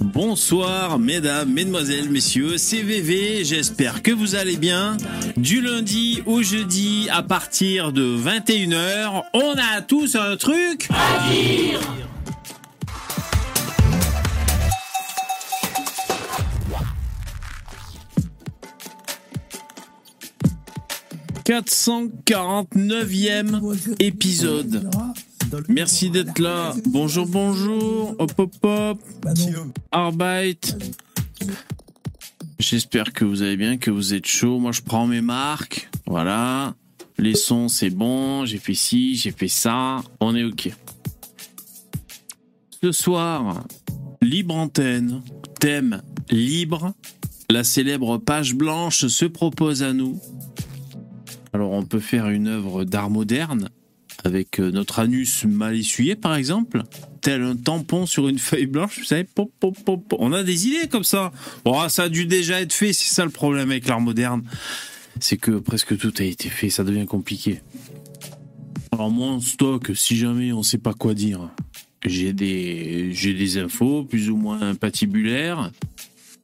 Bonsoir mesdames, mesdemoiselles, messieurs, c'est VV, j'espère que vous allez bien. Du lundi au jeudi à partir de 21h, on a tous un truc à dire 449e épisode. Merci d'être là. Bonjour, bonjour. Hop, hop, hop. Arbeit. J'espère que vous allez bien, que vous êtes chaud. Moi, je prends mes marques. Voilà. Les sons, c'est bon. J'ai fait ci, j'ai fait ça. On est OK. Ce soir, libre antenne, thème libre. La célèbre page blanche se propose à nous. Alors, on peut faire une œuvre d'art moderne avec euh, notre anus mal essuyé, par exemple, tel un tampon sur une feuille blanche, vous savez, pop, pop, pop. on a des idées comme ça. Oh, ça a dû déjà être fait, c'est ça le problème avec l'art moderne, c'est que presque tout a été fait, ça devient compliqué. Alors moi stock, si jamais on sait pas quoi dire, j'ai des, j'ai des infos plus ou moins patibulaires.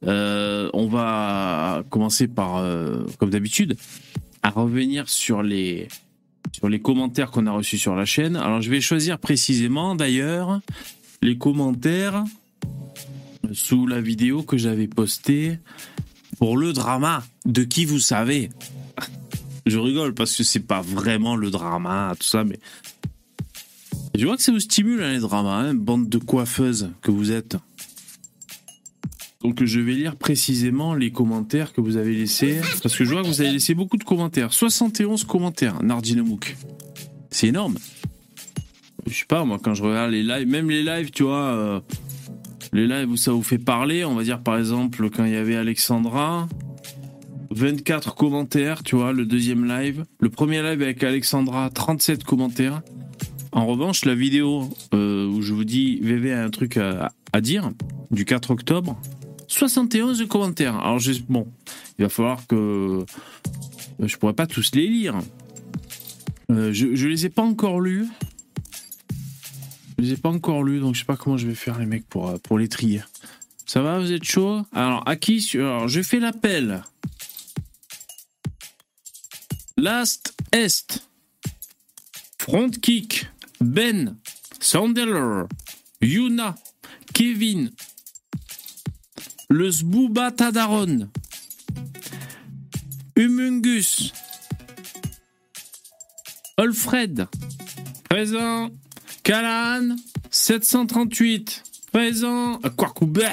Euh, on va commencer par, euh, comme d'habitude, à revenir sur les, sur les commentaires qu'on a reçus sur la chaîne. Alors je vais choisir précisément d'ailleurs les commentaires sous la vidéo que j'avais postée pour le drama de qui vous savez. Je rigole parce que c'est pas vraiment le drama, tout ça, mais je vois que ça vous stimule hein, les dramas, hein, bande de coiffeuses que vous êtes. Donc je vais lire précisément les commentaires que vous avez laissés. Parce que je vois que vous avez laissé beaucoup de commentaires. 71 commentaires, Nardinamouk. C'est énorme. Je sais pas, moi, quand je regarde les lives, même les lives, tu vois, euh, les lives où ça vous fait parler, on va dire par exemple quand il y avait Alexandra, 24 commentaires, tu vois, le deuxième live. Le premier live avec Alexandra, 37 commentaires. En revanche, la vidéo euh, où je vous dis VV a un truc à dire, du 4 octobre, 71 commentaires. Alors, bon, il va falloir que. Euh, je pourrais pas tous les lire. Euh, je, je les ai pas encore lus. Je les ai pas encore lus, donc je sais pas comment je vais faire, les mecs, pour, euh, les trier. Ça va, vous êtes chaud? Alors, à qui Alors, je fais l'appel. Last Est. Front Kick. Ben. Sandeller. Yuna. Kevin. Le Sbouba Tadaron. Humungus. Alfred. Présent. Calan. 738. Présent. Quarkoubé.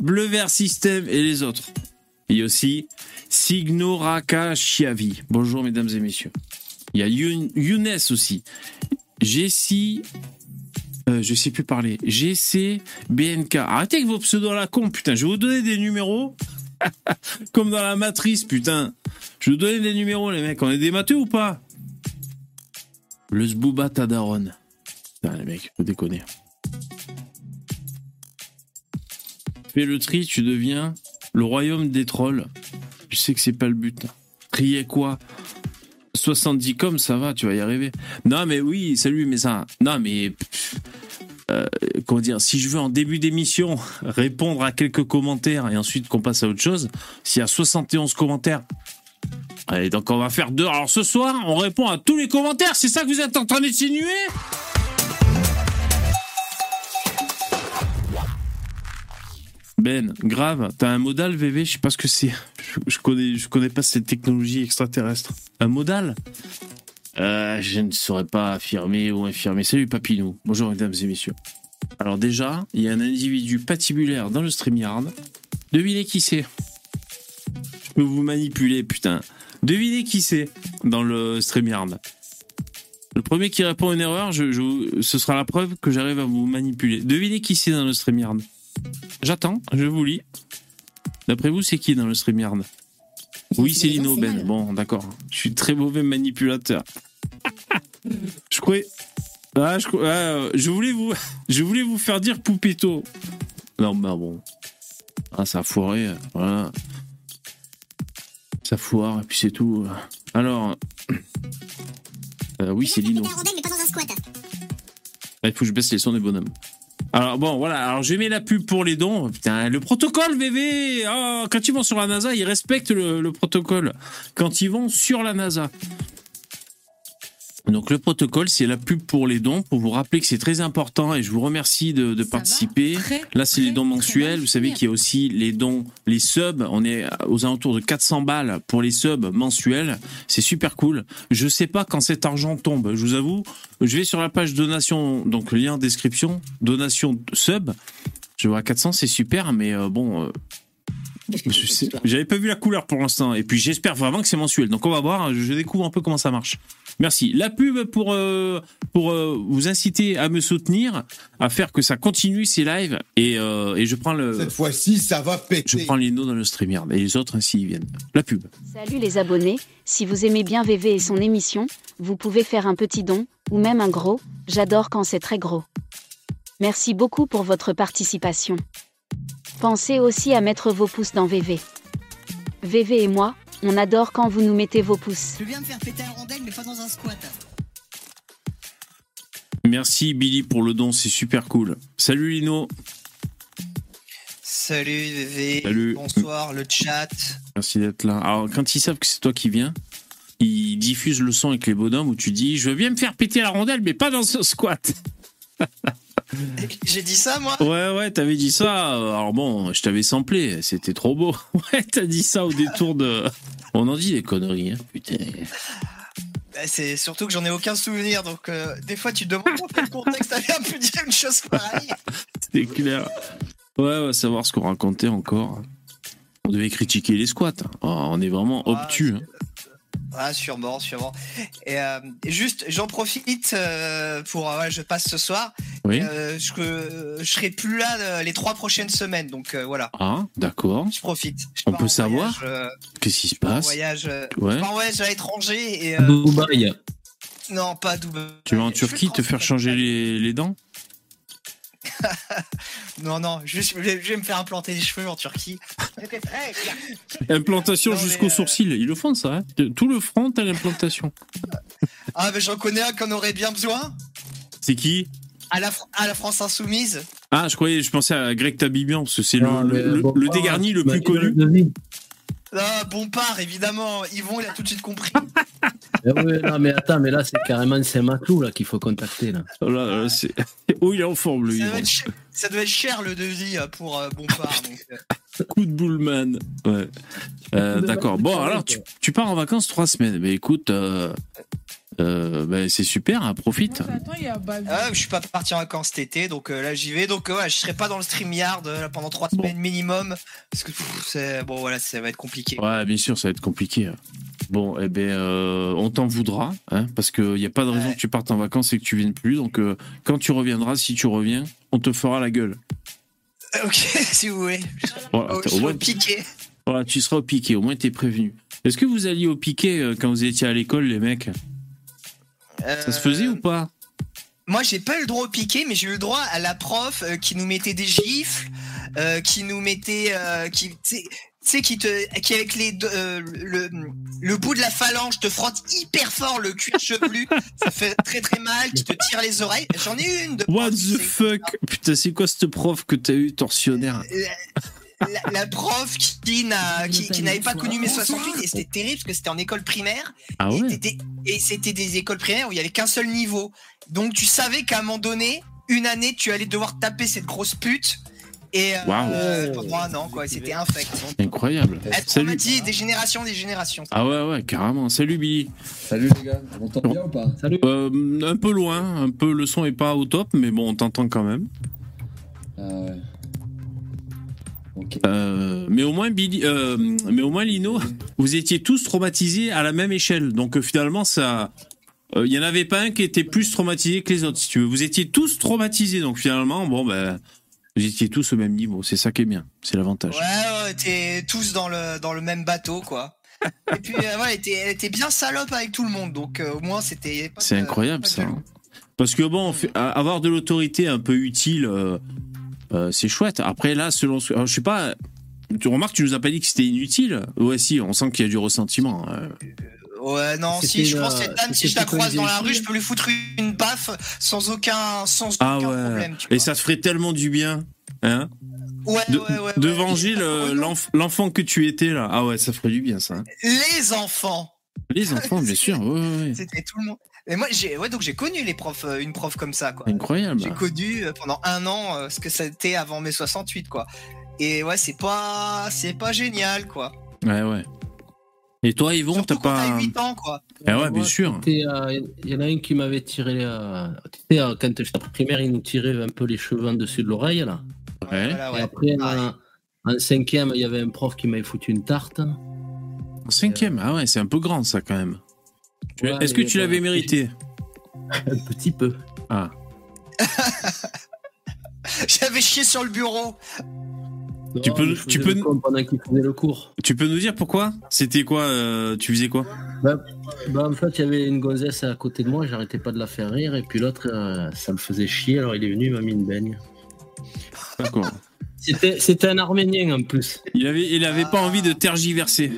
Bleu Vert System et les autres. Il y a aussi Signoraka Chiavi. Bonjour mesdames et messieurs. Il y a Younes aussi. Jessie euh, je sais plus parler. GC BNK. Arrêtez avec vos pseudos à la con, putain. Je vais vous donner des numéros. Comme dans la matrice, putain. Je vais vous donner des numéros, les mecs. On est des matheux ou pas? Le Zbouba Tadaron. Putain, les mecs, faut déconner. Fais le tri, tu deviens le royaume des trolls. Je sais que c'est pas le but. Trier quoi? 70 comme ça va, tu vas y arriver. Non, mais oui, salut, mais ça. Non, mais. Euh, comment dire, si je veux en début d'émission répondre à quelques commentaires et ensuite qu'on passe à autre chose, s'il y a 71 commentaires, allez, donc on va faire deux. Alors ce soir, on répond à tous les commentaires, c'est ça que vous êtes en train d'insinuer Ben, grave, t'as un modal VV, je sais pas ce que c'est. Je, connais, pas cette technologie extraterrestre. Un modal? Euh, Je ne saurais pas affirmer ou infirmer. Salut Papinou. Bonjour mesdames et messieurs. Alors déjà, il y a un individu patibulaire dans le StreamYard. Devinez qui c'est. Je peux vous manipuler, putain. Devinez qui c'est dans le StreamYard. Le premier qui répond une erreur, ce sera la preuve que j'arrive à vous manipuler. Devinez qui c'est dans le StreamYard. J'attends, je vous lis. D'après vous, c'est qui dans le StreamYard? Oui, c'est Lino Ben. Bon, d'accord. Je suis très mauvais manipulateur. je croyais. Ah, je, ah, je, voulais vous, je voulais vous faire dire Poupito. Non, bah bon. Ah, ça a foiré. Voilà. Ça foire, et puis c'est tout. Alors. Euh, oui, c'est Lino. Il faut que je baisse les sons des bonhommes. Alors bon, voilà. Alors je mets la pub pour les dons. Putain, le protocole VV. Oh, quand ils vont sur la NASA, ils respectent le, le protocole. Quand ils vont sur la NASA. Donc le protocole, c'est la pub pour les dons, pour vous rappeler que c'est très important et je vous remercie de, de participer. Très, Là, c'est les dons mensuels. Vous savez qu'il y a aussi les dons, les subs. On est aux alentours de 400 balles pour les subs mensuels. C'est super cool. Je sais pas quand cet argent tombe. Je vous avoue, je vais sur la page donation, donc le lien en description, donation sub. Je vois 400, c'est super, mais euh, bon, euh, j'avais pas vu la couleur pour l'instant. Et puis j'espère vraiment que c'est mensuel. Donc on va voir. Je découvre un peu comment ça marche. Merci. La pub pour euh, pour euh, vous inciter à me soutenir, à faire que ça continue ces lives. Et, euh, et je prends le Cette fois-ci, ça va je péter. prends Lino dans le StreamYard et les autres ainsi ils viennent. La pub. Salut les abonnés, si vous aimez bien VV et son émission, vous pouvez faire un petit don, ou même un gros, j'adore quand c'est très gros. Merci beaucoup pour votre participation. Pensez aussi à mettre vos pouces dans VV. VV et moi, on adore quand vous nous mettez vos pouces. Je viens me faire péter un rondelle, mais pas dans un squat. Merci Billy pour le don, c'est super cool. Salut Lino. Salut VV. Salut. Bonsoir le chat. Merci d'être là. Alors quand ils savent que c'est toi qui viens, ils diffusent le son avec les bonhommes où tu dis je veux bien me faire péter la rondelle mais pas dans ce squat. J'ai dit ça moi? Ouais, ouais, t'avais dit ça. Alors bon, je t'avais samplé, c'était trop beau. Ouais, t'as dit ça au détour de. On en dit des conneries, hein, putain. Bah, C'est surtout que j'en ai aucun souvenir, donc euh, des fois tu te demandes dans quel contexte t'avais un peu dire une chose pareille. C'est clair. Ouais, on va savoir ce qu'on racontait encore. On devait critiquer les squats. Oh, on est vraiment Ah, obtus. hein. Ah, sûrement, sûrement. Et, euh, juste, j'en profite euh, pour. euh, ouais, je passe ce soir. Oui. Euh, je, je serai plus là euh, les trois prochaines semaines, donc euh, voilà. Ah, d'accord. Je profite. Je On peut savoir euh, Qu'est-ce qui se passe? voyage, euh, Ouais. je pars en voyage à l'étranger et. euh, Dubaï. non, pas à Dubaï. Tu vas en Turquie te faire changer les, les dents? Non, non, juste, je vais, je vais me faire implanter les cheveux en Turquie. Implantation jusqu'aux euh, sourcils. Ils le font ça. hein. Tout le front, t'as l'implantation. ah, mais j'en connais un qu'on aurait bien besoin. C'est qui? À la, Fr- à la France Insoumise. Ah, je croyais, je pensais à Greg Tabibian, parce que c'est le, Non, mais le- bon, le dégarni le plus connu. Ah, bon part, évidemment. Yvon, il a tout de suite compris. Eh ouais, non, mais attends, mais là, c'est carrément Saint-Maclou là, qu'il faut contacter. Là. Là, là, c'est- Oh, il est en forme, lui. ça, doit être cher, ça doit être cher le devis euh, pour euh, bon part. donc, euh, Coup de boulman. Ouais. Euh, D'accord. Bon, alors, tu, tu pars en vacances trois semaines. Mais écoute, euh, euh, ben, c'est super, hein, profite. Attends, il y a Bavi. ah, je suis pas parti en vacances cet été, donc euh, là j'y vais. Donc euh, ouais, je serai pas dans le StreamYard euh, là, pendant trois Bon. semaines minimum. Parce que pff, c'est bon, voilà, ça va être compliqué. Ouais, bien sûr, ça va être compliqué. hein. Bon, eh ben, euh, on t'en voudra, hein, parce qu'il n'y a pas de raison Ouais. que tu partes en vacances et que tu viennes plus. Donc, euh, quand tu reviendras, si tu reviens, on te fera la gueule. Ok, si vous voulez. Voilà, Oh, je au suis moins, au piqué. voilà, tu seras au piqué, au moins t'es prévenu. Est-ce que vous alliez au piqué euh, quand vous étiez à l'école, les mecs? Ça se faisait Euh, ou pas Moi, j'ai pas eu le droit au piqué, mais j'ai eu le droit à la prof euh, qui nous mettait des gifles, euh, qui nous mettait, euh, qui, tu sais- qui te, qui avec les, le, le bout de la phalange te frotte hyper fort le cuir chevelu, ça fait très très mal, qui te tire les oreilles. J'en ai eu une de. What prof, the fuck? Putain, c'est quoi cette prof que t'as eu, torsionnaire La, prof qui n'a, qui, qui n'avait pas connu mes 68 et c'était terrible parce que c'était en école primaire. Ah Et ouais t'étais- Et c'était des écoles primaires où il y avait qu'un seul niveau. Donc tu savais qu'à un moment donné, une année, tu allais devoir taper cette grosse pute. Et euh, Waouh. euh, pendant un an, quoi. C'était infect. Incroyable. Elle Salut. traumatise des générations, des générations. Ah ouais, ouais, carrément. Salut Billy. Salut les gars, on m'entend bien ou pas? Salut. Euh, un peu loin, un peu le son est pas au top, mais bon, on t'entend quand même. Ah ouais. Euh, mais au moins Billy, euh, mais au moins Lino, vous étiez tous traumatisés à la même échelle. Donc euh, finalement, ça, euh, il y en avait pas un qui était plus traumatisé que les autres, si tu veux. Vous étiez tous traumatisés, donc finalement, bon ben, vous étiez tous au même niveau. C'est ça qui est bien, c'est l'avantage. Ouais, ouais, t'es tous dans le, dans le même bateau, quoi. Et puis, euh, ouais, elle était, bien salope avec tout le monde. Donc, euh, au moins, c'était. pas C'est de- incroyable ça. hein. Parce que bon, fait- avoir de l'autorité un peu utile, euh, euh, c'est chouette. Après là, selon, ce- alors, je sais pas, Tu remarques, tu nous as pas dit que c'était inutile. Ouais, si, on sent qu'il y a du ressentiment. hein. Ouais, non, C'était si je pense euh, cette dame, si je la croise dans la rue, je peux lui foutre une baffe sans aucun, sans Ah aucun ouais. problème. Tu Et vois. ça te ferait tellement du bien. Hein Ouais, De- ouais, ouais, Devant ouais. Gilles, euh, l'enf- l'enfant que tu étais là. Ah ouais, ça ferait du bien ça. hein. Les enfants. Les enfants, bien sûr. Ouais, ouais, ouais. C'était tout le monde. Et moi, j'ai, ouais, donc j'ai connu les profs, euh, une prof comme ça, quoi. Incroyable. J'ai connu euh, pendant un an euh, ce que c'était avant mai 68, quoi. Et ouais, c'est pas, c'est pas génial, quoi. Ouais, ouais. Et toi, Yvon, t'as pas. t'as 8 ans, quoi. Ah ouais, bien sûr. euh, Il y en a un qui m'avait tiré. euh, tu sais, quand j'étais en primaire, il nous tirait un peu les cheveux en dessus de l'oreille. là. Ouais. Voilà, Et après, en, en cinquième, il y avait un prof qui m'avait foutu une tarte. En cinquième, ah ouais, c'est un peu grand ça quand même. Est-ce que tu l'avais mérité Un petit peu. Ah, J'avais chié sur le bureau. Tu peux- tu peux- Pendant qu'il faisait le cours. tu peux nous dire pourquoi? C'était quoi euh, Tu faisais quoi? Bah, en fait, il y avait une gonzesse à côté de moi, j'arrêtais pas de la faire rire, et puis l'autre, euh, ça me faisait chier, alors il est venu, il m'a mis une baigne. D'accord. C'était c'était un Arménien en plus. Il avait, il avait pas envie de tergiverser.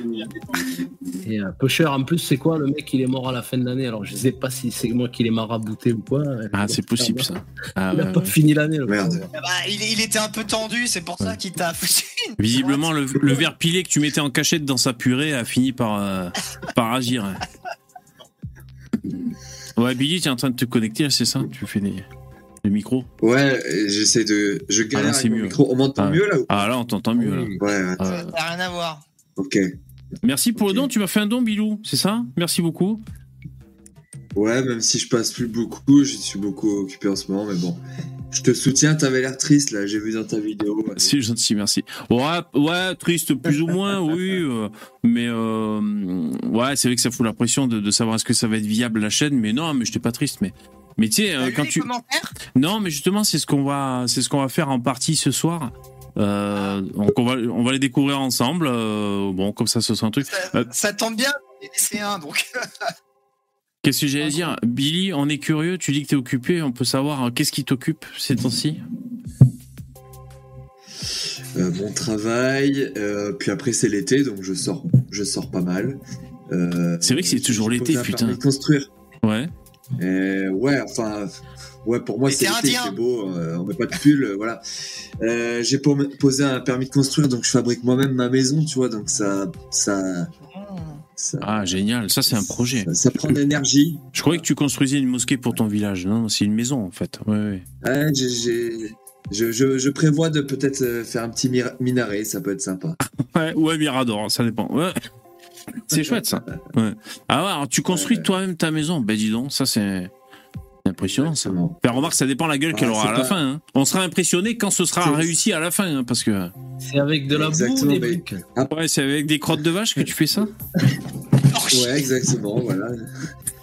Et euh, peu cher en plus, c'est quoi Le mec, il est mort à la fin de l'année, alors je sais pas si c'est moi qui l'ai marabouté ou quoi. Ah, c'est possible ça. Ah, Il a ouais, pas ouais. fini l'année, le Merde. Ah bah, il, il était un peu tendu, c'est pour ça qu'il t'a foutu Visiblement, le, le verre pilé que tu mettais en cachette dans sa purée a fini par, euh, par agir. Ouais, Billy, tu es en train de te connecter, c'est ça? Tu fais des, des micros Ouais, j'essaie de. Je Ah, là, galère avec mon mieux. micro. On m'entend Ah. mieux là ou- Ah, là, on t'entend mieux. Là. Ouais, Euh, Ça n'a rien à voir. ok. merci pour le don, tu m'as fait un don, Bilou, c'est ça? Merci beaucoup. Ouais, même si je passe plus beaucoup, je suis beaucoup occupé en ce moment, mais bon. Je te soutiens, t'avais l'air triste là, j'ai vu dans ta vidéo. C'est gentil, merci. Ouais, ouais, triste plus ou moins, oui. euh, mais euh, ouais, c'est vrai que ça fout la pression de, de savoir est-ce que ça va être viable la chaîne. Mais non, mais j'étais pas triste. Mais, mais tu sais, euh, quand tu. Non, mais justement, c'est ce qu'on va, c'est ce qu'on va faire en partie ce soir. Euh, donc on va, on va les découvrir ensemble. euh, bon, comme ça, ce sera un truc. ça, Euh. ça tombe bien, on est lycéens, donc. Qu'est-ce que j'allais dire, Billy On est curieux. Tu dis que t'es occupé. On peut savoir qu'est-ce qui t'occupe ces temps-ci? Euh, mon travail, euh, puis après c'est l'été, donc je sors, je sors pas mal. Euh, C'est vrai que c'est toujours l'été, un putain. construire. Ouais. Et ouais, enfin, ouais, pour moi c'est beau, euh, on met pas de pull, euh, voilà. Euh, j'ai po- posé un permis de construire, donc je fabrique moi-même ma maison, tu vois, donc ça, ça, ça, Ah, génial. Ça, c'est un projet. ça, ça prend de l'énergie. Je croyais que tu construisais une mosquée pour ton village. Non, c'est une maison en fait. Ouais, ouais. Je, je, je prévois de peut-être euh, faire un petit minaret, ça peut être sympa. Ouais, ouais, Mirador, ça dépend. Ouais. C'est chouette ça. Ouais. Ah ouais, alors tu construis toi-même ta maison. Ben dis donc, ça c'est impressionnant ça. Enfin, remarque, ça dépend la gueule Ah, qu'elle aura à la fin. hein. On sera impressionné quand ce sera réussi à la fin, hein, parce que C'est avec de la boue, des ouais, c'est avec des crottes de vache que tu fais ça. Ouais, exactement, voilà.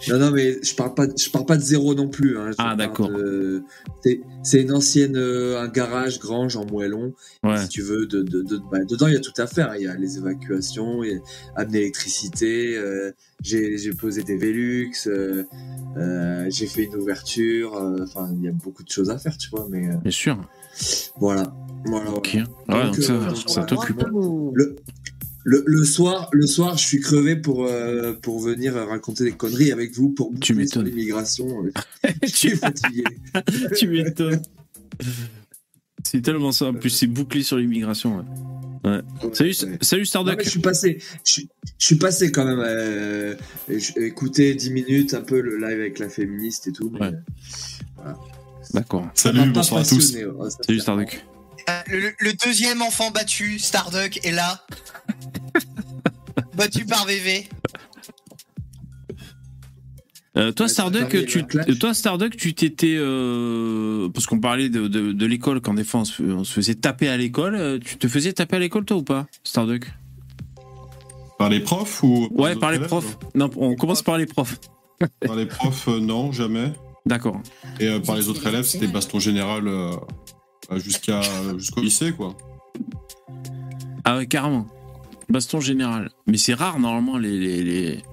Non, non, mais je parle pas, de- je parle pas de zéro non plus. Hein. Ah, d'accord. de- C'est, c'est une ancienne, euh, un garage, grange en moellon. Ouais. Si tu veux, de, de, de- bah, dedans il y a tout à faire. Il y a les évacuations, il y a amener l'électricité. euh, j'ai, j'ai posé des Velux, euh, euh, j'ai fait une ouverture. euh, Enfin, il y a beaucoup de choses à faire, tu vois. Mais euh, Bien sûr. voilà, voilà. Ok. voilà. Ouais, Donc, donc ça, euh, ça t'occupe. Le, le, le soir, le soir, je suis crevé pour euh, pour venir raconter des conneries avec vous pour Tu boucler sur m'étonnes. l'immigration. je suis fatigué. tu m'étonnes. C'est tellement ça. En plus, c'est bouclé sur l'immigration. ouais. Salut, Ouais. salut Starduck. je suis passé, je, suis- je suis passé quand même. Euh, j'ai écouté 10 minutes un peu le live avec la féministe et tout. euh, D'accord. Salut, bonsoir à tous. Salut Starduck. Euh, Le, le deuxième enfant battu, Starduck, est là. battu par VV. Euh, toi, Starduck, tu, toi, Starduck, tu t'étais, euh, parce qu'on parlait de, de, de l'école quand des fois on se, on se faisait taper à l'école. Tu te faisais taper à l'école, toi ou pas, Starduck? Par les profs ou Ouais, par les profs. Non, on commence par les profs. Par les profs, euh, non, jamais. D'accord. Et euh, par les autres élèves, c'était baston général jusqu'à jusqu'au lycée, quoi. Ah ouais, carrément. Baston général. Mais c'est rare normalement les, les, les-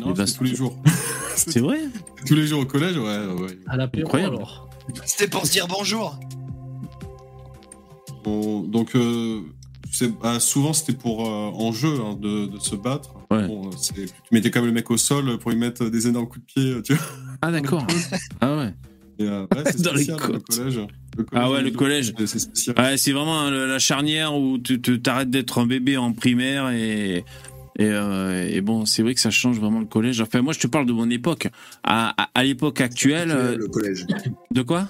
Non, Les c'est bastons. tous les jours. C'est vrai tous les jours au collège, ouais, ouais. À l'apéro, Incroyable. alors. C'était pour se dire bonjour. On- donc, euh, c'est- bah, souvent c'était pour euh, en jeu hein, de, de se battre. Ouais. Bon, euh, c'est- tu mettais quand même le mec au sol pour lui mettre des énormes coups de pied, tu vois. Ah, d'accord. Ah, ouais. Euh, ouais, c'est Dans les le côtes. collège. Le Ah ouais, le collège. C'est spécial. Ouais, c'est vraiment hein, le- la charnière où tu t'arrêtes d'être un bébé en primaire et. Et, euh, et bon, c'est vrai que ça change vraiment le collège. Enfin, moi, je te parle de mon époque. À, à, à l'époque actuelle, euh, Le collège. de quoi?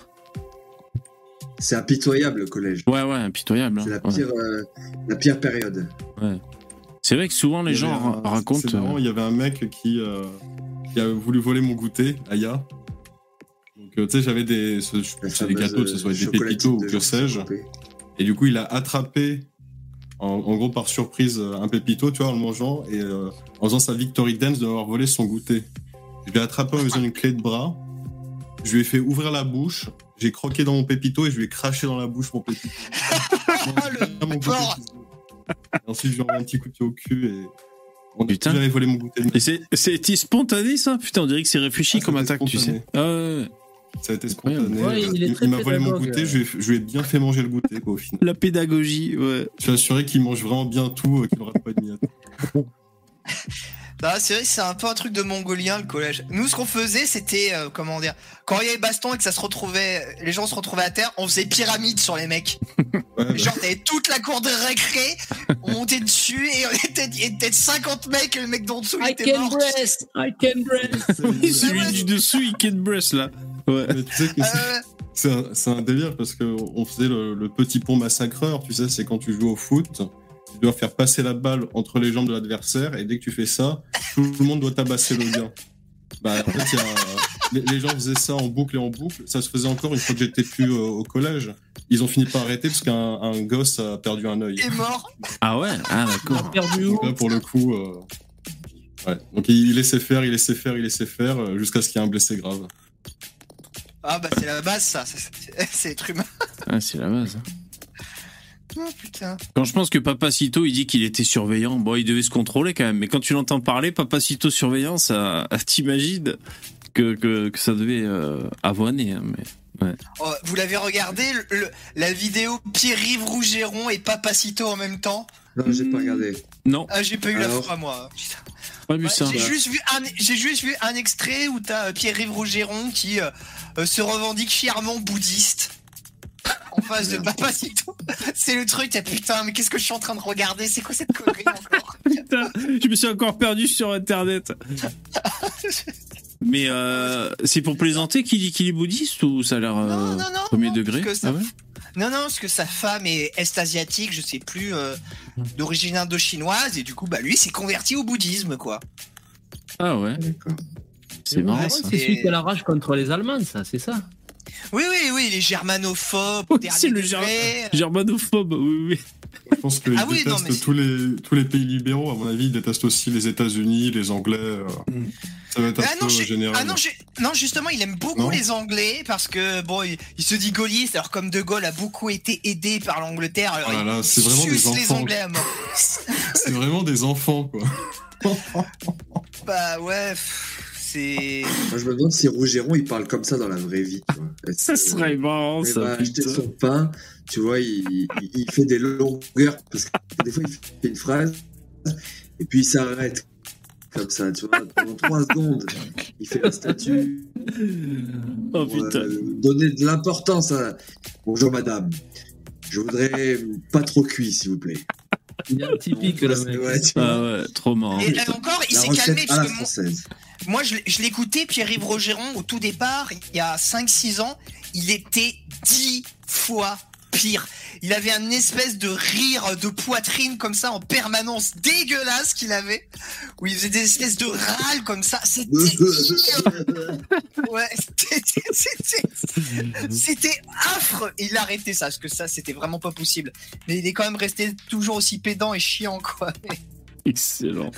C'est impitoyable, le collège. Ouais, ouais, impitoyable. hein. C'est la Ouais. pire, euh, la pire période. C'est vrai que souvent les gens un- racontent. c'est marrant, euh, il y avait un mec qui, euh, qui a voulu voler mon goûter, Aya. Euh, tu sais, j'avais des, ce- c'est des gâteaux, que ce soit euh, des chocolatine pépitos ou que sais-je. Et du coup, il a attrapé, en, en gros, par surprise, euh, un pépito, tu vois, en le mangeant, et euh, en faisant sa victory dance de m'avoir volé son goûter. Je l'ai attrapé en faisant une clé de bras. Je lui ai fait ouvrir la bouche. J'ai croqué dans mon pépito et je lui ai craché dans la bouche mon pépito. Mon Et ensuite, je lui ai envoyé un petit coup de pied au cul et. On a Putain. j'avais volé mon goûter. C'est- c'était spontané ça? Putain, on dirait que c'est réfléchi Ah, comme attaque, tu sais. spontané. Ça a été spontané. Ouais, il m'a volé mon goûter, je lui, ai, je lui ai bien fait manger le goûter, quoi, au final. La pédagogie, ouais. Je suis assuré qu'il mange vraiment bien tout, euh, qu'il n'aura pas de miettes. Ah, c'est vrai, c'est un peu un truc de mongolien le collège. Nous, ce qu'on faisait, c'était euh, comment dire, quand il y avait baston et que ça se retrouvait, les gens se retrouvaient à terre, on faisait pyramide sur les mecs. Ouais, bah, Genre, t'avais toute la cour de récré, on montait dessus et on était, il y avait peut-être 50 mecs et le mec d'en dessous il I était can mort. breast, I can breast. Oui, celui du dessous, il can breast là. Ouais. mais tu sais que c'est- Euh, c'est un, délire parce qu'on faisait le, le petit pont massacreur, tu sais, c'est quand tu joues au foot, tu dois faire passer la balle entre les jambes de l'adversaire et dès que tu fais ça, tout le monde doit tabasser le gars. Bah, en fait, il y a- les, les gens faisaient ça en boucle et en boucle. Ça se faisait encore une fois que j'étais plus euh, au collège. Ils ont fini par arrêter parce qu'un un gosse a perdu un œil. est mort. Ah ouais? Ah d'accord. Perdu où? Donc là, pour le coup, euh, ouais. Donc il laissait faire, il laissait faire, il laissait faire euh, jusqu'à ce qu'il y ait un blessé grave. Ah bah c'est la base ça, c'est- être humain. Ah, c'est la base. Oh putain. Quand je pense que Papacito, il dit qu'il était surveillant, bon, il devait se contrôler quand même. Mais quand tu l'entends parler, Papacito surveillant, ça, t'imagines que, que, que ça devait euh, avoiner. hein, mais... Oh, vous l'avez regardé le- le- la vidéo Pierre-Yves Rougeron et Papacito en même temps? Non, j'ai pas regardé. Non, Ah j'ai pas eu la foi moi. Putain. Pas vu Ouais, ça. j'ai juste vu un, j'ai juste vu un extrait où t'as euh, Pierre-Yves Rougeron qui euh, euh, se revendique fièrement bouddhiste. En face de Papacito. C'est le truc, t'as putain, mais qu'est-ce que je suis en train de regarder? C'est quoi cette connerie encore? Putain, je me suis encore perdu sur Internet. Mais euh, c'est pour plaisanter qu'il dit qu'il est bouddhiste ou ça a l'air euh, premier non, degré? parce que ça- Ah ouais? Non, non, parce que sa femme est est-asiatique, je sais plus, euh, d'origine indo-chinoise, et du coup, bah lui, s'est converti au bouddhisme, quoi. Ah ouais, D'accord. c'est marrant ça. C'est celui qui a la rage contre les Allemands, ça, c'est ça? Oui, oui, oui, les germanophobes, Oui, dernier c'est le. Germanophobe, oui, oui. Je pense qu'ils Ah oui, détestent tous, les, tous les pays libéraux. À mon avis, ils détestent aussi les États-Unis, les Anglais. euh, Ça va être un Ah non, peu général. ah non, j'ai- non, justement, il aime beaucoup Non. les Anglais parce que bon, il, il se dit gaulliste. Alors comme De Gaulle a beaucoup été aidé par l'Angleterre, alors là il là, c'est vraiment suce des les enfants. Anglais à mort. C'est vraiment des enfants, quoi. Bah ouais, pff, c'est. Moi, je me demande si Rougeron, il parle comme ça dans la vraie vie. tu vois. Est-ce Ça serait marrant il va acheter son pain, tu vois, il, il- il fait des longueurs, parce que des fois, il fait une phrase, et puis il s'arrête. Comme ça, tu vois, pendant trois secondes, il fait la statue. Oh pour, putain. euh, donner de l'importance à. Bonjour madame. Je voudrais pas trop cuit, s'il vous plaît. Il est typique, mec. Ouais, vois, Ah ouais, trop marrant. Et là encore, il s'est calmé parce la que française. Moi, je, l'écoutais, Pierre-Yves Rogeron, au tout départ, il y a 5-6 ans, il était 10 fois pire. Il avait un espèce de rire de poitrine comme ça en permanence dégueulasse qu'il avait, où il faisait des espèces de râles comme ça. C'était Ouais, c'était- c'était- c'était affreux. Il a arrêté ça, parce que ça, c'était vraiment pas possible. Mais il est quand même resté toujours aussi pédant et chiant, quoi. Excellent.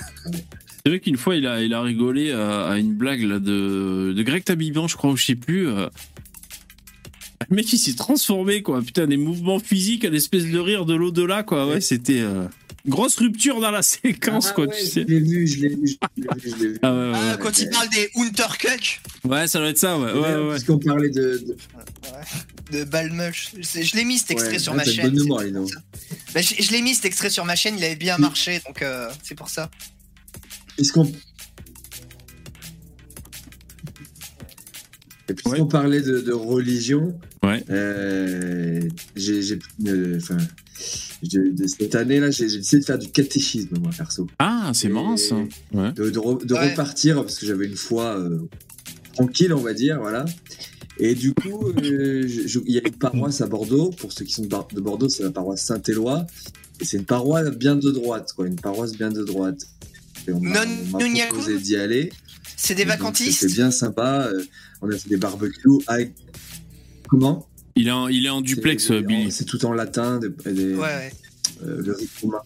C'est vrai qu'une fois, il a, il a rigolé à, à une blague là, de, de Greg Tabiban, je crois, ou je sais plus. euh. Le mec, il s'est transformé, quoi. Putain, des mouvements physiques, un espèce de rire de l'au-delà, quoi. Ouais, c'était. euh, Grosse rupture dans la séquence, Ah quoi, ouais, tu sais. je l'ai vu, je l'ai vu, je l'ai vu. Ah ouais, ouais, Ah, quand il parle des Unterkuck ouais. ça doit être ça, ouais. ouais, ouais. Puisqu'on parlait de, de- de Balmush, je l'ai mis cet extrait Ouais, sur ma chaîne. bonne mémoire. Bah, je je l'ai mis cet extrait sur ma chaîne, il avait bien marché, donc euh, c'est pour ça. Est-ce qu'on. Et puisqu'on parlait de, de religion, Ouais. euh, j'ai, euh, de cette année-là, j'ai, décidé de faire du catéchisme, moi, perso. Ah, c'est marrant ça. Ouais. De, de re- de Ouais. repartir, parce que j'avais une foi euh, tranquille, on va dire, voilà. Et du coup, euh, il y a une paroisse à Bordeaux, pour ceux qui sont de Bordeaux, c'est la paroisse Saint-Éloi. Et c'est une paroisse bien de droite, quoi, une paroisse bien de droite. Et on Non, d'y aller. C'est des vacantistes C'était bien sympa. euh, on a fait des barbecues avec. Comment Il est en, il est en duplex, euh, Billy. C'est tout en latin, des, des- Ouais, ouais. euh, le rite romain.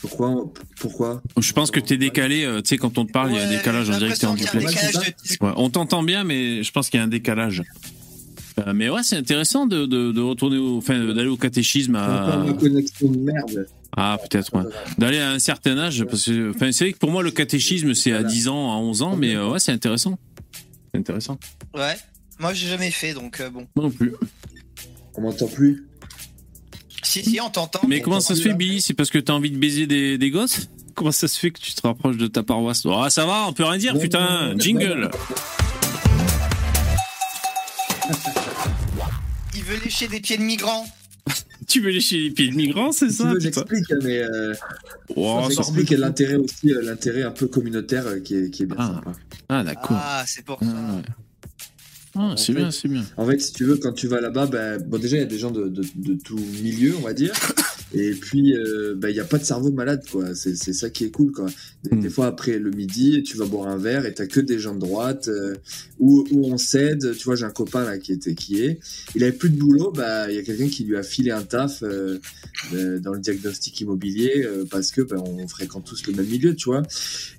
Pourquoi Pourquoi Je pense que t'es décalé. euh, tu sais, quand on te parle, il y a un décalage. On dirait que t'es en duplex. de. Ouais, on t'entend bien, mais je pense qu'il y a un décalage. Euh, mais ouais, c'est intéressant de, de, de retourner au, enfin, d'aller au catéchisme à, ma connexion de merde. Ah, peut-être, ouais. D'aller à un certain âge, parce que, enfin, c'est vrai que pour moi, le catéchisme, c'est à Voilà. 10 ans, à 11 ans, mais euh, ouais, c'est intéressant. C'est intéressant. Ouais. Moi, j'ai jamais fait, donc euh, bon. Moi non plus. On m'entend plus. Si, si, on t'entend. Mais comment ça se fait, Billy? C'est parce que t'as envie de baiser des, des gosses? Comment ça se fait que tu te rapproches de ta paroisse? Ah, ça va, on peut rien dire, Non, putain non, non, Jingle Il veut lécher des pieds de migrants. Tu veux lécher les pieds de migrants, c'est ça veux, j'explique, mais euh, Oh, ça- j'explique l'intérêt aussi, euh, l'intérêt un peu communautaire euh, qui est, qui est bien Ah. sympa. Ah, d'accord. Ah, c'est pour Ah, ça. ouais. Ah, c'est En fait, bien, c'est bien. En fait, si tu veux, quand tu vas là-bas, ben, bon, déjà, il y a des gens de, de, de tout milieu, on va dire. Et puis, euh, ben, il n'y a pas de cerveau malade, quoi. C'est c'est ça qui est cool, quoi. Des, Mm. des fois, après le midi, tu vas boire un verre et t'as que des gens de droite, euh, où, où on s'aide. Tu vois, j'ai un copain, là, qui était, qui est. Il avait plus de boulot, bah, il y a quelqu'un qui lui a filé un taf, euh, euh, dans le diagnostic immobilier, euh, parce que, ben, on fréquente tous le même milieu, tu vois.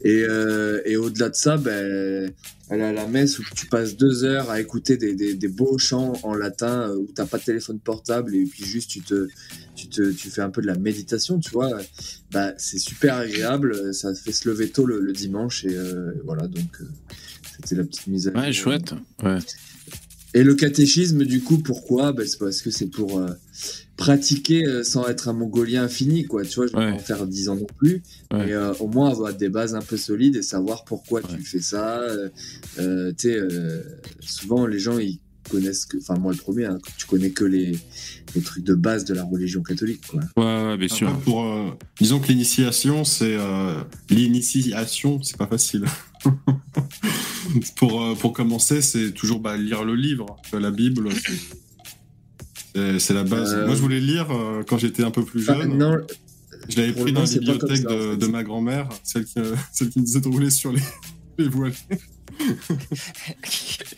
Et, euh, et au-delà de ça, ben, aller à la messe où tu passes deux heures à écouter des, des, des beaux chants en latin euh, où t'as pas de téléphone portable et puis juste tu te tu te tu fais un peu de la méditation tu vois bah c'est super agréable ça fait se lever tôt le, le dimanche et euh, voilà donc euh, c'était la petite mise à Ouais, jour. chouette. Ouais. et le catéchisme du coup pourquoi? Bah, c'est parce que c'est pour euh, pratiquer euh, sans être un mongolien infini quoi tu vois je vais Ouais. pas en faire dix ans non plus Ouais. mais euh, au moins avoir des bases un peu solides et savoir pourquoi Ouais. tu fais ça. Euh, euh, tu sais, euh, souvent les gens ils connaissent que, enfin moi le premier, hein, tu connais que les, les trucs de base de la religion catholique. Quoi. Ouais, ouais, bien sûr. Après, pour, euh, disons que l'initiation, c'est euh, l'initiation, c'est pas facile. pour, euh, pour commencer, c'est toujours bah, lire le livre, la Bible. C'est- C'est la base. Euh, Moi, je voulais lire euh, quand j'étais un peu plus jeune. non, je l'avais pris dans la bibliothèque ça, en de, fait. de ma grand-mère, celle qui, euh, celle qui me disait de rouler sur les, les voiles.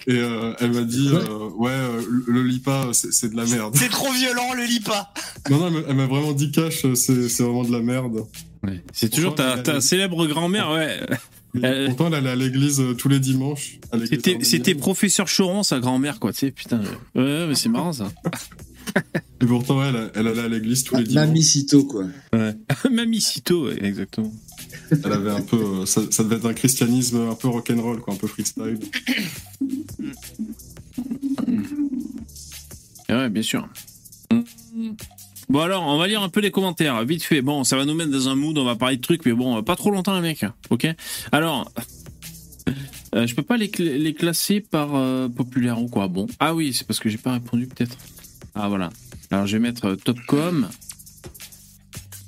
Et euh, elle m'a dit, euh, ouais, euh, le, le lis pas, c'est c'est de la merde. C'est trop violent, le lis pas. Non, non, elle m'a- vraiment dit cash, c'est c'est vraiment de la merde. Ouais. C'est toujours ta, ta célèbre grand-mère, ouais. Euh, pourtant, elle allait à l'église euh, tous les dimanches. C'était, professeur Choron, sa grand-mère, quoi, tu sais, putain. Ouais, Ouais, mais c'est marrant, ça. Et pourtant, ouais, elle, elle allait à l'église tous les dimanches. Mamie Cito quoi. Mamie Cito, ouais, exactement. Elle avait un peu. euh, ça, ça devait être un christianisme un peu rock'n'roll, quoi, un peu freestyle. Ah Ouais, bien sûr. Bon alors, on va lire un peu les commentaires, vite fait. Bon, ça va nous mettre dans un mood, on va parler de trucs, mais bon, pas trop longtemps les mecs, ok? Alors, euh, je peux pas les, cl- les classer par euh, populaire ou quoi? Bon, ah oui, c'est parce que j'ai pas répondu peut-être. Ah voilà. Alors je vais mettre euh, Topcom.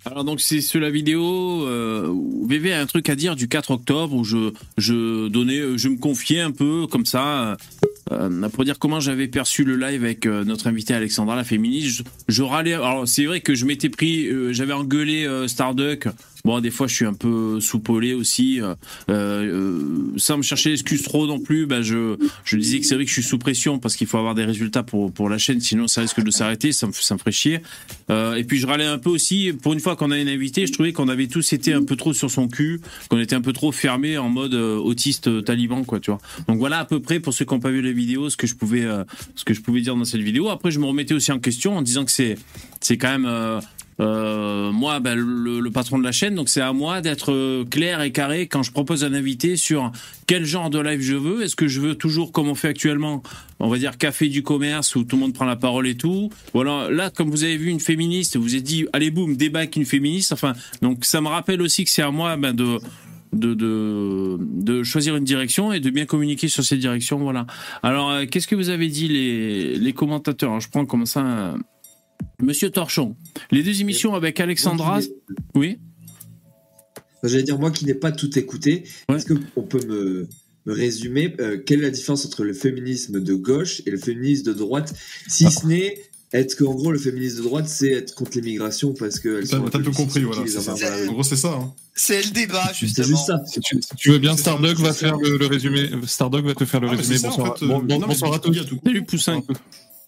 Alors donc c'est sur la vidéo euh, VV a un truc à dire du 4 octobre où je donnais je me confiais un peu comme ça euh, pour dire comment j'avais perçu le live avec euh, notre invité Alexandra la féministe. Je, je râlais. Alors c'est vrai que je m'étais pris, euh, j'avais engueulé euh, Starduck. Bon, des fois je suis un peu soupolé aussi, euh, euh, sans me chercher d'excuses trop non plus. Bah, je je disais que c'est vrai que je suis sous pression parce qu'il faut avoir des résultats pour pour la chaîne, sinon ça risque de s'arrêter. Ça me ça me. Euh, et puis je râlais un peu aussi. Pour une fois qu'on a une invitée, je trouvais qu'on avait tous été un peu trop sur son cul, qu'on était un peu trop fermé en mode autiste taliban, quoi, tu vois. Donc voilà à peu près pour ceux qui n'ont pas vu la vidéo, ce que je pouvais, ce que je pouvais dire dans cette vidéo. Après, je me remettais aussi en question en disant que c'est, c'est quand même. Euh, moi, ben, le, le patron de la chaîne, donc c'est à moi d'être euh, clair et carré quand je propose un invité sur quel genre de live je veux. Est-ce que je veux toujours, comme on fait actuellement, on va dire café du commerce où tout le monde prend la parole et tout. Ou alors là, comme vous avez vu une féministe, vous vous êtes dit, allez boum, débat avec une féministe. Enfin, donc ça me rappelle aussi que c'est à moi ben, de de, de, de choisir une direction et de bien communiquer sur cette direction. Voilà. Alors, euh, qu'est-ce que vous avez dit les, les commentateurs? Je prends comme ça Monsieur Torchon. Les deux émissions avec Alexandra. Oui. J'allais dire, moi qui n'ai pas tout écouté, Ouais. est-ce qu'on peut me, me résumer euh, quelle est la différence entre le féminisme de gauche et le féminisme de droite Si ce n'est être qu'en gros, le féminisme de droite, c'est être contre l'immigration parce qu'elles T'as tout compris, voilà. En gros, c'est ça. hein. C'est le débat, justement. juste ça. Si tu, si tu veux bien, Stardock va faire le, le résumé. Stardock va te faire le Ah, résumé. en Bonsoir, fait, euh, non, bonsoir à tous. Salut Poussin.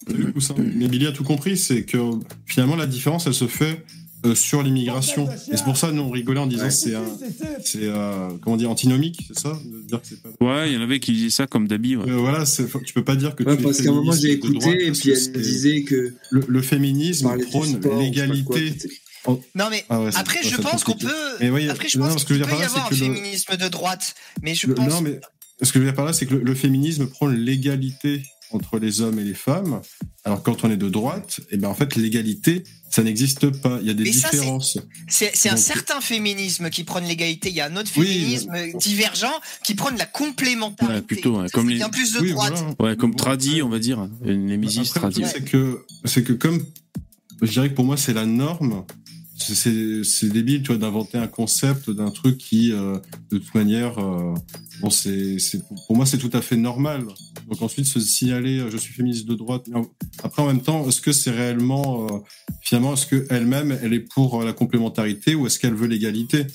Mais Billy a tout compris, c'est que finalement la différence elle se fait euh, sur l'immigration. Et c'est pour ça nous on rigolait en disant Ouais. c'est un, c'est euh, comment dire antinomique, c'est ça de dire que c'est pas. Ouais, il y en avait qui disaient ça comme d'habit. Ouais. Euh, voilà, tu peux pas dire que Ouais, tu es parce qu'à un moment, j'ai écouté et puis elle disait que. le, le féminisme prône l'égalité. Non, mais Ah ouais, après, je pense qu'on peut. Mais oui, Après, je non, pense ce que je qu'il veux peut dire y par là, avoir un c'est que le- féminisme de droite. Mais je pense. Non, mais ce que je veux dire par là, c'est que le, le féminisme prône l'égalité entre les hommes et les femmes. Alors quand on est de droite, et ben en fait l'égalité, ça n'existe pas. Il y a des Mais différences. C'est un Donc- certain féminisme qui prône l'égalité. Il y a un autre Oui, féminisme divergent qui prône la complémentarité. Ouais, plutôt, Ça, comme les- plus de Oui, droite. voilà. Ouais, comme après- on va dire. Une némésis Après, le tradit. truc, c'est que c'est que comme je dirais que pour moi c'est la norme. C'est- C'est c'est débile, tu vois, d'inventer un concept d'un truc qui, euh, de toute manière, euh, bon, c'est c'est- pour moi c'est tout à fait normal. Donc ensuite se signaler, euh, je suis féministe de droite. Après en même temps, est-ce que c'est réellement, euh, finalement, est-ce que elle-même elle est pour euh, la complémentarité ou est-ce qu'elle veut l'égalité?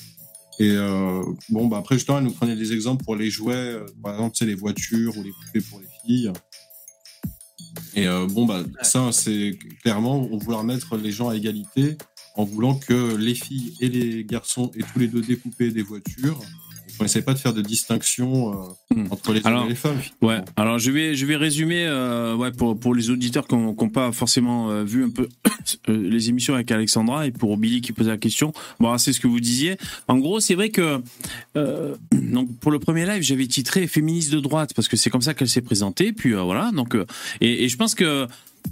Et euh, bon, bah après justement, elle nous prenait des exemples pour les jouets, par exemple, sais, les voitures ou les poupées pour les filles. Et euh, bon, bah, ça, c'est clairement, on vouloir mettre les gens à égalité en voulant que les filles et les garçons aient tous les deux et des voitures. On n'essaie pas de faire de distinction euh, Hmm. entre les Alors, hommes et les femmes. Ouais, alors je vais, je vais résumer euh, ouais, pour, pour les auditeurs qui n'ont pas forcément euh, vu un peu les émissions avec Alexandra et pour Billy qui posait la question. Bon, c'est ce que vous disiez. En gros, c'est vrai que donc pour le premier live, j'avais titré féministe de droite parce que c'est comme ça qu'elle s'est présentée. Puis voilà, donc et, et je pense que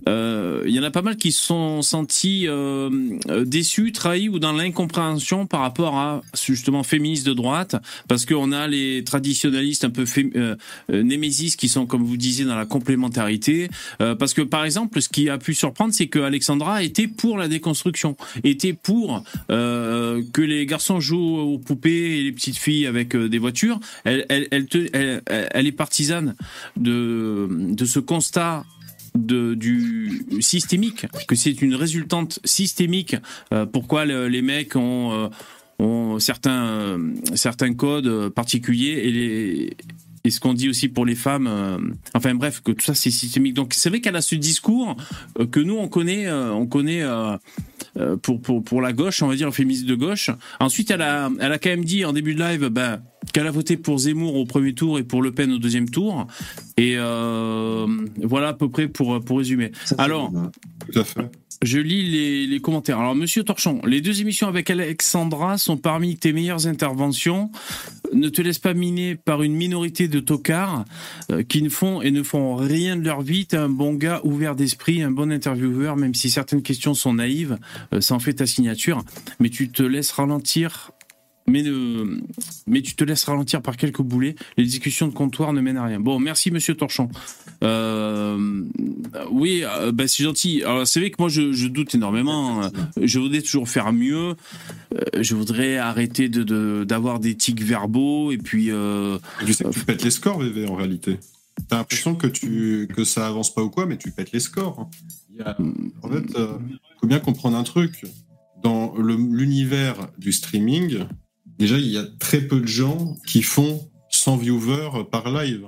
euh, il y en a pas mal qui se sont sentis euh, euh, déçus, trahis ou dans l'incompréhension par rapport à justement féministes de droite, parce qu'on a les traditionnalistes un peu euh, euh, némésis qui sont, comme vous disiez, dans la complémentarité. Parce que par exemple, ce qui a pu surprendre, c'est que Alexandra était pour la déconstruction, était pour que les garçons jouent aux poupées et les petites filles avec des voitures. Elle, elle, elle, te- elle est partisane de, de ce constat du systémique, que c'est une résultante systémique. Euh, pourquoi le- les mecs ont, euh, ont certains, euh, certains codes particuliers et, et ce qu'on dit aussi pour les femmes. enfin bref, que tout ça c'est systémique. Donc c'est vrai qu'elle a ce discours que nous on connaît, on connaît. Euh, pour, pour, pour la gauche, on va dire féministe de gauche. Ensuite, elle a, elle a quand même dit en début de live ben, qu'elle a voté pour Zemmour au premier tour et pour Le Pen au deuxième tour. Et euh, voilà à peu près pour, pour résumer. Alors, bon. Tout à fait. Je lis les, les commentaires. Alors, Monsieur Torchon, les deux émissions avec Alexandra sont parmi tes meilleures interventions. Ne te laisse pas miner par une minorité de tocards euh, qui ne font et ne font rien de leur vie. T'es un bon gars ouvert d'esprit, un bon intervieweur, même si certaines questions sont naïves. euh, ça en fait ta signature. Mais tu te laisses ralentir. Mais, ne- mais tu te laisses ralentir par quelques boulets. Les discussions de comptoir ne mènent à rien. Bon, merci Monsieur Torchon. Euh, oui, euh, bah, c'est gentil. Alors c'est vrai que moi je, doute énormément. Euh, Je voudrais toujours faire mieux. Euh, je voudrais arrêter de d'avoir des tics verbaux et puis. Euh, sais que tu pètes les scores, VV, en réalité. T'as l'impression que, tu, que ça avance pas ou quoi, mais tu pètes les scores. en fait, faut bien comprendre un truc. Dans l'univers du streaming, déjà, il y a très peu de gens qui font 100 viewers par live.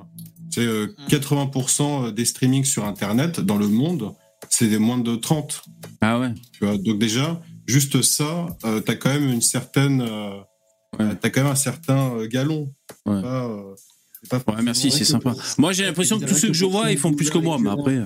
C'est euh, 80% des streamings sur Internet dans le monde, c'est des moins de 30. Ah ouais. Tu vois, donc déjà, juste ça, euh, t'as quand même une certaine, euh, Ouais. t'as quand même un certain euh, galon. Ouais. Pas, euh, c'est pas Ouais, merci, c'est sympa. Moi j'ai l'impression que tous ceux que je vois ils font plus que moi, mais après.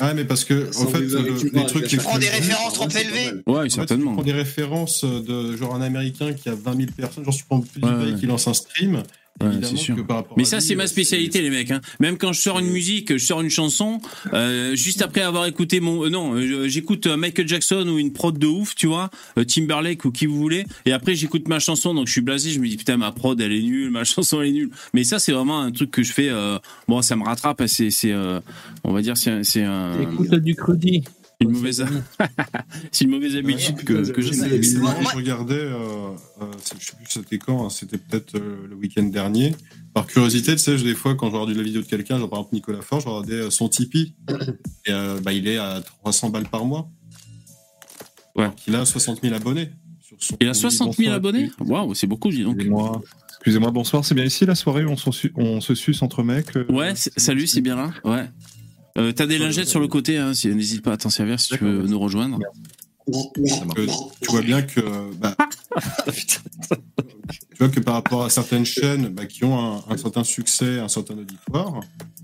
Ah, mais parce que, en fait, le- les trucs la Prends des plus- références trop élevées. Ouais, En fait, certainement. tu prends des références de genre un américain qui a 20 000 personnes, genre tu prends PewDiePie Ouais, ouais. qui lance un stream. Ouais, évidemment c'est sûr. que par rapport Mais ça, c'est ma euh, spécialité, les mecs. Hein. Même quand je sors une musique, je sors une chanson, euh, juste après avoir écouté mon, euh, non, euh, j'écoute Michael Jackson ou une prod de ouf, tu vois, Timberlake ou qui vous voulez, et après j'écoute ma chanson, donc je suis blasé, je me dis putain ma prod elle est nulle, ma chanson elle est nulle. Mais ça, c'est vraiment un truc que je fais. euh, bon, ça me rattrape. C'est, c'est, euh, on va dire, c'est, c'est un- Écoute du crudit. Une mauvaise, c'est une mauvaise habitude que, que j'ai. Je regardais, euh, euh, je sais plus c'était quand, hein, c'était peut-être euh, le week-end dernier. Par curiosité, tu sais, je- des fois quand je regarde la vidéo de quelqu'un, genre par exemple Nicolas Fort, je regardais euh, son Tipeee. Et euh, bah, il est à 300 balles par mois. Ouais. Alors qu'il a 60 000 abonnés. Sur son Il a 60 000 bonsoir. abonnés? Waouh, c'est beaucoup, dis donc. Excusez-moi, bonsoir. C'est bien ici la soirée où on, on se suce entre mecs Ouais, salut, c'est bien là. Ouais. Euh, T'as des lingettes sur le côté, hein, si- n'hésite pas à t'en servir si tu veux nous rejoindre. tu vois bien que bah, tu vois que par rapport à certaines chaînes bah, qui ont un, un certain succès, un certain auditoire,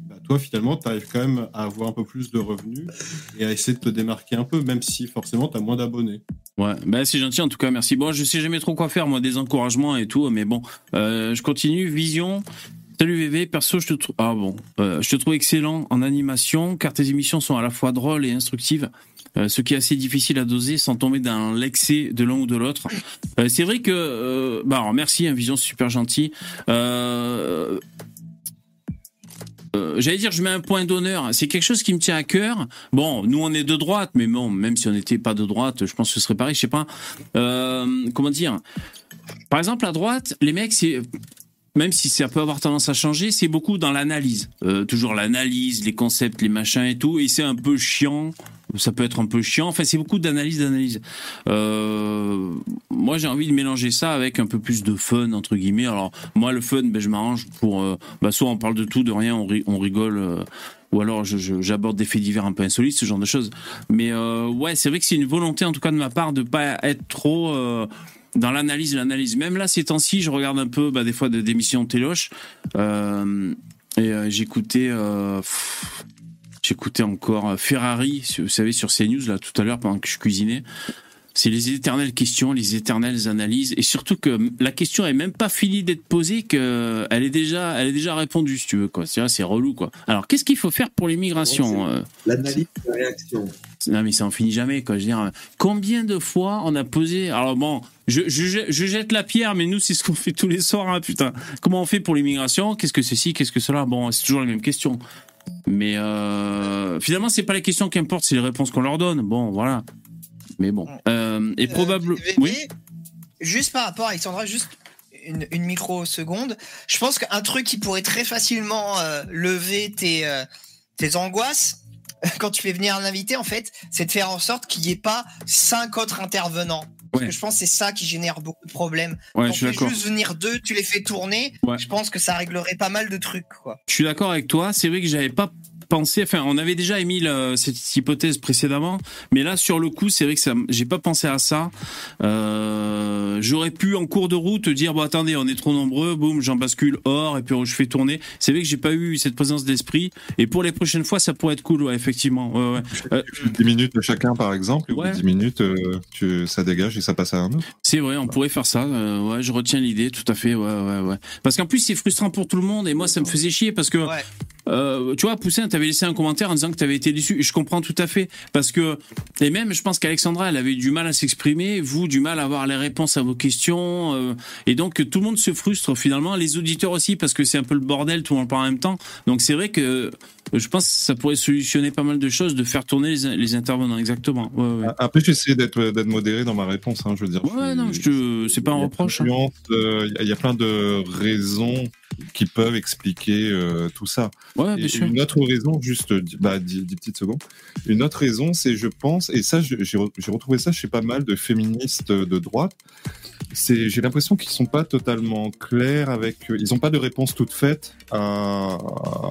bah, toi finalement tu arrives quand même à avoir un peu plus de revenus et à essayer de te démarquer un peu, même si forcément tu as moins d'abonnés. Ouais, bah c'est gentil en tout cas, merci. Bon, je sais jamais trop quoi faire, moi, des encouragements et tout, mais bon, euh, je continue. Vision. Salut VV, perso, je te trouve ah bon, euh, je te trouve excellent en animation, car tes émissions sont à la fois drôles et instructives. euh, ce qui est assez difficile à doser sans tomber dans l'excès de l'un ou de l'autre. Euh, c'est vrai que, bah alors merci, hein, Vision, c'est super gentil. J'allais dire, je mets un point d'honneur. C'est quelque chose qui me tient à cœur. Bon, nous on est de droite, mais bon, même si on n'était pas de droite, je pense que ce serait pareil. Je sais pas. Comment dire? Par exemple, à droite, les mecs, c'est même si ça peut avoir tendance à changer, c'est beaucoup dans l'analyse. Euh, toujours l'analyse, les concepts, les machins et tout. Et c'est un peu chiant. Ça peut être un peu chiant. Enfin, c'est beaucoup d'analyse, d'analyse. Euh, moi, j'ai envie de mélanger ça avec un peu plus de fun, entre guillemets. Alors, moi, le fun, ben, je m'arrange pour... euh, bah, soit on parle de tout, de rien, on, ri- on rigole... euh, ou alors j'aborde des faits divers un peu insolites, ce genre de choses. Mais ouais, c'est vrai que c'est une volonté, en tout cas de ma part, de pas être trop dans l'analyse, l'analyse. Même là, ces temps-ci, je regarde un peu, bah, des fois, des émissions de téloche. Euh, et euh, j'écoutais, euh, j'écoutais encore Ferrari, vous savez, sur CNews là tout à l'heure pendant que je cuisinais. C'est les éternelles questions, les éternelles analyses, et surtout que la question est même pas finie d'être posée, que elle est déjà, elle est déjà répondue, si tu veux quoi. C'est relou quoi. Alors, qu'est-ce qu'il faut faire pour l'immigration L'analyse de la réaction. Non mais ça en finit jamais quoi. Je veux dire, combien de fois on a posé. Alors bon, je, je, je- je jette la pierre, mais nous c'est ce qu'on fait tous les soirs, hein, putain. Comment on fait pour l'immigration? Qu'est-ce que c'est ci Qu'est-ce que cela? Bon, c'est toujours les mêmes questions. Mais euh, finalement, c'est pas les questions qui importent, c'est les réponses qu'on leur donne. Bon, voilà. Mais bon, Euh, et Euh, probable. VV, Oui? Juste par rapport à Alexandra, juste une, une microseconde. Je pense qu'un truc qui pourrait très facilement euh, lever tes, euh, tes angoisses quand tu fais venir un invité, en fait, c'est de faire en sorte qu'il n'y ait pas cinq autres intervenants. Parce Ouais. que je pense que c'est ça qui génère beaucoup de problèmes. Ouais, Quand je suis tu fais d'accord. juste venir deux, tu les fais tourner. Ouais. Je pense que ça réglerait pas mal de trucs, quoi. Je suis d'accord avec toi. C'est vrai que j'avais pas pensé. Enfin, on avait déjà émis cette hypothèse précédemment, mais là, sur le coup, c'est vrai que ça, j'ai pas pensé à ça. Euh, J'aurais pu en cours de route dire bon, attendez, on est trop nombreux, boum, j'en bascule hors et puis je fais tourner. C'est vrai que j'ai pas eu cette présence d'esprit. Et pour les prochaines fois, ça pourrait être cool, ouais, effectivement. Ouais, ouais. Euh, 10 minutes chacun, par exemple, de 10 minutes, euh, tu, ça dégage et ça passe à un autre. C'est vrai, on pourrait faire ça. euh, ouais, je retiens l'idée, tout à fait. Ouais, ouais, ouais. Parce qu'en plus, c'est frustrant pour tout le monde et moi, ça me faisait chier parce que. Ouais. Euh, tu vois, Poussin, t'avais laissé un commentaire en disant que t'avais été déçu. Et je comprends tout à fait. Parce que, et même, je pense qu'Alexandra, elle avait du mal à s'exprimer, vous, du mal à avoir les réponses à vos questions. euh, et donc, tout le monde se frustre finalement. Les auditeurs aussi, parce que c'est un peu le bordel, tout le monde parle en même temps. Donc, c'est vrai que euh, je pense que ça pourrait solutionner pas mal de choses de faire tourner les, les intervenants. Exactement. Ouais, ouais. Après, j'essaie d'être modéré dans ma réponse. Hein, je veux dire. Ouais, je c'est pas un reproche. hein. euh, il y a plein de raisons qui peuvent expliquer euh, tout ça. Ouais, Et une autre raison, juste bah, 10, 10 petites secondes. Une autre raison, c'est, je pense, et ça, j'ai re- j'ai retrouvé ça chez pas mal de féministes de droite, c'est, j'ai l'impression qu'ils sont pas totalement clairs avec, ils ont pas de réponse toute faite à,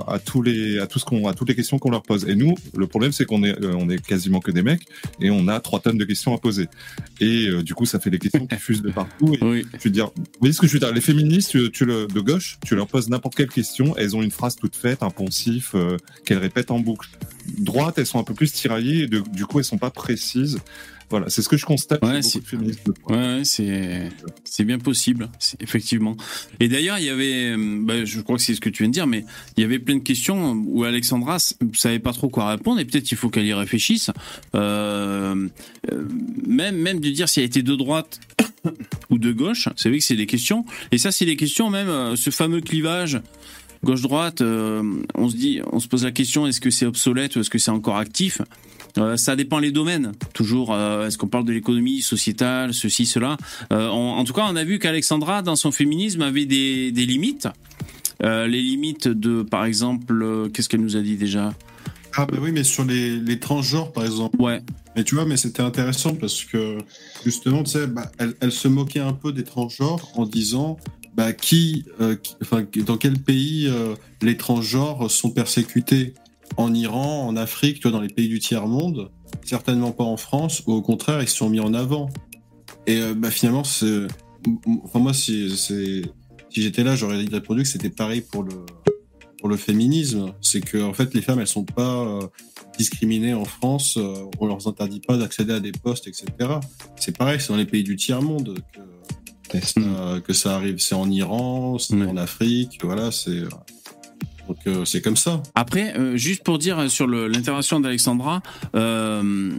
à tous les, à tout ce qu'on, à toutes les questions qu'on leur pose. Et nous, le problème, c'est qu'on est, euh, on est quasiment que des mecs et on a trois tonnes de questions à poser. Et euh, du coup, ça fait des questions qui fusent de partout. Et Oui. je veux dire, vous voyez ce que je veux dire Les féministes, tu, tu le, de gauche, tu leur poses n'importe quelle question, elles ont une phrase toute faite, un poncif, euh, qu'elles répètent en boucle. Droite, elles sont un peu plus tiraillées du coup, elles sont pas précises. Voilà, c'est ce que je constate Ouais, c'est-. Ouais, bien possible, effectivement. Et d'ailleurs, il y avait, euh, bah, je crois que c'est ce que tu viens de dire, mais il y avait plein de questions où Alexandra savait pas trop quoi répondre et peut-être il faut qu'elle y réfléchisse. Euh, euh, même même de dire si elle était de droite ou de gauche, c'est vrai que c'est des questions. Et ça, c'est des questions même ce fameux clivage gauche-droite. euh, on se dit, on se pose la question est-ce que c'est obsolète ou est-ce que c'est encore actif? Euh, ça dépend les domaines. Toujours, euh, est-ce qu'on parle de l'économie sociétale, ceci, cela? Euh, on- en tout cas, on a vu qu'Alexandra, dans son féminisme, avait des, des limites. Les limites de, par exemple, qu'est-ce qu'elle nous a dit déjà? Ah bah oui, mais sur les, les transgenres, par exemple. Ouais, Mais tu vois, mais c'était intéressant parce que justement, tu sais, bah, elle, elle se moquait un peu des transgenres en disant bah, qui, qui- enfin, dans quel pays les transgenres sont persécutés? En Iran, en Afrique, tu vois, dans les pays du tiers-monde, certainement pas en France, ou au contraire, ils se sont mis en avant. Et euh, bah, finalement, Enfin, moi, si, j'étais là, j'aurais répondu que c'était pareil pour le, pour le féminisme. C'est que, en fait, les femmes, elles sont pas. euh, discriminés en France, euh, on leur interdit pas d'accéder à des postes, etc. C'est pareil, c'est dans les pays du tiers-monde que, euh, que ça arrive. C'est en Iran, c'est Ouais. en Afrique, voilà, c'est. Donc euh, c'est comme ça. Après, euh, juste pour dire sur l'intervention d'Alexandra, euh,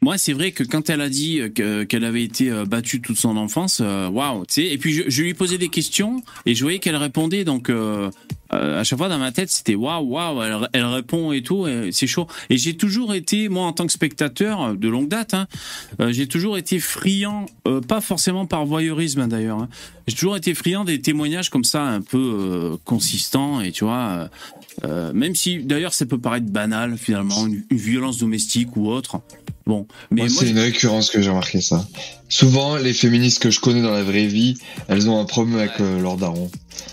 moi c'est vrai que quand elle a dit que- qu'elle avait été battue toute son enfance, waouh. Et puis je, lui posais des questions et je voyais qu'elle répondait, donc à chaque fois dans ma tête c'était waouh, waouh, elle, répond et tout, c'est chaud. Et j'ai toujours été, moi en tant que spectateur de longue date, hein, j'ai toujours été friand, pas forcément par voyeurisme hein, d'ailleurs. hein. J'ai toujours été friand des témoignages comme ça, un peu euh, consistants et tu vois. euh, euh, même si d'ailleurs ça peut paraître banal finalement, une, une violence domestique ou autre. Bon, mais Moi, moi, c'est une récurrence que j'ai remarqué ça. Souvent, les féministes que je connais dans la vraie vie, elles ont un problème avec euh, leur daron.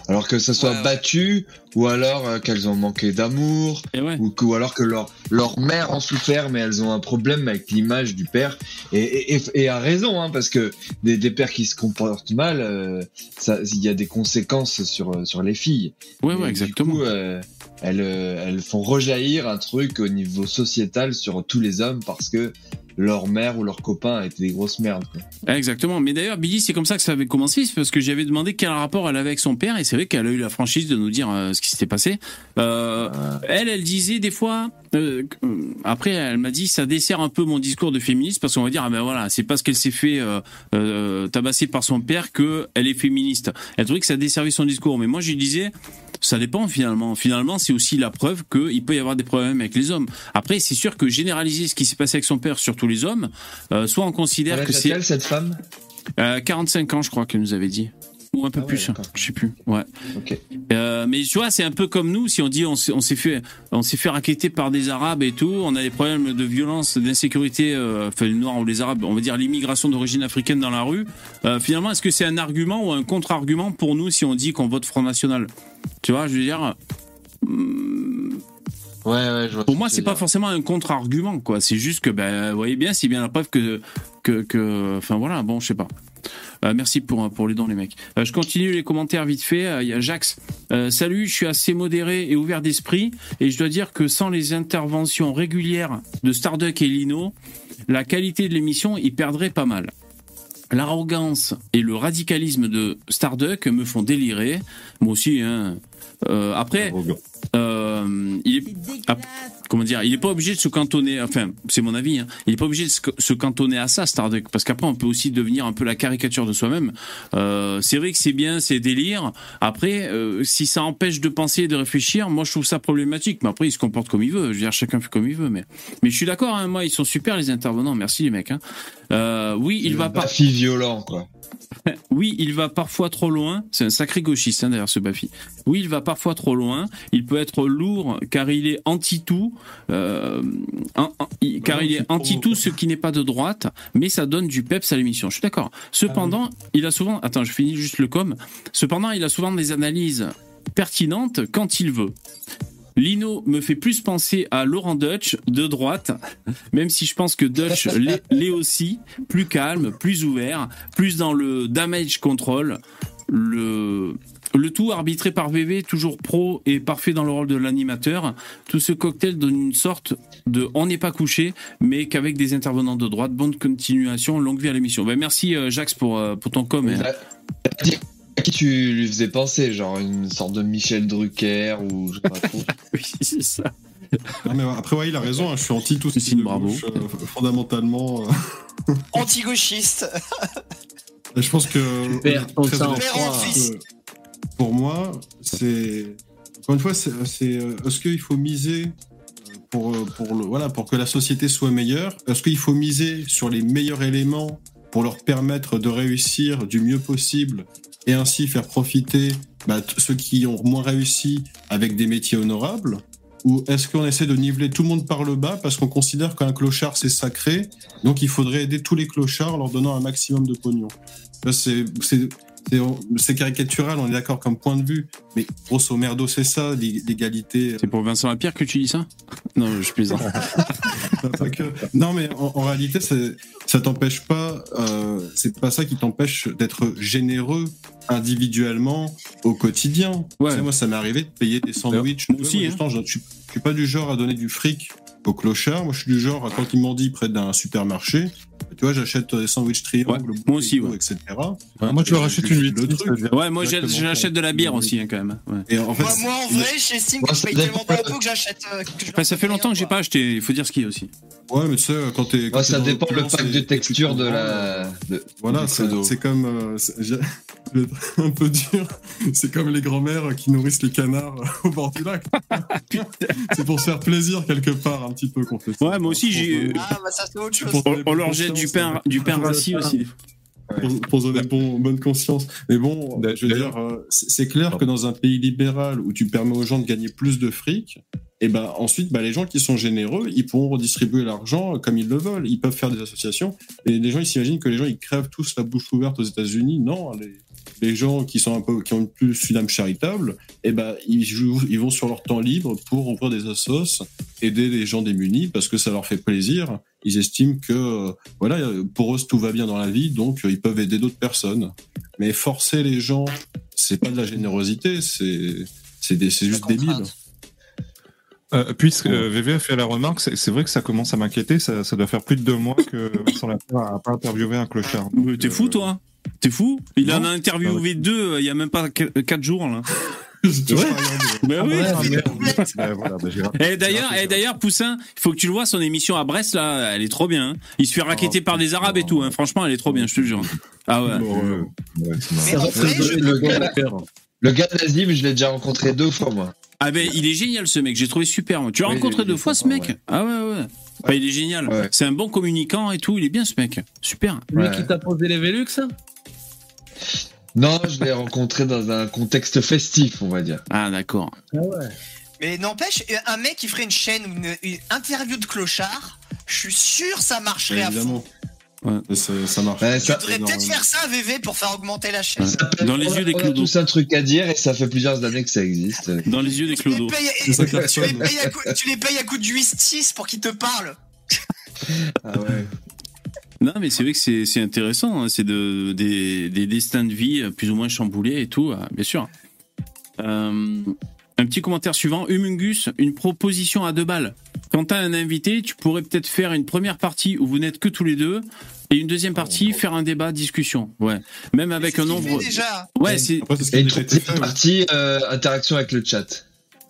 Alors que ça soit Ouais, battu, ou alors euh, qu'elles ont manqué d'amour, ou, alors que leur, leur mère en souffert, mais elles ont un problème avec l'image du père. Et, et, et, et a raison, hein, parce que des, des pères qui se comportent mal, euh, ça- il y a des conséquences sur, euh, sur les filles. Ouais, Et ouais, du exactement. coup, euh, elles, elles font rejaillir un truc au niveau sociétal sur tous les hommes parce que leur mère ou leur copain étaient des grosses merdes. quoi. Exactement. Mais d'ailleurs, Billy, c'est comme ça que ça avait commencé, c'est parce que j'avais demandé quel rapport elle avait avec son père, et c'est vrai qu'elle a eu la franchise de nous dire euh, ce qui s'était passé. Euh, elle, elle disait des fois, euh, euh, après, elle m'a dit, ça dessert un peu mon discours de féministe, parce qu'on va dire, ah ben voilà, c'est parce qu'elle s'est fait euh, euh, tabasser par son père que elle est féministe. Elle trouvait que ça desservait son discours, mais moi je lui disais, ça dépend finalement. Finalement, c'est aussi la preuve qu'il peut y avoir des problèmes avec les hommes. Après, c'est sûr que généraliser ce qui s'est passé avec son père sur tous les hommes, euh, soit on considère que c'est cette femme? Euh, 45 ans, je crois qu'elle nous avait dit. Ou un peu Ah ouais, plus, d'accord. je sais plus. Ouais. Euh, mais tu vois, c'est un peu comme nous, si on dit on s'est fait on s'est fait raqueter par des Arabes et tout, on a des problèmes de violence, d'insécurité, euh, enfin les Noirs ou les Arabes, on va dire l'immigration d'origine africaine dans la rue. Euh, finalement, est-ce que c'est un argument ou un contre-argument pour nous si on dit qu'on vote Front National? Tu vois, je veux dire. hum, Ouais, ouais, je vois. pour ce moi, c'est pas forcément un contre-argument, quoi. C'est juste que, ben, vous voyez bien, c'est bien la preuve que, que, que, enfin voilà, bon, je sais pas. Euh, merci pour, pour les dons, les mecs. Euh, je continue les commentaires vite fait. Euh, Il y a Jax. Salut, je suis assez modéré et ouvert d'esprit. Et je dois dire que sans les interventions régulières de Starduck et Lino, la qualité de l'émission y perdrait pas mal. L'arrogance et le radicalisme de Starduck me font délirer. Moi aussi, hein. Après, euh, il est comment dire, il est pas obligé de se cantonner, enfin, c'est mon avis, hein, il est pas obligé de se, se cantonner à ça, Starduck, parce qu'après, on peut aussi devenir un peu la caricature de soi-même. Euh, c'est vrai que c'est bien, c'est délire. Après, euh, si ça empêche de penser et de réfléchir, moi, je trouve ça problématique. Mais après, il se comporte comme il veut. Je veux dire, chacun fait comme il veut. Mais, mais je suis d'accord, hein, moi, ils sont super, les intervenants. Merci, les mecs. Hein. Oui, il va pas. Bafi violent, quoi. Oui, il va parfois trop loin. C'est un sacré gauchiste, hein, d'ailleurs, ce Bafi. Oui, il il va parfois trop loin. Il peut être lourd car il est anti-tout, euh, en- en- il- car non, il est c'est trop- anti-tout ce qui n'est pas de droite, mais ça donne du peps à l'émission. Je suis d'accord. Cependant, il a souvent... Attends, je finis juste le com. Cependant, il a souvent des analyses pertinentes quand il veut. Lino me fait plus penser à Laurent Dutch de droite, même si je pense que Dutch l'est l'est aussi, plus calme, plus ouvert, plus dans le damage control, le, le tout arbitré par VV, toujours pro et parfait dans le rôle de l'animateur. Tout ce cocktail donne une sorte de on n'est pas couché, mais qu'avec des intervenants de droite. Bonne continuation, longue vie à l'émission. Ben, merci euh, Jax pour, euh, pour ton com. hein. À qui tu lui faisais penser Genre une sorte de Michel Drucker ou je sais pas trop. Oui, c'est ça. Non, mais après, ouais, il a raison, hein, je suis anti tout ce qui Bravo. gauche, euh, fondamentalement. euh, Anti-gauchiste. Je pense que. Tu perds ton très Pour moi, c'est. Encore une fois, c'est. euh, Est-ce qu'il faut miser euh, pour, euh, pour, le, voilà, pour que la société soit meilleure? Est-ce qu'il faut miser sur les meilleurs éléments pour leur permettre de réussir du mieux possible et ainsi faire profiter bah, ceux qui ont moins réussi avec des métiers honorables? Ou est-ce qu'on essaie de niveler tout le monde par le bas parce qu'on considère qu'un clochard c'est sacré, donc il faudrait aider tous les clochards en leur donnant un maximum de pognon? C'est c'est- caricatural, on est d'accord comme point de vue, mais grosso merdo c'est ça, l'é- l'égalité. C'est pour Vincent Lapierre que tu dis ça? Non, je plaisante. Non mais en, en réalité ça t'empêche pas, euh, c'est pas ça qui t'empêche d'être généreux individuellement au quotidien. Ouais. Tu sais, moi ça m'est arrivé de payer des sandwichs. Moi aussi, hein. je, je suis- je suis pas du genre à donner du fric aux clochards. Moi je suis du genre à, quand ils m'ont dit près d'un supermarché, tu vois j'achète des sandwichs triangles, moi aussi, ouais. etc. Moi, je leur achète une huître. Ouais, moi j'achète de la bière aussi hein, quand même. Ouais. Et en fait, Moi, moi, en vrai, j'estime Moi, que je ça paye tellement que j'achète. euh, que Enfin, ça fait longtemps que j'ai pas acheté. Il faut dire ce qu'il y a aussi. ouais mais tu sais quand t'es Ouais, ça dans dépend le pack de tu texture de comprends, la. de- Voilà, c'est comme. euh, c'est- j'ai- je vais être un peu dur. C'est comme les grands-mères qui nourrissent les canards au bord du lac. c'est pour se faire plaisir quelque part, un petit peu qu'on fait ça. Ouais, moi aussi, j'ai- Ah, bah ça, c'est autre chose. On leur jette du pain, du pain rassis aussi. Pour, pour donner bon, bonne conscience. Mais bon, je veux dire, euh, c'est clair que dans un pays libéral où tu permets aux gens de gagner plus de fric, et ben ensuite, bah, les gens qui sont généreux, ils pourront redistribuer l'argent comme ils le veulent. Ils peuvent faire des associations. Et les gens, ils s'imaginent que les gens, ils crèvent tous la bouche ouverte aux États-Unis. Non, les, les gens qui sont un peu, qui ont plus une âme charitable, et ben ils jouent, ils vont sur leur temps libre pour ouvrir des assos, aider les gens démunis parce que ça leur fait plaisir. Ils estiment que euh, voilà, pour eux tout va bien dans la vie, donc euh, ils peuvent aider d'autres personnes. Mais forcer les gens, c'est pas de la générosité, c'est c'est juste débile. Euh, puisque euh, VV a fait la remarque, c'est vrai que ça commence à m'inquiéter. Ça, ça doit faire plus de deux mois que Vincent Lapierre a pas interviewé un clochard. Mais T'es fou, toi T'es fou? Il en a interviewé deux euh, il y a même pas 4 jours, là. Ouais. oui. Ah. Ouais, bah, j'ai- Et d'ailleurs, et d'ailleurs, Poussin, il faut que tu le vois, son émission à Brest, là, elle est trop bien. hein. Il se fait raqueter Oh, par des Arabes et tout, hein. franchement, elle est trop bien, je te le jure. Ah ouais. Bon, ouais, ouais, c'est marrant. Mais en vrai, je- le gars Nazim, je l'ai déjà rencontré deux fois, moi. Ah ben, il est génial, ce mec, j'ai trouvé super. moi. Tu l'as Oui, rencontré deux fois, ce mec ouais. Ah ouais, ouais. Enfin, il est génial. Ouais. C'est un bon communicant et tout, il est bien, ce mec. Super. Lui Ouais. qui t'a posé les Velux Non, je l'ai rencontré dans un contexte festif, on va dire. Ah d'accord. Ah ouais. Mais n'empêche, un mec qui ferait une chaîne ou une, une interview de clochard, je suis sûr ça marcherait à fond. Évidemment. Ouais. Ça, ça marche. Ouais, Tu ça- devrais peut-être faire ça, VV, pour faire augmenter la chaîne. Ouais. Ça peut- Dans les on a- yeux des on a clodos. tous un truc à dire et ça fait plusieurs années que ça existe. Dans les yeux des Tu les clodos. tu les payes à coup, tu les payes à coup de 8-6 pour qu'ils te parlent. Ah ouais. Non, mais c'est vrai que c'est c'est intéressant. hein. C'est de, des, des destins de vie plus ou moins chamboulés et tout, euh, bien sûr. Euh, un petit commentaire suivant. Humungus, une proposition à deux balles. Quand t'as un invité, tu pourrais peut-être faire une première partie où vous n'êtes que tous les deux et une deuxième partie, faire un débat, discussion. Ouais. Même avec un nombre. déjà. Ouais, c'est. Et une troisième partie, euh, interaction avec le chat.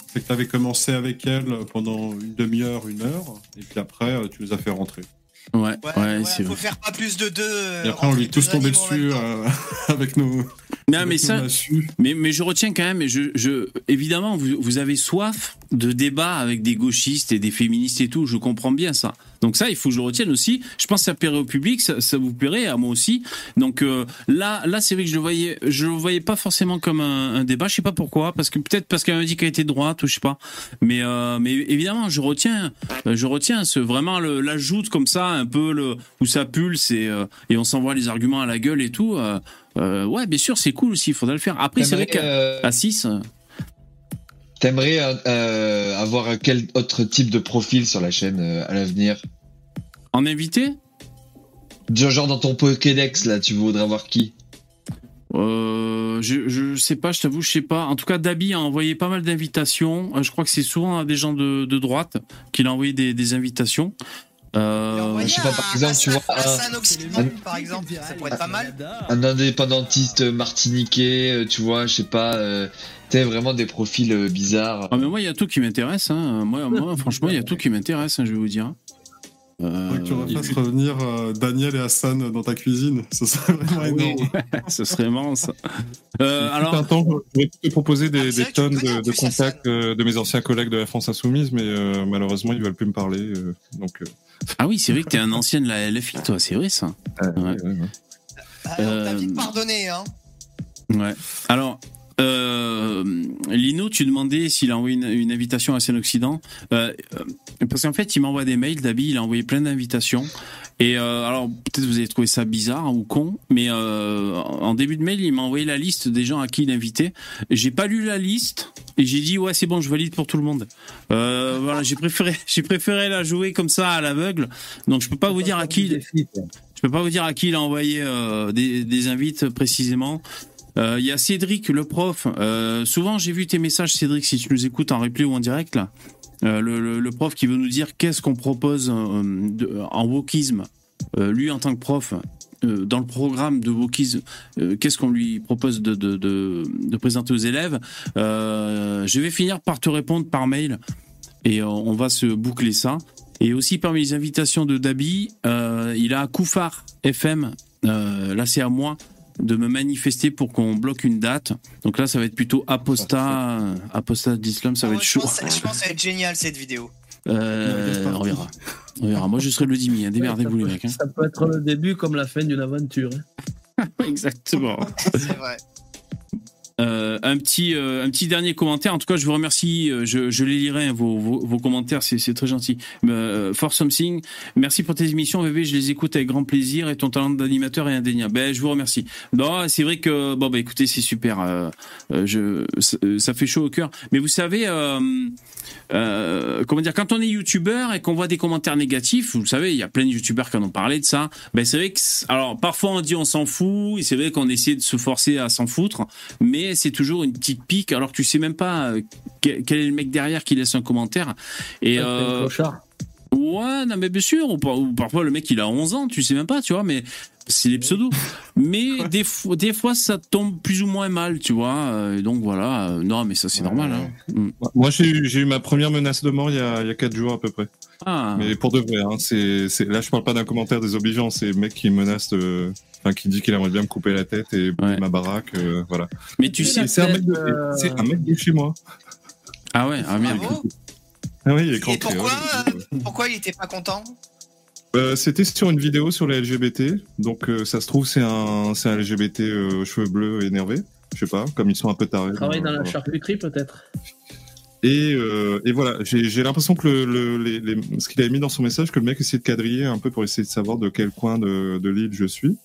C'est que tu avais commencé avec elle pendant une demi-heure, une heure, et puis après, tu nous as fait rentrer. Ouais, Ouais, ouais, c'est faut vrai. faire pas plus de deux. euh, Et après, on entre lui est tous même dessus euh, avec nos. Non, mais avec ça. Mais, mais je retiens quand même, je, je, évidemment, vous, vous avez soif de débat avec des gauchistes et des féministes et tout, je comprends bien ça. Donc ça, il faut que je le retienne aussi. Je pense que ça plairait au public, ça, ça vous plairait, à moi aussi. Donc euh, là, là, c'est vrai que je le voyais, je le voyais pas forcément comme un, un débat. Je sais pas pourquoi, parce que peut-être parce qu'elle m'a dit qu'elle était droite ou je sais pas. Mais euh, mais évidemment, je retiens, euh, je retiens ce vraiment l'ajoute comme ça, un peu le où ça pulse et euh, et on s'envoie les arguments à la gueule et tout. ouais, bien sûr, c'est cool aussi. Il faudra le faire. Après, c'est vrai qu'à euh, à 6 T'aimerais euh, euh, avoir quel autre type de profil sur la chaîne euh, à l'avenir? En invité? Genre genre dans ton Pokédex, là, tu voudrais avoir qui? Euh, je, je sais pas, je t'avoue, je sais pas. En tout cas, Dabi a envoyé pas mal d'invitations. Je crois que c'est souvent à des gens de, de droite qu'il a envoyé des, des invitations. Euh, je sais pas, par exemple, tu vois, un- Hassan Occident, par exemple, ça pourrait être pas mal. Un indépendantiste martiniquais, tu vois, je sais pas, euh, t'es vraiment des profils euh, bizarres. Ah, mais moi, il y a tout qui m'intéresse. Hein. Moi, moi, franchement, il y a tout qui m'intéresse, hein, je vais vous dire. Euh, que tu refasses revenir euh, Daniel et Hassan dans ta cuisine. Ce serait vraiment Ah oui. énorme. ce serait ça. Euh, Alors, alors, un temps, je pourrais te proposer des, Ah, c'est des vrai que tu tonnes de, contacts euh, de mes anciens collègues de la France Insoumise, mais euh, malheureusement, ils veulent plus me parler. euh, donc, euh, ah oui, c'est vrai que t'es un ancien de la LFI, toi, c'est vrai ça. euh, Ouais. ouais, ouais. Ah, on t'a vite pardonné, hein. Ouais. Alors, euh, Lino, tu demandais s'il a envoyé une, une invitation à Seine-Occident. Euh, euh, parce qu'en fait, il m'envoie des mails, Dabi, il a envoyé plein d'invitations. Et euh, alors, peut-être vous avez trouvé ça bizarre ou con, mais en début de mail, il m'a envoyé la liste des gens à qui il invitait. J'ai pas lu la liste et j'ai dit ouais c'est bon, je valide pour tout le monde. Voilà, j'ai préféré, j'ai préféré la jouer comme ça à l'aveugle. Donc je peux pas vous dire à qui. je peux pas vous dire à qui il a envoyé des, des invites précisément. Euh, Il y a Cédric, le prof. Euh, souvent, j'ai vu tes messages, Cédric, si tu nous écoutes en replay ou en direct, là. Euh, le, prof qui veut nous dire qu'est-ce qu'on propose euh, en wokisme. Euh, lui, en tant que prof, euh, dans le programme de wokisme, euh, qu'est-ce qu'on lui propose de, de, présenter aux élèves Euh, Je vais finir par te répondre par mail et euh, on va se boucler ça. Et aussi parmi les invitations de Dabi, euh, il a Koufar FM. Euh, là, c'est à moi de me manifester pour qu'on bloque une date. Donc là, ça va être plutôt apostat, apostat d'islam, ça va être chaud. pense, je pense que ça va être génial cette vidéo. Euh, on verra. On verra. Moi, je serai le demi. Hein. Démerdez-vous, les mecs. hein. Ça peut être le début comme la fin d'une aventure. hein. Exactement. C'est vrai. Euh, un petit euh, un petit dernier commentaire. En tout cas, je vous remercie. euh, Je, je les lirai hein, vos, vos, commentaires. C'est très gentil. For something. Merci pour tes émissions, VV. Je les écoute avec grand plaisir et ton talent d'animateur est indéniable. Ben, je vous remercie. Non, c'est vrai que bon, bah écoutez, c'est super. Je ça, fait chaud au cœur. Mais vous savez. Comment dire, quand on est youtubeur et qu'on voit des commentaires négatifs, vous savez, il y a plein de youtubeurs qui en ont parlé de ça. Ben c'est vrai que, alors parfois on dit on s'en fout, et c'est vrai qu'on essaie de se forcer à s'en foutre, mais c'est toujours une petite pique, alors que tu sais même pas euh, quel, est le mec derrière qui laisse un commentaire. Et euh. Ouais, non mais bien sûr, ou, par- ou parfois le mec il a 11 ans, tu sais même pas, tu vois, mais c'est les pseudos. Mais des fois, des fois ça tombe plus ou moins mal, tu vois. euh, et donc voilà, euh, non mais ça c'est normal. Hein. Mm. Moi, j'ai eu, ma première menace de mort il y a, il y a 4 jours à peu près. Ah. Mais pour de vrai, hein, c'est, là, je parle pas d'un commentaire désobligeant, c'est le mec qui menace de, enfin, qui dit qu'il aimerait bien me couper la tête et Ouais. ma baraque, euh, voilà. Mais tu sais, c'est un mec de, c'est un mec de chez moi. ah ouais, ah merde. Ah oui, il est grand Et pourquoi, créole. pourquoi il était pas content Euh, c'était sur une vidéo sur les LGBT, donc euh, ça se trouve c'est un, LGBT euh, cheveux bleus énervé, je sais pas, comme ils sont un peu tarés. Travaille dans la Voilà. charcuterie peut-être. Et, euh, et voilà, j'ai j'ai l'impression que le, le- les, les- ce qu'il avait mis dans son message, que le mec essayait de quadriller un peu pour essayer de savoir de quel coin de, de l'île je suis.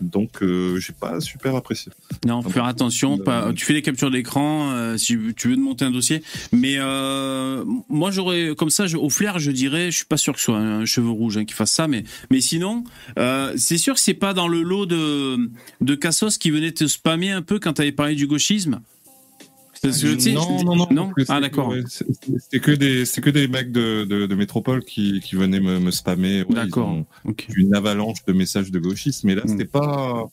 Donc, euh, j'ai pas super apprécié. Non, faut faire attention. Pas, tu fais des captures d'écran euh, si tu veux te monter un dossier. Mais euh, moi, j'aurais comme ça, je- au flair, je dirais, je suis pas sûr que ce soit un cheveu rouge hein, qui fasse ça, mais mais sinon, euh, c'est sûr que c'est pas dans le lot de de Cassos qui venait te spammer un peu quand t'avais parlé du gauchisme. Parce que, non, non, non, non? c'est- Ah d'accord. C'était que des, c'est que des mecs de, de, de métropole qui, qui venaient me, me spammer. Ouais, D'accord. Une avalanche de messages de gauchistes, mais là, Hmm. c'était pas,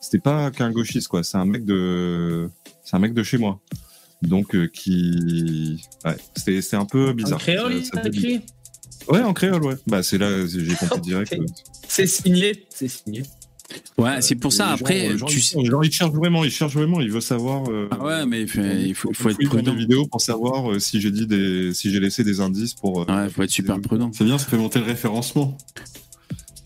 c'était pas qu'un gauchiste, quoi. C'est un mec de, c'est un mec de chez moi. Donc, euh, qui, ouais, c'est, c'est un peu bizarre. En créole, Ça- ça écrit? Ouais, en créole, ouais. Bah, c'est là, j'ai compris direct. C'est signé. C'est signé. Ouais, c'est pour ça. Après, gens, tu sais. gens, ils cherchent vraiment, ils cherchent vraiment, ils veulent savoir. euh, Ah ouais, mais il faut, il faut, il faut être fouiller dans prudent. des vidéos pour savoir euh, si j'ai dit des, si j'ai laissé des indices pour. euh, Ouais, il faut être super prudent. C'est bien, ça fait monter le référencement.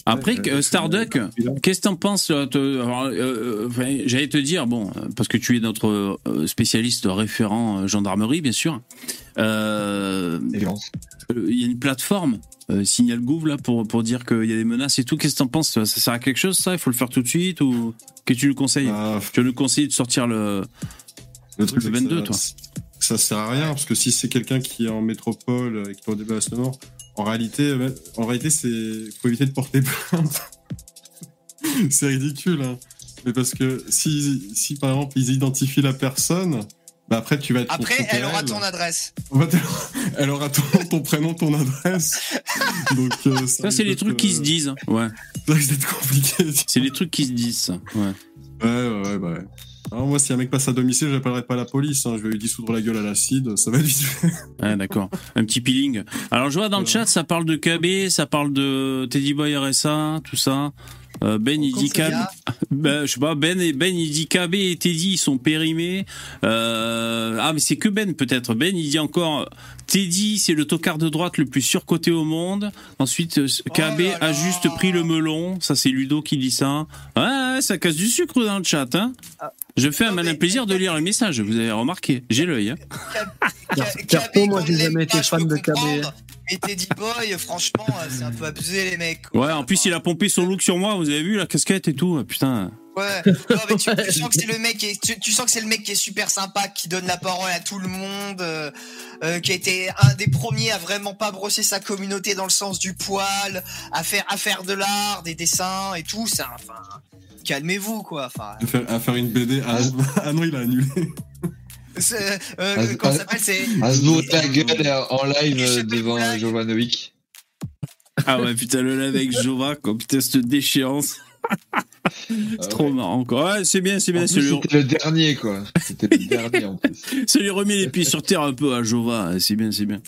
Après, ouais, Starduck, qu'est-ce que t'en penses euh, euh, euh, enfin, J'allais te dire, bon, euh, parce que tu es notre euh, spécialiste référent euh, gendarmerie, bien sûr. Euh, euh, Il y a une plateforme, euh, Signal Gouv, là, pour, pour dire qu'il y a des menaces et tout. Qu'est-ce que t'en penses? Ça sert à quelque chose, ça? Il faut le faire tout de suite ou Qu'est-ce que tu nous conseilles? Ah, Tu nous conseilles de sortir le. le truc, Le c'est que 22, ça, toi. Ça sert à rien, parce que si c'est quelqu'un qui est en métropole et qui est au débat sonore, en réalité, euh, en réalité, c'est faut éviter de porter plainte. c'est ridicule, hein. Mais parce que si, si par exemple ils identifient la personne, bah après tu vas être Après, elle aura ton adresse. Elle aura ton, ton prénom, ton adresse. Donc, euh, Ça, c'est les trucs qui se disent. hein. Ouais. Ça risque d'être compliqué. C'est les trucs qui se disent, ça. Ouais. Ouais, ouais, ouais, bah ouais. Alors moi, si un mec passe à domicile, j'appellerai pas la police. hein. Je vais lui dissoudre la gueule à l'acide. Ça va vite. Ouais, d'accord. Un petit peeling. Alors, je vois dans le chat, ça parle de KB, ça parle de Teddy Boy RSA, tout ça. Euh, ben, il dit KB. Ben, je sais pas, Ben, et, ben, il dit KB et Teddy, ils sont périmés. Euh, ah, mais c'est que Ben, peut-être. Ben, il dit encore, Teddy, c'est le tocard de droite le plus surcoté au monde. Ensuite, euh, KB Oh là a juste pris le melon. Ça, c'est Ludo qui dit ça. Ouais, ouais, ça casse du sucre dans le chat, hein. Ah. Je fais un Non, malin mais- plaisir de lire les messages, vous avez remarqué. J'ai l'œil, hein. KB, moi, j'ai jamais été fan de KB. comprendre. Et Teddy Boy, franchement, c'est un peu abusé, les mecs. quoi. Ouais, en plus, il a pompé son look sur moi, vous avez vu la casquette et tout. Ah, Putain. Ouais, non, mais tu, tu sens que c'est le mec qui est, tu, tu sens que c'est le mec qui est super sympa, qui donne la parole à tout le monde, euh, euh, qui a été un des premiers à vraiment pas brosser sa communauté dans le sens du poil, à faire à faire de l'art, des dessins et tout. Ça, enfin, calmez-vous quoi. Enfin, À faire, à faire une BD. Ah, non, ah non, il a annulé. c'est- euh, Ah, comment ah, ça s'appelle C'est À se bourrer la gueule euh, en live euh, devant. Jovanovic. Ah ouais, putain, le live avec Jova, quoi. Putain, cette déchéance. C'est trop marrant, quoi. Ouais, c'est bien, c'est En bien. plus, Ça lui, C'était le dernier, quoi. C'était le dernier, en plus. ça lui remet les pieds sur terre un peu à Jova. C'est bien, c'est bien.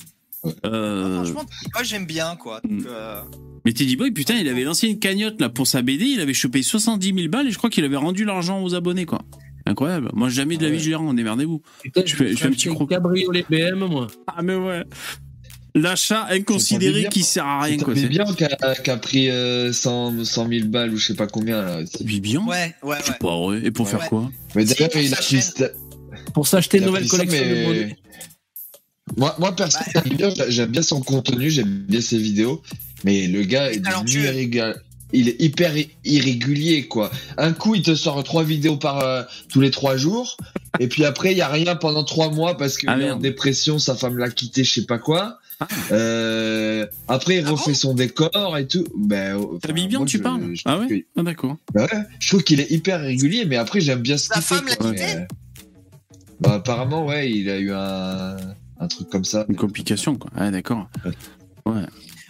Euh, franchement, moi j'aime bien quoi. Donc, Mm. euh, mais Teddy Boy, putain, il avait lancé une cagnotte là pour sa BD, il avait chopé 70 000 balles et je crois qu'il avait rendu l'argent aux abonnés, quoi. Incroyable. Moi, jamais de la vie, je les rends, démerdez-vous. Putain, Je fais- je fais un petit croc. cabriolet BM, moi. Ah, mais ouais. L'achat inconsidéré bien. qui sert à rien, quoi. C'est bien qu'a qu'a pris euh, 100, 100 000 balles ou je sais pas combien, là. bien. ouais, ouais, ouais. pas. Et pour Ouais. faire quoi Mais Si, d'ailleurs, pour il a s'acheter une nouvelle collection de monnaie. Moi, moi personnellement, j'aime bien- j'aime bien son contenu, j'aime bien ses vidéos, mais le gars Il est irrégulier. Il est hyper i- irrégulier, quoi. Un coup, il te sort trois vidéos par euh, tous les trois jours, et puis après, il y a rien pendant trois mois parce qu'il Ah, est en dépression, sa femme l'a quitté, je sais pas quoi. Ah. Euh, après, il Ah refait bon son décor et tout. Ben, enfin, bien, moi, tu je- parles je Ah ouais que- Ah, d'accord. bah ouais, je trouve qu'il est hyper régulier, mais après, j'aime bien ce Sa qu'il fait. femme l'a quitté mais, euh, Bah, apparemment, ouais, il a eu un, un truc comme ça. Une complication, quoi. Ah, d'accord. Ouais.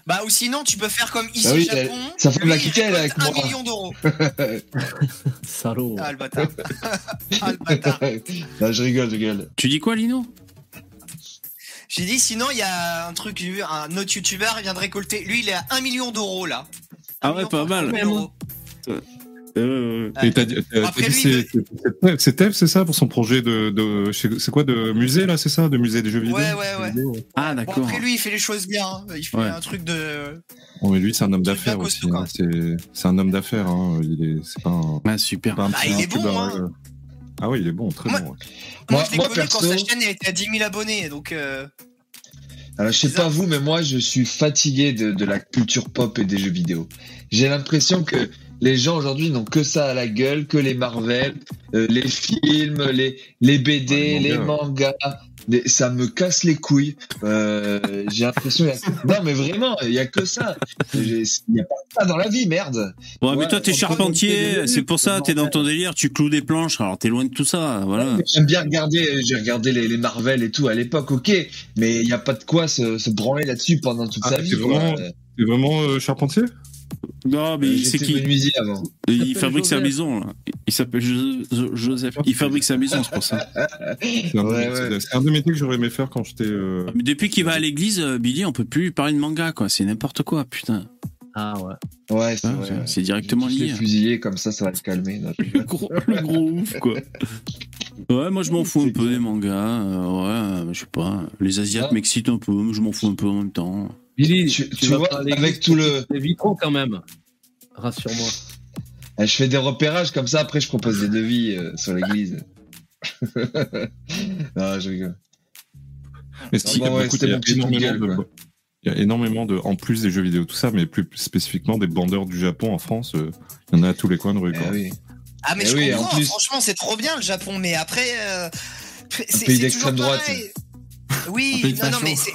Bah ou sinon tu peux faire comme ici Bah oui, au Japon. femme lui, l'a récolte avec un moi. million d'euros. Salaud. Ah le bâtard. ah le bâtard. non, je rigole, je rigole. Tu dis quoi, Lino? J'ai dit sinon il y a un truc, un autre youtubeur vient de récolter. Lui il est à 1 million d'euros là. Ah ouais, pas mal. 300 000 euros. Euh, Et t'as dit, t'as- t'as Après, dit lui, c'est- c'est ça pour son projet de, de c'est quoi de musée là, c'est ça, de musée des jeux vidéo? Ouais, ouais, ouais. Vidéo, Ah, Bon, d'accord. après lui il fait les choses bien. hein. Il fait Ouais. un truc de. Bon, mais lui, c'est un homme d'affaires aussi. costaud, hein. C'est c'est un homme d'affaires. Hein. Il est, c'est pas un, Ah, super. pas un Bah, petit il est bon, hein. Ah oui, il est bon, très Moi- bon. ouais. Moi, Moi- je l'ai moi, connu quand perso- sa chaîne elle était à 10 000 abonnés donc. euh, Alors, je sais Bizarre. pas vous, mais moi, je suis fatigué de, de la culture pop et des jeux vidéo. J'ai l'impression que les gens aujourd'hui n'ont que ça à la gueule, que les Marvel, euh, les films, les, les BD, Ouais, les les mangas. Les- ça me casse les couilles. Euh, j'ai l'impression. a- Non, mais vraiment, il y a que ça. Il n'y a pas ça dans la vie, merde. Bon, mais Ouais, toi, t'es charpentier, c'est pour ça, t'es dans ton délire, tu cloues des planches, alors t'es loin de tout ça, voilà. J'aime bien regarder, j'ai regardé les, les Marvel et tout à l'époque, ok, mais il n'y a pas de quoi se, se branler là-dessus pendant toute Ah, sa vie. C'est vraiment euh, Charpentier? Non, mais Euh, c'est J'étais qui menuisier avant. Il fabrique sa maison, là. Il s'appelle Jo- Jo- Joseph. Il fabrique sa maison, c'est pour ça. C'est un, Ouais, c'est- ouais. c'est un des métiers que j'aurais aimé faire quand j'étais. euh, Mais depuis qu'il va à l'église, euh, Billy, on peut plus parler de manga, quoi. C'est n'importe quoi, putain. Ah ouais. Ouais, c'est Ah, directement Je vais lié. fusiller comme ça, ça va le calmer. là. le gros, le gros ouf, quoi. Ouais, moi je m'en fous un peu des mangas. euh, ouais, je sais pas. Les Asiates Ah. m'excitent un peu, mais je m'en fous un peu en même temps. Billy, Tu- tu vas vois, l'église avec tout le- Des vitraux quand même. Rassure-moi. Eh, Je fais des repérages comme ça, après je propose des devis euh, sur l'église. non, je rigole. Mais y a bon, ouais, il y a énormément de- quoi. Il y a énormément de, en plus des jeux vidéo, tout ça, mais plus spécifiquement des bandeurs du Japon en France, euh, il y en a à tous les coins de rue. Eh quoi. oui. Ah mais Eh je oui, en comprends, plus- franchement c'est trop bien le Japon, mais après euh, c'est pays d'extrême droite. Oui, non, mais c'est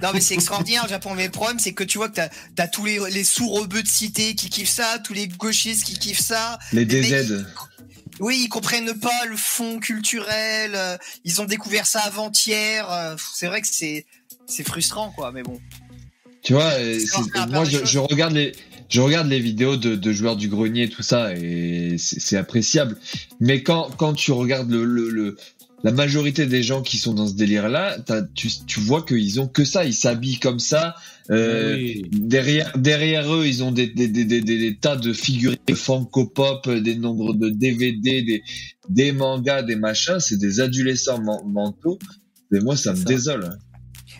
non mais c'est extraordinaire le Japon, mais le problème c'est que tu vois que t'as as tous les, les sous-rebeux de cité qui kiffent ça, tous les gauchistes qui kiffent ça. Les Les mecs, DZ. Oui, ils comprennent pas le fond culturel, euh, ils ont découvert ça avant-hier, euh, c'est vrai que c'est c'est frustrant quoi, mais bon. Tu vois, euh, moi je regarde les je regarde les vidéos de, de joueurs du grenier tout ça et c'est appréciable. Mais quand quand tu regardes le, le, le- la majorité des gens qui sont dans ce délire là, tu, tu vois qu'ils ont que ça, ils s'habillent comme ça. Euh, Oui. Derrière, derrière eux, ils ont des, des, des, des, tas de figurines de Funko Pop, des nombres de DVD, des, des mangas, des machins. C'est des adolescents men- mentaux. Et moi, ça me ça. désole.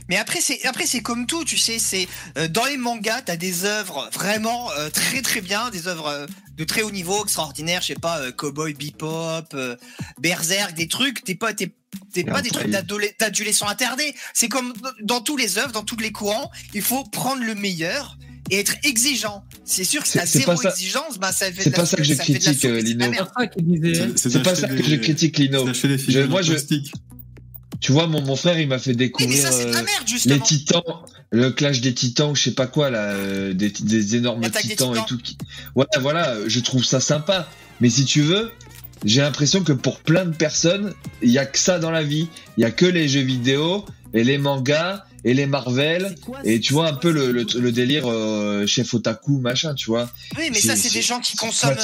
Mais après c'est après c'est comme tout, tu sais, c'est euh, dans les mangas, t'as des œuvres vraiment euh, très très bien, des œuvres euh, de très haut niveau, extraordinaires, je sais pas, euh, Cowboy Bebop, euh, Berserk, des trucs, t'es pas t'es t'es pas des trucs d'adole- d'adolescents attardés. C'est comme dans tous les œuvres, dans tous les courants, il faut prendre le meilleur et être exigeant. C'est sûr que si C'est- t'as c'est zéro pas ça- exigence, bah ça fait c'est de pas la ça que je critique, Lino. C'est ça qu'il disait. C'est pas ça que je critique, Lino. Moi, je- plastique. Tu vois, mon, mon frère, il m'a fait découvrir ça c'est de euh, la merde les titans, le clash des titans, ou je sais pas quoi, là, euh, des, des énormes des titans, et tout. qui- Ouais, voilà, je trouve ça sympa. Mais si tu veux, j'ai l'impression que pour plein de personnes, il y a que ça dans la vie. Il y a que les jeux vidéo et les mangas et les Marvel. Et tu vois un peu le, le, le délire euh, chef otaku, machin, tu vois. Oui, mais ça C'est- des gens qui consomment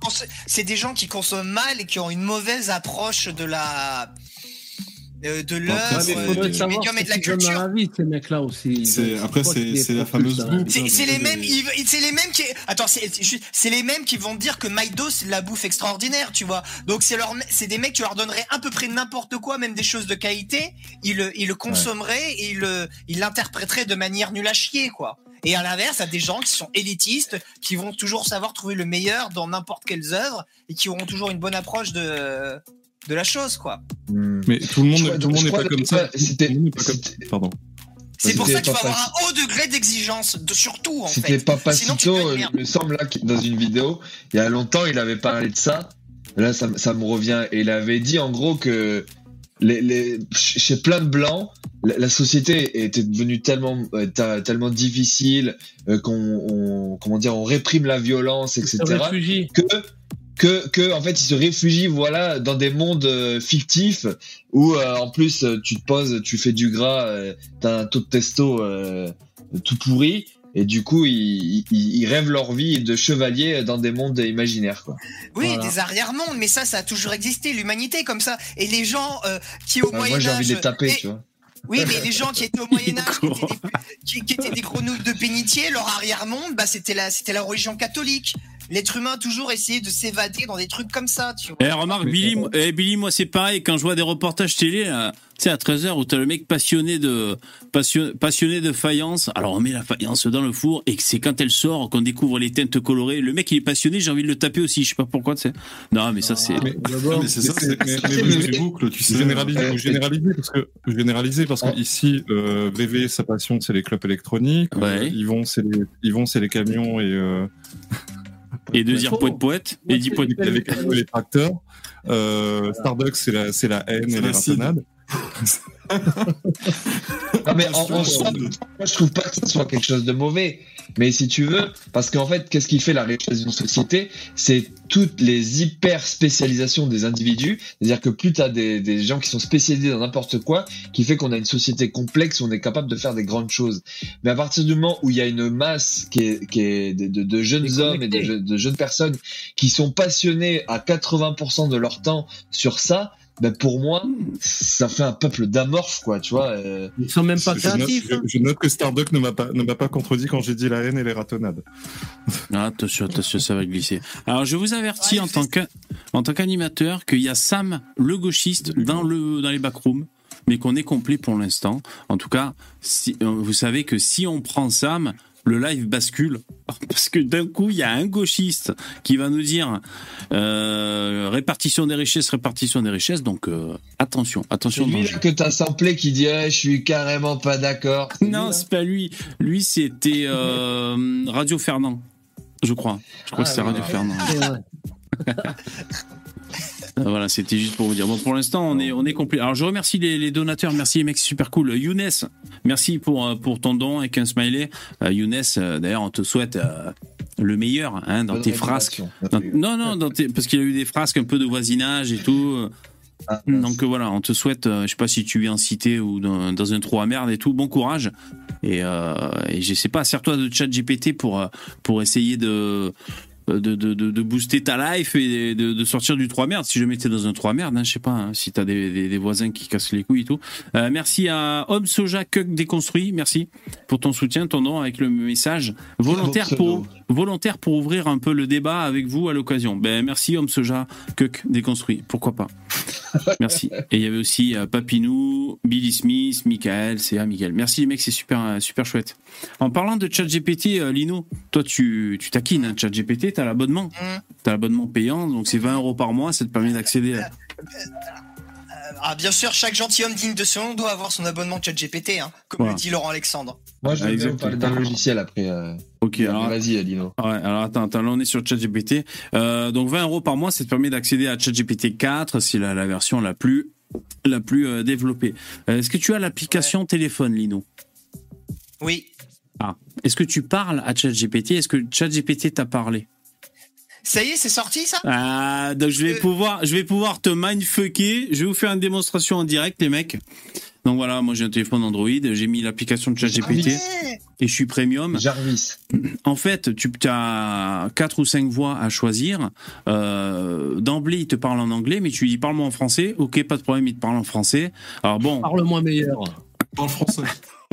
cons- c'est des gens qui consomment mal et qui ont une mauvaise approche de la euh, de l'œuvre, Ouais, euh, du médium et de la culture. la vie, ces mecs-là aussi. C'est- après, c'est- la fameuse vie. C'est c'est les mêmes, c'est les mêmes qui, attends, c'est les mêmes qui vont te dire que Maïdo c'est de la bouffe extraordinaire, tu vois. Donc c'est leur, c'est des mecs, tu leur donnerais à peu près n'importe quoi, même des choses de qualité, ils le, ils le consommeraient et ils le, ils l'interpréteraient de manière nulle à chier, quoi. Et à l'inverse, t'as des gens qui sont élitistes, qui vont toujours savoir trouver le meilleur dans n'importe quelles œuvres et qui auront toujours une bonne approche de, de la chose, quoi. Hmm. Mais tout le monde, crois- tout le monde je n'est pas comme ça. c'était- c'était- Pardon. C'est pour C'était ça qu'il faut avoir un haut degré d'exigence, de, surtout, en C'était fait. Papacito, euh, merde. il me semble, là, dans une vidéo, il y a longtemps, il avait parlé de ça. Là, ça, ça me revient. Et il avait dit, en gros, que les, les, chez plein de blancs, la, la société était devenue tellement, euh, tellement difficile, euh, qu'on, on- comment dire, on réprime la violence, etc. Que que que en fait ils se réfugient voilà dans des mondes euh, fictifs où euh, en plus euh, tu te poses tu fais du gras euh, t'as un taux de testo euh, tout pourri et du coup ils, ils, ils rêvent leur vie de chevalier dans des mondes imaginaires quoi Oui, Voilà. des arrière-mondes, mais ça, ça a toujours existé, l'humanité comme ça. Et les gens euh, qui au Enfin, Moyen moi j'ai Âge, envie de les taper et- tu vois oui, mais les gens qui étaient au Moyen Âge, qui, étaient des- qui- qui étaient des grenouilles de bénitier, leur arrière-monde, bah c'était la, c'était la religion catholique. L'être humain a toujours essayé de s'évader dans des trucs comme ça, tu vois. Eh, remarque, Billy, moi- eh, Billy, moi, c'est pareil. Quand je vois des reportages télé, tu sais, à 13h, où t'as le mec passionné de, passionné de faïence. Alors, on met la faïence dans le four, et c'est quand elle sort qu'on découvre les teintes colorées. Le mec, il est passionné, j'ai envie de le taper aussi. Je sais pas pourquoi, tu sais. Non, mais ça, c'est. Mais- Ah, mais c'est ça, Mais- c'est tu sais. Généraliser, euh, généraliser parce que généraliser parce que ici euh, VV sa passion c'est les clubs électroniques. Ouais. Euh, Yvon c'est les Yvon c'est les camions et euh, Et de dire poète poète, et dit poète les, les tracteurs. Euh, Starbucks c'est la c'est la haine et les l'acide. Non, mais en, en soi, moi, je trouve pas que ce soit quelque chose de mauvais. Mais si tu veux, parce qu'en fait, qu'est-ce qui fait la richesse d'une société? C'est toutes les hyper spécialisations des individus. C'est-à-dire que plus tu as des, des gens qui sont spécialisés dans n'importe quoi, qui fait qu'on a une société complexe où on est capable de faire des grandes choses. Mais à partir du moment où il y a une masse qui est, qui est de, de- de jeunes hommes et de jeunes personnes qui sont passionnés à 80% de leur temps sur ça, bah, pour moi, ça fait un peuple d'amorphes, quoi, tu vois. euh, Ils sont même pas Je note, créatifs. je- hein. je note que Starduck ne m'a pas, ne m'a pas contredit quand j'ai dit la haine et les ratonnades. Ah, attention, attention, ça va glisser. Alors, je vous avertis Ouais, en tant que, en tant qu'animateur qu'il y a Sam, le gauchiste, dans le, dans les backrooms, mais qu'on est complet pour l'instant. En tout cas, si, euh, vous savez que si on prend Sam, le live bascule parce que d'un coup il y a un gauchiste qui va nous dire euh, répartition des richesses, répartition des richesses. Donc euh, attention, C'est attention. lui danger. là que t'as samplé qui dit ah, je suis carrément pas d'accord. C'est lui, Non, c'est pas lui. Lui, c'était euh, Radio Fernand, je crois. Je crois Ah, que oui, Radio ouais. Fernand. Euh, Voilà, c'était juste pour vous dire. Bon, pour l'instant, on est, on est complet. Alors, je remercie les, les donateurs. Merci, les mecs, c'est super cool. Younes, merci pour, euh, pour ton don avec un smiley. Euh, Younes, euh, d'ailleurs, on te souhaite euh, le meilleur hein, dans Bonne tes frasques. Dans- non, non, dans tes- parce qu'il a eu des frasques un peu de voisinage et tout. Ah, Donc euh, voilà, on te souhaite, euh, je sais pas si tu vis en cité ou dans, dans un trou à merde et tout, bon courage. Et, euh, et je sais pas, sers-toi de chat GPT pour, euh, pour essayer de, de, de, de, booster ta life et de, de sortir du trou à merde. Si jamais t'es dans un trou à merde, hein, je sais pas, hein, si t'as des, des, des voisins qui cassent les couilles et tout. Euh, merci à Homme Soja Cuck Déconstruit, merci pour ton soutien, ton nom avec le message volontaire pour, volontaire pour ouvrir un peu le débat avec vous à l'occasion. Ben merci Homme Soja Cuck Déconstruit, pourquoi pas. Merci. Et il y avait aussi euh, Papinou, Billy Smith, Michael, CA, Miguel. Merci les mecs, c'est super, euh, super chouette. En parlant de ChatGPT, euh, Lino, toi tu, tu taquines hein, ChatGPT, t'as l'abonnement, Mm. t'as l'abonnement payant, donc c'est 20 euros par mois, ça te permet d'accéder. À... Ah, bien sûr, chaque gentilhomme digne de ce nom doit avoir son abonnement ChatGPT, hein, comme Voilà. le dit Laurent Alexandre. Moi, je Ah, vais vous exactement. parler d'un logiciel après. euh. Ok, alors Vas-y, Alino. Ouais, alors attends, attends, là on est sur ChatGPT. Euh, donc 20 euros par mois, ça te permet d'accéder à ChatGPT 4, c'est la, la version la plus, la plus euh, développée. Euh, Est-ce que tu as l'application téléphone, Lino? Oui. Est-ce que tu parles à ChatGPT? Est-ce que ChatGPT t'a parlé? Ça y est, c'est sorti ça? Ah, donc je vais Euh. pouvoir, je vais pouvoir te mindfucker. Je vais vous faire une démonstration en direct, les mecs. Donc voilà, moi j'ai un téléphone Android, j'ai mis l'application de ChatGPT Ouais. et je suis premium. Jarvis. En fait, tu as quatre ou cinq voix à choisir. Euh, D'emblée, il te parle en anglais, mais tu lui dis parle-moi en français. Ok, pas de problème, il te parle en français. Alors bon, Parle-moi meilleur. Parle français.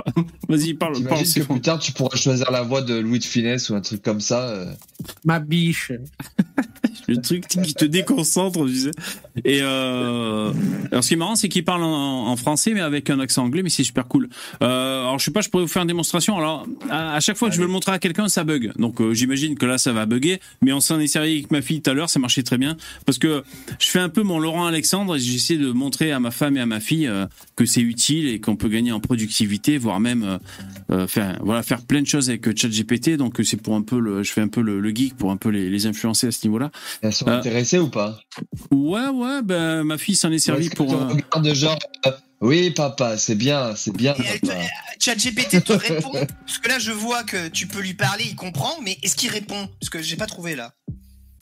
vas-y, parle. parle que plus tard, tu pourras choisir la voix de Louis de Finesse ou un truc comme ça. euh. Ma biche. le truc qui te déconcentre, tu sais. Et euh, alors ce qui est marrant, c'est qu'il parle en, en français, mais avec un accent anglais, mais c'est super cool. Euh, alors je sais pas, je pourrais vous faire une démonstration. Alors à, à chaque fois que je veux le montrer à quelqu'un, ça bug. Donc euh, j'imagine que là, ça va bugger. Mais on s'en est servi avec ma fille tout à l'heure, ça marchait très bien parce que je fais un peu mon Laurent Alexandre et j'essaie de montrer à ma femme et à ma fille que c'est utile et qu'on peut gagner en productivité, voire même faire voilà faire plein de choses avec ChatGPT. Donc c'est pour un peu le, je fais un peu le, le geek pour un peu les, les influencer à ce niveau-là. Elles sont Euh, intéressées ou pas? Ouais, ouais, ben ma fille s'en est servie pour. euh, regardes genre. euh, oui, papa, c'est bien, c'est bien, te- papa. ChatGPT te répond? Parce que là, je vois que tu peux lui parler, il comprend, mais est-ce qu'il répond? Parce que j'ai pas trouvé là.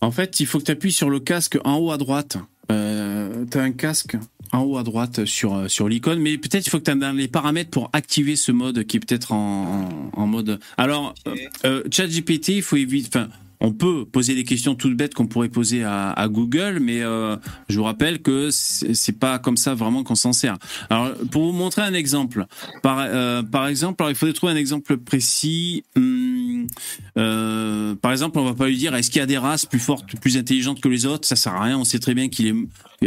En fait, il faut que tu appuies sur le casque en haut à droite. Euh, tu as un casque en haut à droite sur, euh, sur l'icône, mais peut-être il faut que tu aies dans les paramètres pour activer ce mode qui est peut-être en, en, en mode. Alors, euh, ChatGPT, il faut éviter. Enfin, on peut poser des questions toutes bêtes qu'on pourrait poser à, Google, mais euh, je vous rappelle que c'est pas comme ça vraiment qu'on s'en sert. Alors, pour vous montrer un exemple, par, euh, exemple, il faudrait trouver un exemple précis. Hum, euh, par exemple, on va pas lui dire est-ce qu'il y a des races plus fortes, plus intelligentes que les autres? Ça sert à rien. On sait très bien qu'il est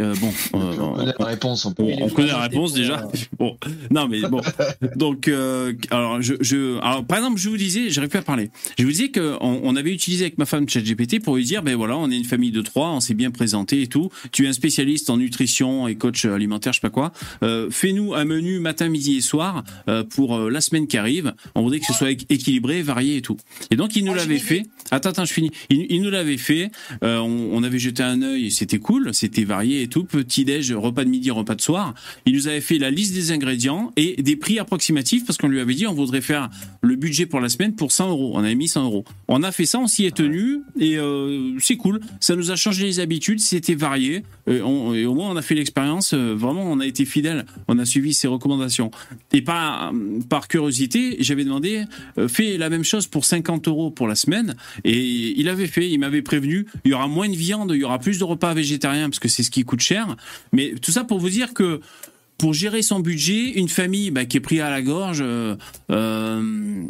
euh, bon. euh, On connaît la réponse, on peut. on, on connaît la réponse déjà. Bon, non mais bon. Donc, euh, alors, je, je, alors, par exemple, je vous disais, j'arrive plus à parler. Je vous disais que on, on avait utilisé avec ma femme ChatGPT pour lui dire, ben voilà, on est une famille de trois, on s'est bien présenté et tout. Tu es un spécialiste en nutrition et coach alimentaire, je sais pas quoi. Euh, Fais-nous un menu matin, midi et soir euh, pour euh, la semaine qui arrive. On voudrait que ce soit équ- équilibré, varié et tout. Et donc, il nous j'ai l'avait fait. Attends, attends, je finis. Il, il nous l'avait fait. Euh, on, on avait jeté un œil, et c'était cool, c'était varié et tout. Petit déj, repas de midi, repas de soir. Il nous avait fait la liste des ingrédients et des prix approximatifs parce qu'on lui avait dit on voudrait faire le budget pour la semaine pour 100 euros. On avait mis 100 euros. On a fait ça, on s'y est tenu et euh, c'est cool. Ça nous a changé les habitudes, c'était varié on- et au moins on a fait l'expérience. euh, vraiment, on a été fidèle. On a suivi ses recommandations. Et par par curiosité, j'avais demandé euh, fais la même chose pour 50 euros pour la semaine et il avait fait. Il m'avait prévenu il y aura moins de viande, il y aura plus de repas végétariens parce que c'est ce qui coûte cher. Mais tout ça pour vous dire que pour gérer son budget, une famille bah, qui est prise à la gorge, euh, euh,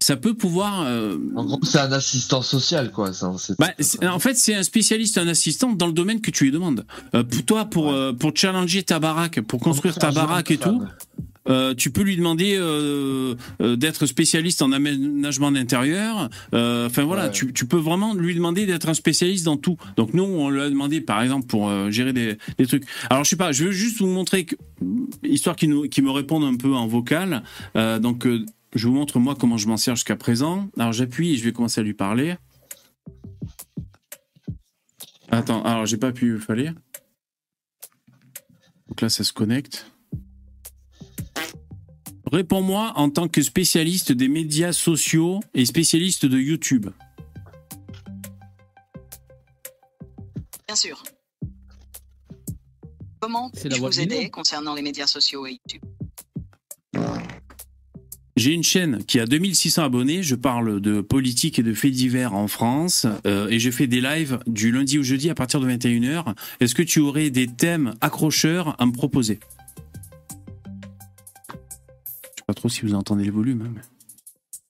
ça peut pouvoir. euh, En gros, c'est un assistant social, quoi. ça, bah, en fait, c'est un spécialiste, un assistant dans le domaine que tu lui demandes. Pour toi, pour, pour challenger ta baraque, pour construire ta baraque et tout, euh, tu peux lui demander euh, euh, d'être spécialiste en aménagement d'intérieur. Enfin voilà, Ouais. tu, tu peux vraiment lui demander d'être un spécialiste dans tout. Donc nous, on lui a demandé, par exemple, pour gérer des, des trucs. Alors je sais pas, je veux juste vous montrer, que, histoire qu'il me réponde un peu en vocal. Donc je vous montre moi comment je m'en sers jusqu'à présent. Alors j'appuie et je vais commencer à lui parler. Attends, alors j'ai pas pu, fallait. Donc là, ça se connecte. Réponds-moi en tant que spécialiste des médias sociaux et spécialiste de YouTube. Bien sûr. Comment puis-je vous aider concernant les médias sociaux et YouTube? J'ai une chaîne qui a 2600 abonnés. Je parle de politique et de faits divers en France. euh, et je fais des lives du lundi au jeudi à partir de 21h. Est-ce que tu aurais des thèmes accrocheurs à me proposer? Pas trop si vous entendez le volume. hein,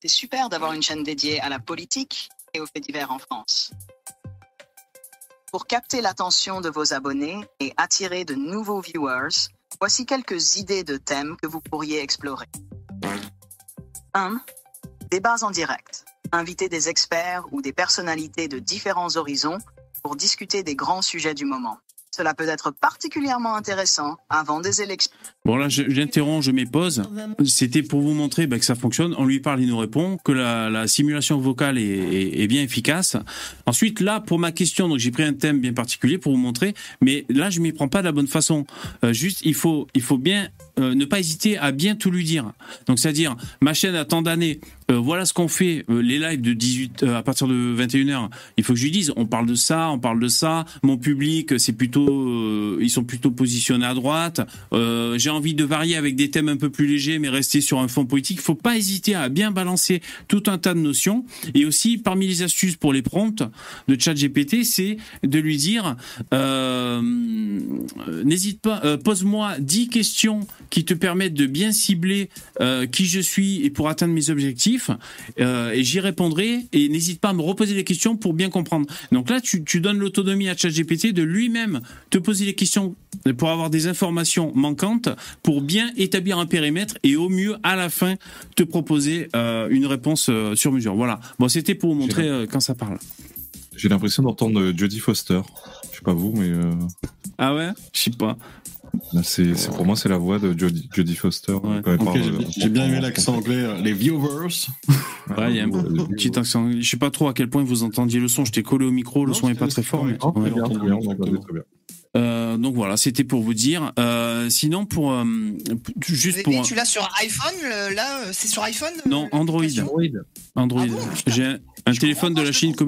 C'est super d'avoir une chaîne dédiée à la politique et aux faits divers en France. Pour capter l'attention de vos abonnés et attirer de nouveaux viewers, voici quelques idées de thèmes que vous pourriez explorer. 1. Débats en direct. Invitez des experts ou des personnalités de différents horizons pour discuter des grands sujets du moment. Cela peut être particulièrement intéressant avant des élections. Bon là, j'interromps, je mets pause. C'était pour vous montrer bah, que ça fonctionne. On lui parle, il nous répond, que la, la simulation vocale est, bien efficace. Ensuite, là, pour ma question, donc j'ai pris un thème bien particulier pour vous montrer, mais là, je m'y prends pas de la bonne façon. Euh, juste, il faut, il faut bien euh, ne pas hésiter à bien tout lui dire. Donc, c'est-à-dire, ma chaîne a tant d'années, euh, voilà ce qu'on fait, euh, les lives de 18, euh, à partir de 21h. Il faut que je lui dise, on parle de ça, on parle de ça. Mon public, c'est plutôt, ils sont plutôt positionnés à droite. J'ai envie de varier avec des thèmes un peu plus légers, mais rester sur un fond politique. Il faut pas hésiter à bien balancer tout un tas de notions. Et aussi, parmi les astuces pour les prompts de ChatGPT, c'est de lui dire, n'hésite pas, pose-moi 10 questions qui te permettent de bien cibler qui je suis et pour atteindre mes objectifs. Euh, et j'y répondrai. Et n'hésite pas à me reposer les questions pour bien comprendre. Donc là, tu, tu donnes l'autonomie à ChatGPT de lui-même te poser les questions pour avoir des informations manquantes, pour bien établir un périmètre et au mieux, à la fin, te proposer euh, une réponse euh, sur mesure. Voilà. Bon, c'était pour vous montrer quand ça parle. J'ai l'impression d'entendre Jodie Foster. Je sais pas vous, mais Ah ouais? Je sais pas. C'est c'est- pour moi c'est la voix de Jodie, Jodie Foster. Ouais. quand elle Ok, parle, j'ai euh, bien- j'ai bien aimé l'accent anglais. euh, Les viewers. Ouais, il y a un petit accent. Je sais pas trop à quel point vous entendiez le son. J'étais collé au micro, le Non, son est pas très fort. Mais... Très bien, très bien. Euh, donc voilà, c'était pour vous dire. Euh, sinon, pour euh, juste pour tu l'as sur iPhone le- Là, c'est sur iPhone Non, Android. Android. Android. Ah bon. J'ai un, téléphone de la Chine pas.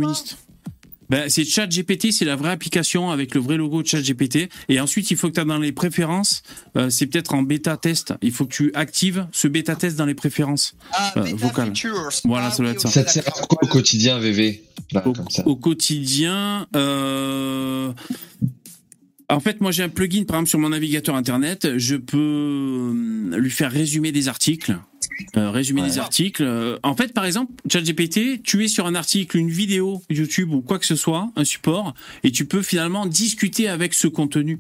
Ben, c'est ChatGPT, c'est la vraie application avec le vrai logo de ChatGPT. Et ensuite, il faut que tu as dans les préférences, euh, c'est peut-être en bêta test, il faut que tu actives ce bêta test dans les préférences. Ah, Euh, Beta vocal. Features. Voilà, Ah ça doit oui, être ça. Ça te sert à quoi au quotidien, VV Là, Au, comme ça. au quotidien, euh, en fait, moi j'ai un plugin par exemple sur mon navigateur internet. Je peux euh, lui faire résumer des articles. Euh, résumer Ouais. des articles. Euh, en fait, par exemple, ChatGPT, tu es sur un article, une vidéo YouTube ou quoi que ce soit, un support, et tu peux finalement discuter avec ce contenu.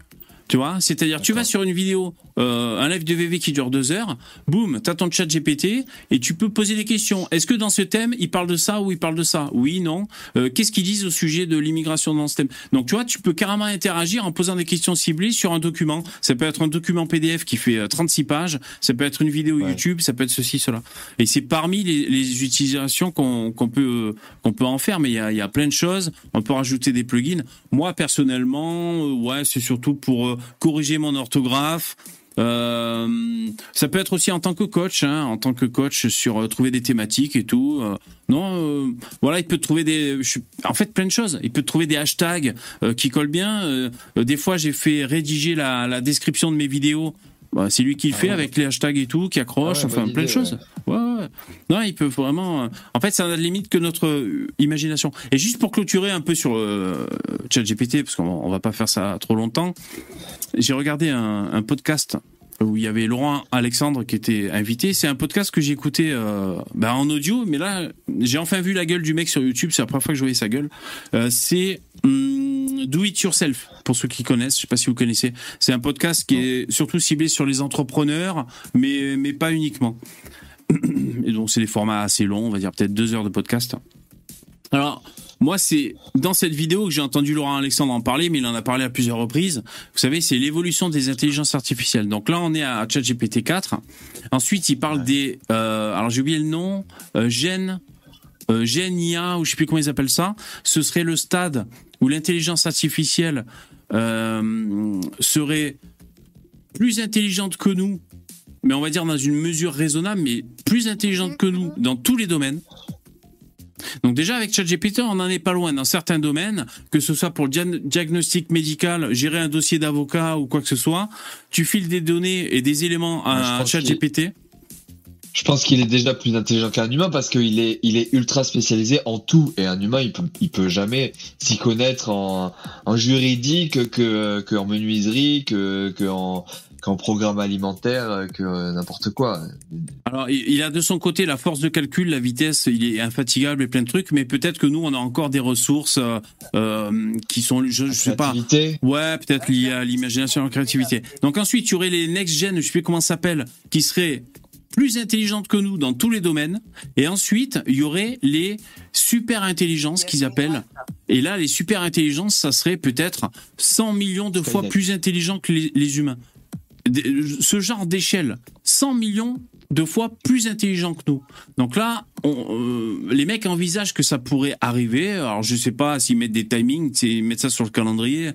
Tu vois, c'est-à-dire tu vas sur une vidéo, euh, un live de VV qui dure deux heures, boum, t'as ton chat GPT et tu peux poser des questions. Est-ce que dans ce thème, il parle de ça ou il parle de ça? Oui, non. Euh, Qu'est-ce qu'ils disent au sujet de l'immigration dans ce thème? Donc tu vois, tu peux carrément interagir en posant des questions ciblées sur un document. Ça peut être un document PDF qui fait euh, 36 pages, ça peut être une vidéo Ouais. YouTube, ça peut être ceci, cela. Et c'est parmi les, les utilisations qu'on qu'on peut qu'on peut en faire, mais il y a, y a plein de choses. On peut rajouter des plugins. Moi personnellement, euh, ouais, c'est surtout pour euh, corriger mon orthographe. Euh, ça peut être aussi en tant que coach, hein, en tant que coach sur euh, trouver des thématiques et tout. Euh, non, euh, voilà, il peut trouver des, en fait, plein de choses. Il peut trouver des hashtags euh, qui collent bien. Des fois, j'ai fait rédiger la description de mes vidéos Bah, c'est lui qui le Ah fait ouais. avec les hashtags et tout, qui accroche, Ah ouais, enfin plein de choses. Ouais. ouais. Non, il peut vraiment. euh, En fait, ça n'a de limite que notre euh, imagination. Et juste pour clôturer un peu sur euh, ChatGPT, parce qu'on on va pas faire ça trop longtemps, j'ai regardé un, un podcast où il y avait Laurent Alexandre qui était invité. C'est un podcast que j'ai écouté euh, bah, en audio, mais là, j'ai enfin vu la gueule du mec sur YouTube. C'est la première fois que je voyais sa gueule. Euh, c'est hum, Do It Yourself, pour ceux qui connaissent. Je sais pas si vous connaissez. C'est un podcast qui est surtout ciblé sur les entrepreneurs, mais, mais pas uniquement. Et donc, c'est des formats assez longs, on va dire peut-être deux heures de podcast. Alors, moi, c'est dans cette vidéo que j'ai entendu Laurent Alexandre en parler, mais il en a parlé à plusieurs reprises. Vous savez, c'est l'évolution des intelligences artificielles. Donc là, on est à ChatGPT 4. Ensuite, il parle des... euh, alors, j'ai oublié le nom. Euh, Gen... Euh, Gen IA, ou je sais plus comment ils appellent ça. Ce serait le stade où l'intelligence artificielle serait plus intelligente que nous, mais on va dire dans une mesure raisonnable, mais plus intelligente que nous dans tous les domaines. Donc déjà avec ChatGPT, on n'en est pas loin dans certains domaines, que ce soit pour le dia- diagnostic médical, gérer un dossier d'avocat ou quoi que ce soit, tu files des données et des éléments à ChatGPT? Je pense qu'il est déjà plus intelligent qu'un humain parce qu'il est, il est ultra spécialisé en tout. Et un humain, il peut, il peut jamais s'y connaître en, en juridique, que, que en menuiserie, que, que en, qu'en programme alimentaire, que n'importe quoi. Alors, il a de son côté la force de calcul, la vitesse, il est infatigable et plein de trucs, mais peut-être que nous, on a encore des ressources euh, euh, qui sont, je, je sais pas, Créativité. ouais, peut-être liées à l'imagination et à la créativité. Donc ensuite, il y aurait les next gen, je sais plus comment ça s'appelle, qui seraient plus intelligentes que nous dans tous les domaines. Et ensuite, il y aurait les super intelligences qu'ils appellent. Et là, les super intelligences, ça serait peut-être 100 millions de fois plus intelligents que les, les humains. Ce genre d'échelle, 100 millions de fois plus intelligents que nous. Donc là, on, euh, les mecs envisagent que ça pourrait arriver. Alors je sais pas s'ils mettent des timings, s'ils mettent ça sur le calendrier.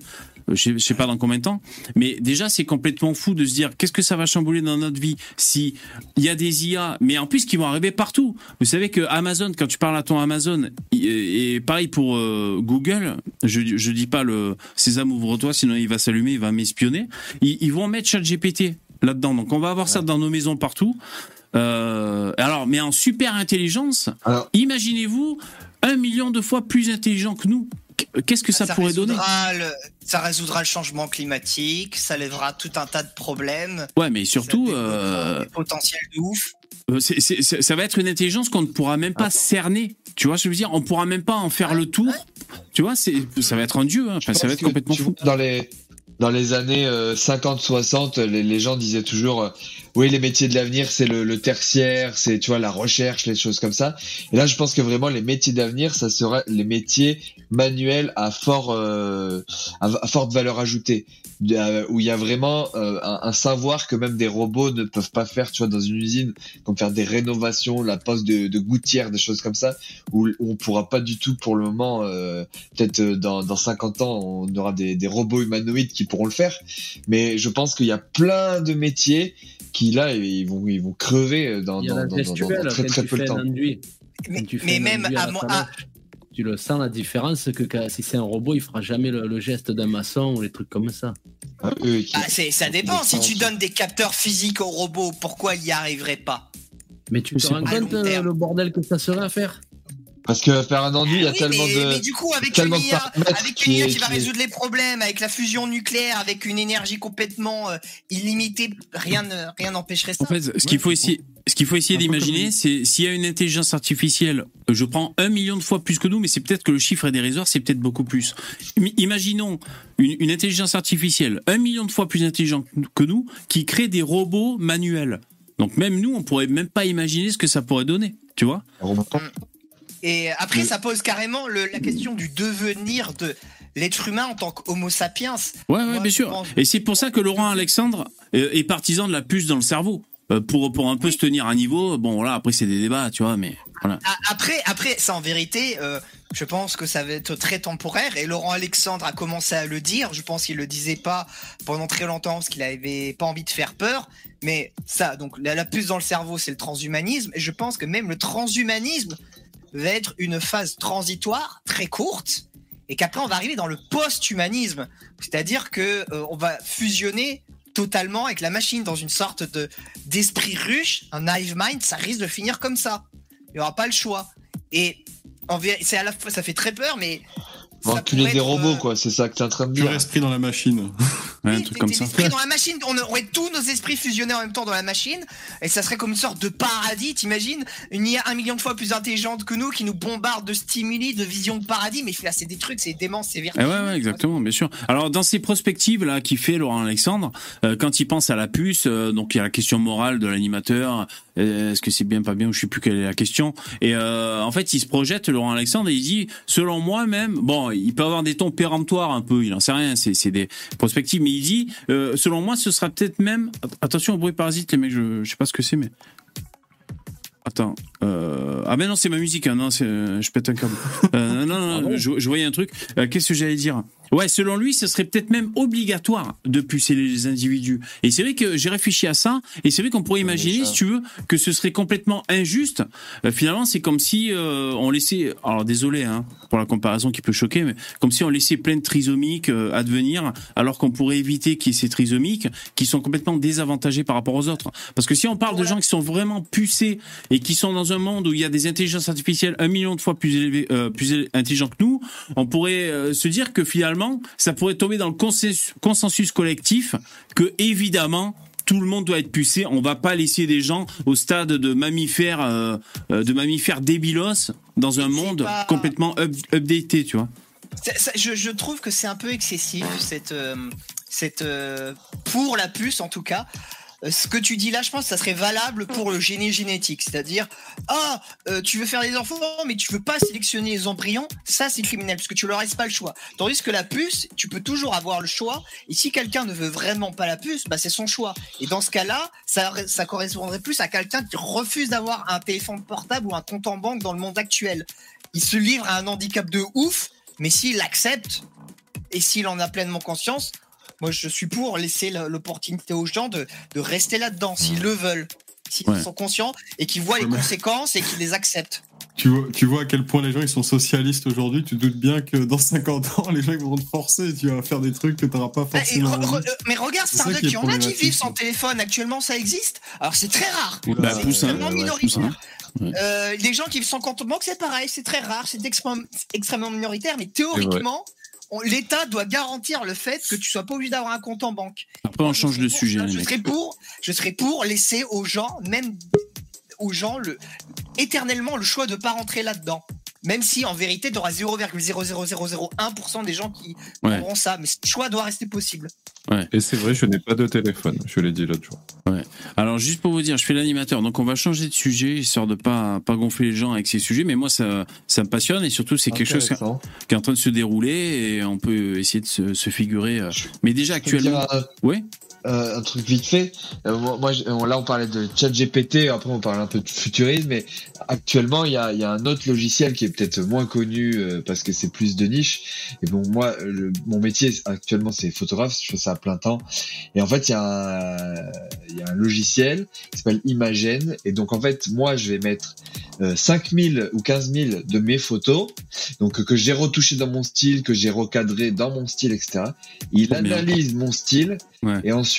Euh, Je sais, pas dans combien de temps, mais déjà c'est complètement fou de se dire qu'est-ce que ça va chambouler dans notre vie si il y a des IA, mais en plus qui vont arriver partout. Vous savez que Amazon, quand tu parles à ton Amazon, et pareil pour euh, Google, je je dis pas le Sésame ouvre-toi, sinon il va s'allumer, il va m'espionner. Ils, ils vont mettre ChatGPT là-dedans, donc on va avoir ça dans nos maisons partout. Euh, alors, mais en super intelligence, imaginez-vous un million de fois plus intelligent que nous. Qu'est-ce que ça, pourrait donner? le- ça résoudra le changement climatique, ça lèvera tout un tas de problèmes. Ouais, mais surtout, euh, des potentiels de ouf. euh, ça va être une intelligence qu'on ne pourra même pas cerner. Tu vois ce que je veux dire? On pourra même pas en faire le tour. Tu vois, ça va être un dieu. hein. Enfin, ça va être complètement fou. Dans les, dans les années 50-60, les, les gens disaient toujours, euh, oui, les métiers de l'avenir, c'est le, le tertiaire, c'est, tu vois, la recherche, les choses comme ça. Et là, je pense que vraiment, les métiers d'avenir, ça sera les métiers manuels à fort, euh, à, forte valeur ajoutée. Euh, où il y a vraiment euh, un, savoir que même des robots ne peuvent pas faire, tu vois, dans une usine, comme faire des rénovations, la pose de, de gouttières, des choses comme ça, où, où on pourra pas du tout pour le moment, euh, peut-être euh, dans, dans 50 ans, on aura des, des robots humanoïdes qui pourront le faire, mais je pense qu'il y a plein de métiers qui là, ils vont, ils vont crever dans, Il y a dans, dans, dans- dans très très peu de temps. enduit. Mais, même à, taloche, à- Tu le sens la différence que que si c'est un robot, il fera jamais le, le geste d'un maçon ou les trucs comme ça. Ah, ah, c'est- ça dépend. Si tu donnes des capteurs physiques au robot, pourquoi il y arriverait pas? Mais tu te rends compte euh, le bordel que ça serait à faire? Parce que faire un enduit, il y a Ah Oui, tellement mais, de. mais du coup, avec une IA, avec qui une IA est- qui va qui résoudre les problèmes, avec la fusion nucléaire, avec une énergie complètement euh, illimitée, rien ne- rien n'empêcherait ça. En fait, ce qu'il faut essayer, ce qu'il faut essayer d'imaginer, c'est s'il y a une intelligence artificielle, je prends un million de fois plus que nous, mais c'est peut-être que le chiffre est dérisoire, c'est peut-être beaucoup plus. Im- Imaginons une, une intelligence artificielle, un million de fois plus intelligent que nous, qui crée des robots manuels. Donc même nous, on pourrait même pas imaginer ce que ça pourrait donner, tu vois? Et après, ça pose carrément le- la question du devenir de l'être humain en tant qu'homo sapiens. Ouais, ouais, Moi, bien sûr. pense- Et c'est pour ça que Laurent Alexandre euh, est partisan de la puce dans le cerveau. Euh, Pour, pour un peu se tenir à niveau, bon là après c'est des débats, tu vois, mais voilà. Après, après, ça en vérité, euh, je pense que ça va être très temporaire. Et Laurent Alexandre a commencé à le dire. Je pense qu'il le disait pas pendant très longtemps parce qu'il avait pas envie de faire peur. Mais ça, donc la, la puce dans le cerveau, c'est le transhumanisme. Et je pense que même le transhumanisme va être une phase transitoire très courte. Et qu'après, on va arriver dans le post-humanisme. C'est-à-dire que euh, on va fusionner totalement avec la machine dans une sorte de d'esprit ruche, un hive mind, ça risque de finir comme ça. Il n'y aura pas le choix. Et c'est à la fois, ça fait très peur, mais On va ça enculer pourrait des être, robots, euh, quoi. C'est ça que t'es en train de Pur dire. esprit dans la machine. Ouais, un oui, truc comme ça. dans la machine, on aurait tous nos esprits fusionnés en même temps dans la machine, et ça serait comme une sorte de paradis, t'imagines? Une IA un million de fois plus intelligente que nous, qui nous bombarde de stimuli, de visions de paradis, mais là c'est des trucs, c'est dément, c'est Eh vertigineux. ouais, ouais, exactement, bien sûr. Alors dans ces prospectives là qui fait Laurent Alexandre, euh, quand il pense à la puce, euh, donc il y a la question morale de l'animateur, euh, est-ce que c'est bien, pas bien, ou je sais plus quelle est la question. Et euh, en fait, il se projette Laurent Alexandre et il dit, selon moi même, bon, il peut avoir des tons péremptoires un peu, il en sait rien, c'est c'est des prospectives, mais il dit, euh, selon moi, ce sera peut-être même, attention au bruit parasite, les mecs, je, je sais pas ce que c'est, mais Attends. Euh... Ah ben non, c'est ma musique. Hein. Non, c'est... je pète un câble. Euh, non, non, non, je, je voyais un truc. Euh, Qu'est-ce que j'allais dire? Ouais, selon lui, ce serait peut-être même obligatoire de pucer les individus. Et c'est vrai que j'ai réfléchi à ça, et c'est vrai qu'on pourrait imaginer, si tu veux, que ce serait complètement injuste. Euh, finalement, c'est comme si euh, on laissait, alors désolé hein, pour la comparaison qui peut choquer, mais comme si on laissait plein de trisomiques euh, advenir, alors qu'on pourrait éviter qu'il y ait ces trisomiques qui sont complètement désavantagés par rapport aux autres. Parce que si on parle de gens qui sont vraiment pucés et qui sont dans un monde où il y a des intelligences artificielles un million de fois plus élevées, plus intelligentes que nous, on pourrait se dire que finalement, ça pourrait tomber dans le consensus, consensus collectif que évidemment tout le monde doit être pucé. On va pas laisser des gens au stade de mammifères, euh, euh, de mammifères débilos dans un monde pas- complètement up- updaté, tu vois. Ça- je, je trouve que c'est un peu excessif, cette, euh, cette euh, pour la puce en tout cas. Euh, Ce que tu dis là, je pense que ça serait valable pour le génie génétique. C'est-à-dire, ah, euh, tu veux faire des enfants, mais tu veux pas sélectionner les embryons, ça c'est criminel, parce que tu leur laisses pas le choix. Tandis que la puce, tu peux toujours avoir le choix, et si quelqu'un ne veut vraiment pas la puce, bah c'est son choix. Et dans ce cas-là, ça, ça correspondrait plus à quelqu'un qui refuse d'avoir un téléphone portable ou un compte en banque dans le monde actuel. Il se livre à un handicap de ouf, mais s'il l'accepte et s'il en a pleinement conscience, moi je suis pour laisser la- l'opportunité aux gens de, de rester là-dedans s'ils le veulent, s'ils Ouais. sont conscients et qu'ils voient les Ouais, conséquences et qu'ils les acceptent. Tu vois, tu vois à quel point les gens ils sont socialistes aujourd'hui. Tu te doutes bien que dans 50 ans, les gens vont te forcer. Tu vas faire des trucs que tu n'auras pas et forcément. re- re- envie. euh, mais regarde, Starduck, il y en a qui vivent sans téléphone. Actuellement, ça existe. Alors c'est très rare. Bah, c'est hein. extrêmement Ouais, ouais, minoritaire. hein. Euh, les gens qui vivent sans compte banque, c'est pareil, c'est très rare, c'est extrêmement, minoritaire, mais théoriquement, l'État doit garantir le fait que tu sois pas obligé d'avoir un compte en banque. Après, on change de sujet, serais pour, je serais pour laisser aux gens, même aux gens, le, éternellement le choix de pas rentrer là-dedans. Même si en vérité, tu auras 0,00001% des gens qui Ouais. prendront ça, mais ce choix doit rester possible. Et c'est vrai, je n'ai pas de téléphone. Je l'ai dit l'autre jour. Alors juste pour vous dire, je fais l'animateur, donc on va changer de sujet, histoire de pas pas gonfler les gens avec ces sujets. Mais moi, ça ça me passionne et surtout c'est quelque chose qui est en train de se dérouler et on peut essayer de se, se figurer. euh. Mais déjà actuellement, un, oui. Euh, un truc vite fait. Euh, moi, je- on- là, on parlait de ChatGPT. Après, on parle un peu de futurisme. Mais actuellement, il y a, il y a un autre logiciel qui est peut-être moins connu euh, parce que c'est plus de niche. Et bon, moi, le- mon métier actuellement, c'est photographe. Je fais ça à plein temps. Et en fait, il y a un, il y a un logiciel qui s'appelle Imagen. Et donc, en fait, moi, je vais mettre euh, 5000 ou 15000 de mes photos, donc euh, que j'ai retouché dans mon style, que j'ai recadré dans mon style, etc. Il bien. analyse mon style Ouais. et ensuite,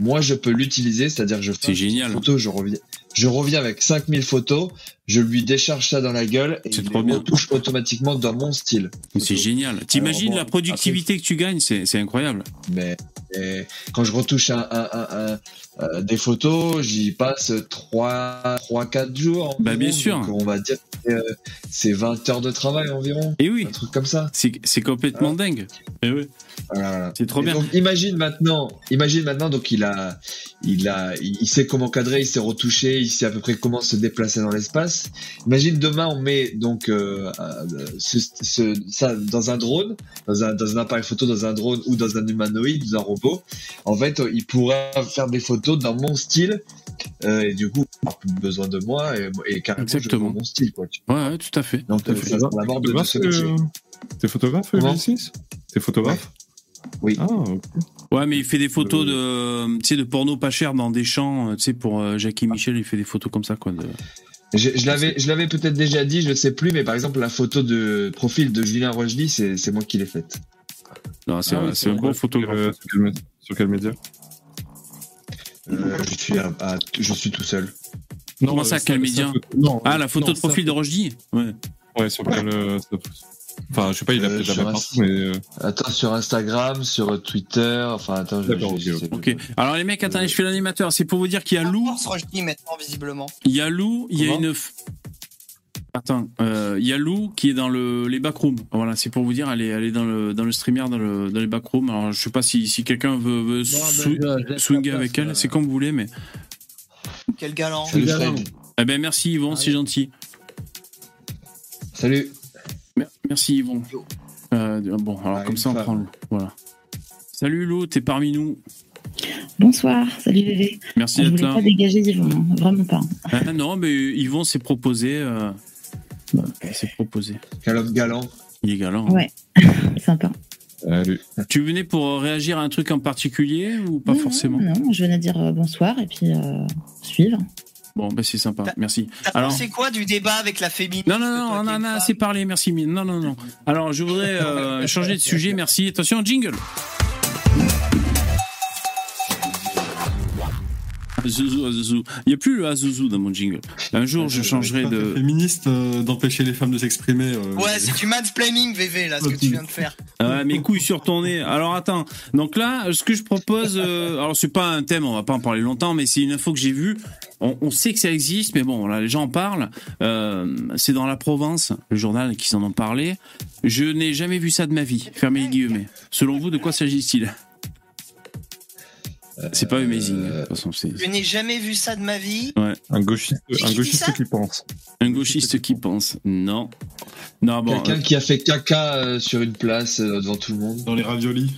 moi, je peux l'utiliser, c'est-à-dire je fais une génial. photo, je reviens, je reviens avec 5000 photos, je lui décharge ça dans la gueule et il retouche automatiquement dans mon style. C'est génial. T'imagines bon, la productivité que tu gagnes, c'est incroyable. Mais quand je retouche un, un, un- un- euh, des photos, j'y passe 3, 3 4 jours. Bah, bien sûr. Donc, on va dire que euh, c'est 20 heures de travail environ. Et oui, Un truc comme ça. c'est complètement dingue. Et oui, Voilà, c'est trop Et bien. Donc, imagine maintenant, imagine maintenant, donc il a, il a, il sait comment cadrer, il sait retoucher, il sait à peu près comment se déplacer dans l'espace. Imagine demain on met donc euh, euh, ce, ce- ça dans un drone, dans un, dans un appareil photo, dans un drone ou dans un humanoïde, dans un robot. En fait, euh, il pourra faire des photos dans mon style euh, et du coup, plus besoin de moi et, et carrément Exactement. mon style quoi. tu Ouais, ouais, tout à fait. Donc Tout à euh, fait. ça sera la mort de, de Photographe, ce métier. euh, T'es photographe, 2006 T'es photographe? Oui. Ah. Ouais, mais il fait des photos de, tu sais, de porno pas cher dans des champs. Tu sais, pour euh, Jackie Michel, il fait des photos comme ça, quoi. de- Je, je l'avais, je l'avais peut-être déjà dit, je ne sais plus, mais par exemple la photo de profil de Julien Rochely, c'est, moi qui l'ai faite. Non, c'est Ah oui, un- bon photographe. Euh, sur, quel, mé- sur quel média? Euh, je, suis à- à- je suis tout seul. Comment euh, ça, quel média? non, Ah, la photo non, de profil ça- de Rochdy Ouais. Ouais, sur quel. euh, Enfin, je sais pas, il a Euh, peut-être un- partout, mais. euh, Attends, sur Instagram, sur Twitter, enfin, attends, je, D'accord, ok. Alors les mecs, attendez, je fais l'animateur. C'est pour vous dire qu'il y a Lou, maintenant, visiblement. il y a Lou, il y a une. Attends, euh, il y a Lou qui est dans le, les backrooms. Voilà, c'est pour vous dire, elle est, elle est dans le, dans le streamer, dans, le, dans les backrooms. Alors je sais pas si, si quelqu'un veut, veut ben, je- je laisse swinger la avec elle, euh, c'est comme vous voulez, mais. Quel galant. Salut galant. Fred. Eh ben merci Yvon, c'est gentil. Salut. Mer- Merci Yvon. Euh, bon, alors Ah, comme ça on femme. prend Lou. Voilà. Salut Lou, t'es parmi nous. Bonsoir, salut Vévé. Merci je d'être voulais là. pas dégager Yvon, hein, vraiment pas. Ah, non, mais Yvon s'est proposé. euh, il s'est proposé. Quel homme galant. Il est galant. hein. Ouais, sympa. Salut. Tu venais pour euh, réagir à un truc en particulier ou pas Non, forcément? Non, je venais dire euh, bonsoir et puis euh, suivre. Bon, bah c'est sympa, merci. Alors- pensé quoi du débat avec la féminine Non, non, non, on en a assez parlé, merci. Non, non, non. Alors, je voudrais euh, changer de sujet, merci. Attention, jingle. Zouzou, Azouzou. Il n'y a plus le Azouzou dans mon jingle. Un jour, je changerai de. féministe euh, d'empêcher les femmes de s'exprimer. euh, Ouais, c'est du mansplaining, VV, là, ce que tu viens de faire. Ah, mes couilles sur ton nez. Alors attends. Donc là, ce que je propose, euh, alors c'est pas un thème, on va pas en parler longtemps, mais c'est une info que j'ai vue. On, on sait que ça existe, mais bon, là, les gens en parlent. Euh, c'est dans la Provence, le journal qui s'en ont parlé. Je n'ai jamais vu ça de ma vie. Fermez les guillemets. Selon vous, de quoi s'agit-il? C'est pas amazing. De toute façon, c'est Je n'ai jamais vu ça de ma vie. Un gauchiste, Qui un gauchiste qui pense. un gauchiste qui pense. Non. Non, bon. Quelqu'un euh, qui a fait caca euh, sur une place euh, devant tout le monde. Dans les raviolis.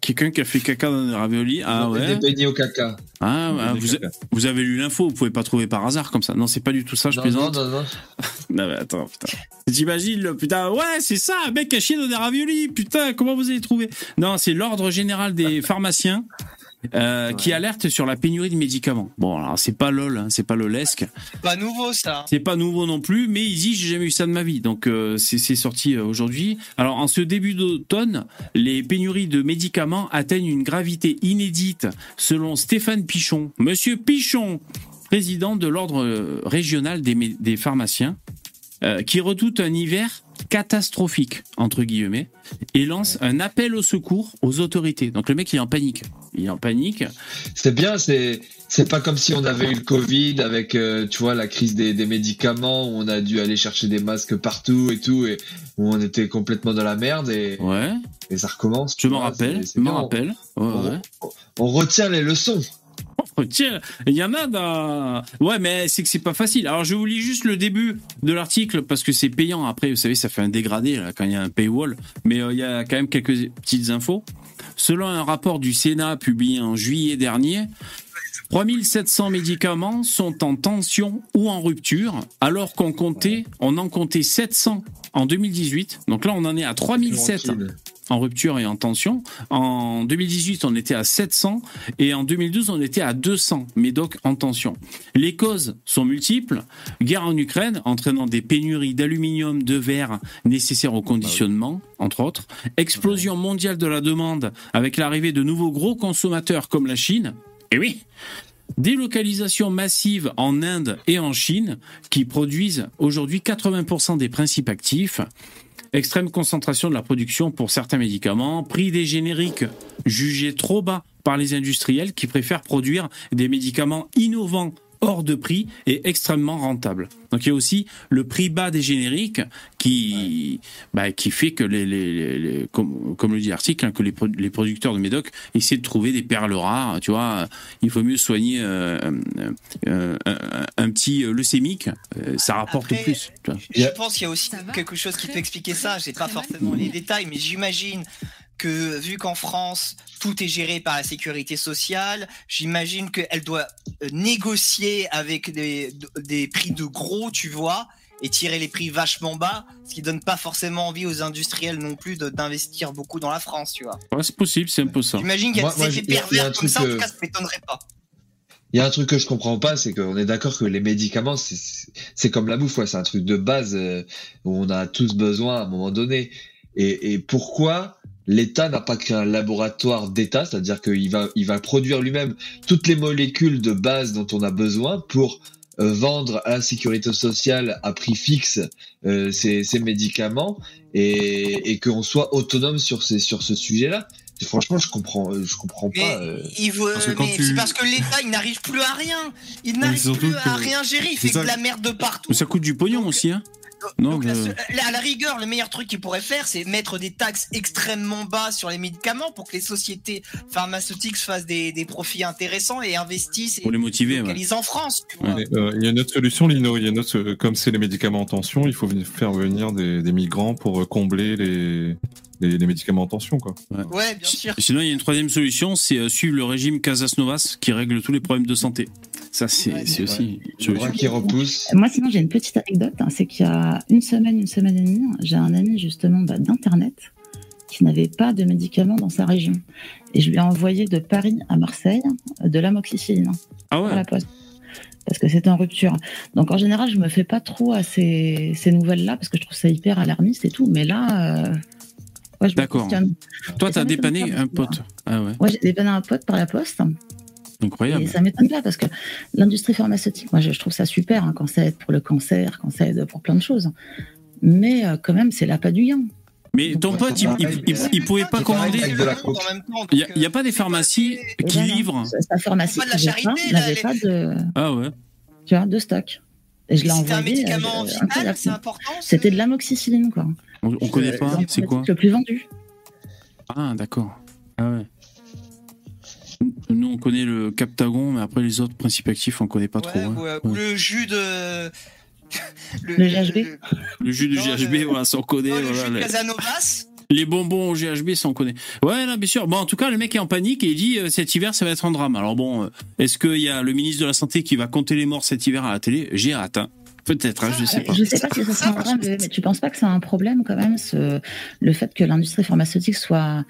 Quelqu'un qui a fait caca dans des raviolis. Ah ouais. Des beignets au caca. Ah, ah, vous, caca. vous avez lu l'info, vous pouvez pas trouver par hasard comme ça. Non, c'est pas du tout ça, je non, non, plaisante. non, non. Non mais attends, putain. T'imagines le putain, ouais, c'est ça, un mec a chié dans des raviolis, putain, comment vous avez trouvé Non, c'est l'ordre général des pharmaciens euh, qui alerte sur la pénurie de médicaments. Bon, alors c'est pas lol, hein, c'est pas lolesque, Pas nouveau, ça. c'est pas nouveau non plus, mais il dit j'ai jamais eu ça de ma vie, donc euh, c'est c'est sorti euh, aujourd'hui. Alors en ce début d'automne, les pénuries de médicaments atteignent une gravité inédite, selon Stéphane Pichon. Monsieur Pichon, président de l'ordre euh, régional des, des pharmaciens, euh, qui redoute un hiver catastrophique, entre guillemets, et lance un appel au secours aux autorités. Donc le mec, il est en panique. Il est en panique. C'est bien, c'est c'est pas comme si on avait eu le Covid avec, euh, tu vois, la crise des, des médicaments où on a dû aller chercher des masques partout et tout, et où on était complètement dans la merde et, Ouais, et ça recommence. je m'en rappelle, je m'en rappelle. Ouais, On, ouais. on retient les leçons. Tiens, il y en a. Ouais, mais c'est que c'est pas facile. Alors, je vous lis juste le début de l'article parce que c'est payant. Après, vous savez, ça fait un dégradé quand il y a un paywall. Mais euh, il y a quand même quelques petites infos. Selon un rapport du Sénat publié en juillet dernier, 3700 médicaments sont en tension ou en rupture, alors qu'on comptait, on en comptait 700 en 2018. Donc là, on en est à 3007 Tranquille. En rupture et en tension. En 2018, on était à 700 et en 2012, on était à 200 médocs en tension. Les causes sont multiples. Guerre en Ukraine, entraînant des pénuries d'aluminium, de verre nécessaires au conditionnement, entre autres. Explosion mondiale de la demande avec l'arrivée de nouveaux gros consommateurs comme la Chine. Et oui Délocalisation massive en Inde et en Chine qui produisent aujourd'hui 80% des principes actifs extrême concentration de la production pour certains médicaments, prix des génériques jugés trop bas par les industriels qui préfèrent produire des médicaments innovants hors de prix et extrêmement rentables. Donc il y a aussi le prix bas des génériques qui, bah, qui fait que, les, les- les- les- comme, comme le dit l'article, hein, que les, les producteurs de médocs essaient de trouver des perles rares. Tu vois, il faut mieux soigner euh, euh, euh, un, un petit leucémique, euh, ça rapporte Après, plus. tu vois. Je pense qu'il y a aussi quelque chose qui peut expliquer ça. J'ai pas forcément les détails, mais j'imagine que vu qu'en France tout est géré par la sécurité sociale, j'imagine qu'elle doit euh, négocier avec des, des prix de gros, tu vois, et tirer les prix vachement bas, ce qui donne pas forcément envie aux industriels non plus d'investir beaucoup dans la France, tu vois. Ouais, c'est possible, c'est un peu ça. J'imagine qu'il y a Moi- moi, des effets il y a- il y a un pervers comme truc, ça, en tout cas, ça m'étonnerait pas. Il y a un truc que je comprends pas, c'est qu'on est d'accord que les médicaments, c'est- c'est comme la bouffe, ouais, c'est un truc de base euh, où on a tous besoin à un moment donné. Et, et pourquoi l'État n'a pas créé un laboratoire d'État, c'est-à-dire qu'il va, il va produire lui-même toutes les molécules de base dont on a besoin pour euh, vendre à la sécurité sociale à prix fixe euh, ces, ces médicaments et, et qu'on soit autonome sur, ces, sur ce sujet-là. Franchement, je comprends, je comprends Mais, pas. euh. il veut, Parce que quand mais tu- c'est parce que l'État, il n'arrive plus à rien. Il n'arrive plus à que- rien gérer. Il c'est fait ça. de la merde de partout. Mais ça coûte du pognon aussi, hein Non, Donc, la mais- seule- la- à la rigueur, le meilleur truc qu'il pourrait faire, c'est mettre des taxes extrêmement bas sur les médicaments pour que les sociétés pharmaceutiques fassent des, des profits intéressants et investissent et Pour les motiver, ouais. en France. Tu vois. Mais, euh, il y a une autre solution, Lino. Il y a une autre, euh, comme c'est les médicaments en tension, il faut venir faire venir des, des migrants pour euh, combler les, les, les médicaments en tension, quoi. Ouais, bien sûr. Sinon, il y a une troisième solution, c'est euh, suivre le régime Casas-Novas qui règle tous les problèmes de santé. Ça, c'est Ouais, c'est aussi une Le solution. bras qui repousse. Moi, sinon, j'ai une petite anecdote. hein, c'est qu'il y a une semaine, une semaine et demie, j'ai un ami justement bah, d'Internet qui n'avait pas de médicaments dans sa région. Et je lui ai envoyé de Paris à Marseille euh, de l'amoxicilline Ah par ouais la poste. Parce que c'était en rupture. Donc en général, je me fais pas trop à ces, ces nouvelles-là parce que je trouve ça hyper alarmiste et tout. Mais là, euh, ouais, D'accord. Toi, ça m'étonne dépanné un pote. Ah ouais, Ouais, j'ai dépanné un pote par la poste. incroyable. Et ça m'étonne pas parce que l'industrie pharmaceutique, moi je, trouve ça super hein, quand ça aide pour le cancer, quand ça aide pour plein de choses. Mais euh, quand même, c'est l'appât du gain. Mais ton pote, il, c'est il, il- il pouvait pas commander. Il n'y a, euh, pas des pharmacies Et qui livrent. sa- pharmacie n'avait les- pas de, Ah ouais. tu vois, de stock. Et je l'ai Si envoyé. C'était un médicament euh, vital, incroyable. c'est important. C'était de l'amoxicilline, quoi. On, on connaît pas. Le C'est quoi Le plus vendu. Ah d'accord. Ah ouais. Nous, on connaît le Captagon, mais après les autres principes actifs, on connaît pas trop. Ouais, hein. ouais, Ouais. Ou le jus de. Le GHB. le- Le jus de Non, GHB, le- voilà, ça on connaît. le voilà, jus de Casanovas. Les bonbons au GHB, ça on connaît. Ouais, là, bien sûr. Bon, en tout cas, le mec est en panique et il dit euh, cet hiver, ça va être un drame. Alors bon, euh, est-ce qu'il y a le ministre de la Santé qui va compter les morts cet hiver à la télé? J'ai hâte. hein. Peut-être, hein, je sais pas. Je sais pas si ça sera un problème, mais tu penses pas que c'est un problème quand même, ce, le fait que l'industrie pharmaceutique soit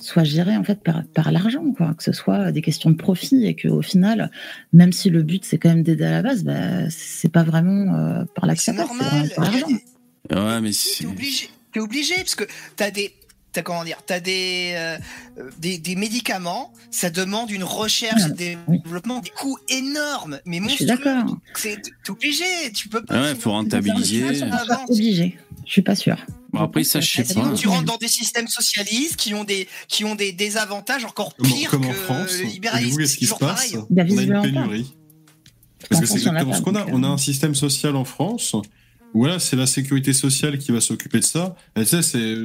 soit gérée en fait par, par l'argent, quoi, que ce soit des questions de profit et qu'au final, même si le but c'est quand même d'aider à la base, bah, c'est pas vraiment euh, par ça C'est normal. vraiment par l'argent. Ouais, mais c'est. Obligé. T'es obligé parce que t'as des. T'as comment dire T'as des, euh, des des médicaments. Ça demande une recherche et des oui. développement, des coûts énormes, mais Je suis d'accord. T'es obligé. Tu peux pas. Ah ouais, faut rentabiliser. Je suis que obligé. Je suis pas. Bon, après, ça, je sais pas. Tu rentres dans des systèmes socialistes qui ont des qui ont des désavantages encore Comme, pires comme en que France. le libéralisme. vous, qu'est-ce qui se passe? Bah, On a une pénurie. Parce que En c'est en exactement ce qu'on a. On a euh, un système social en France. Voilà, c'est la sécurité sociale qui va s'occuper de ça. Et c'est,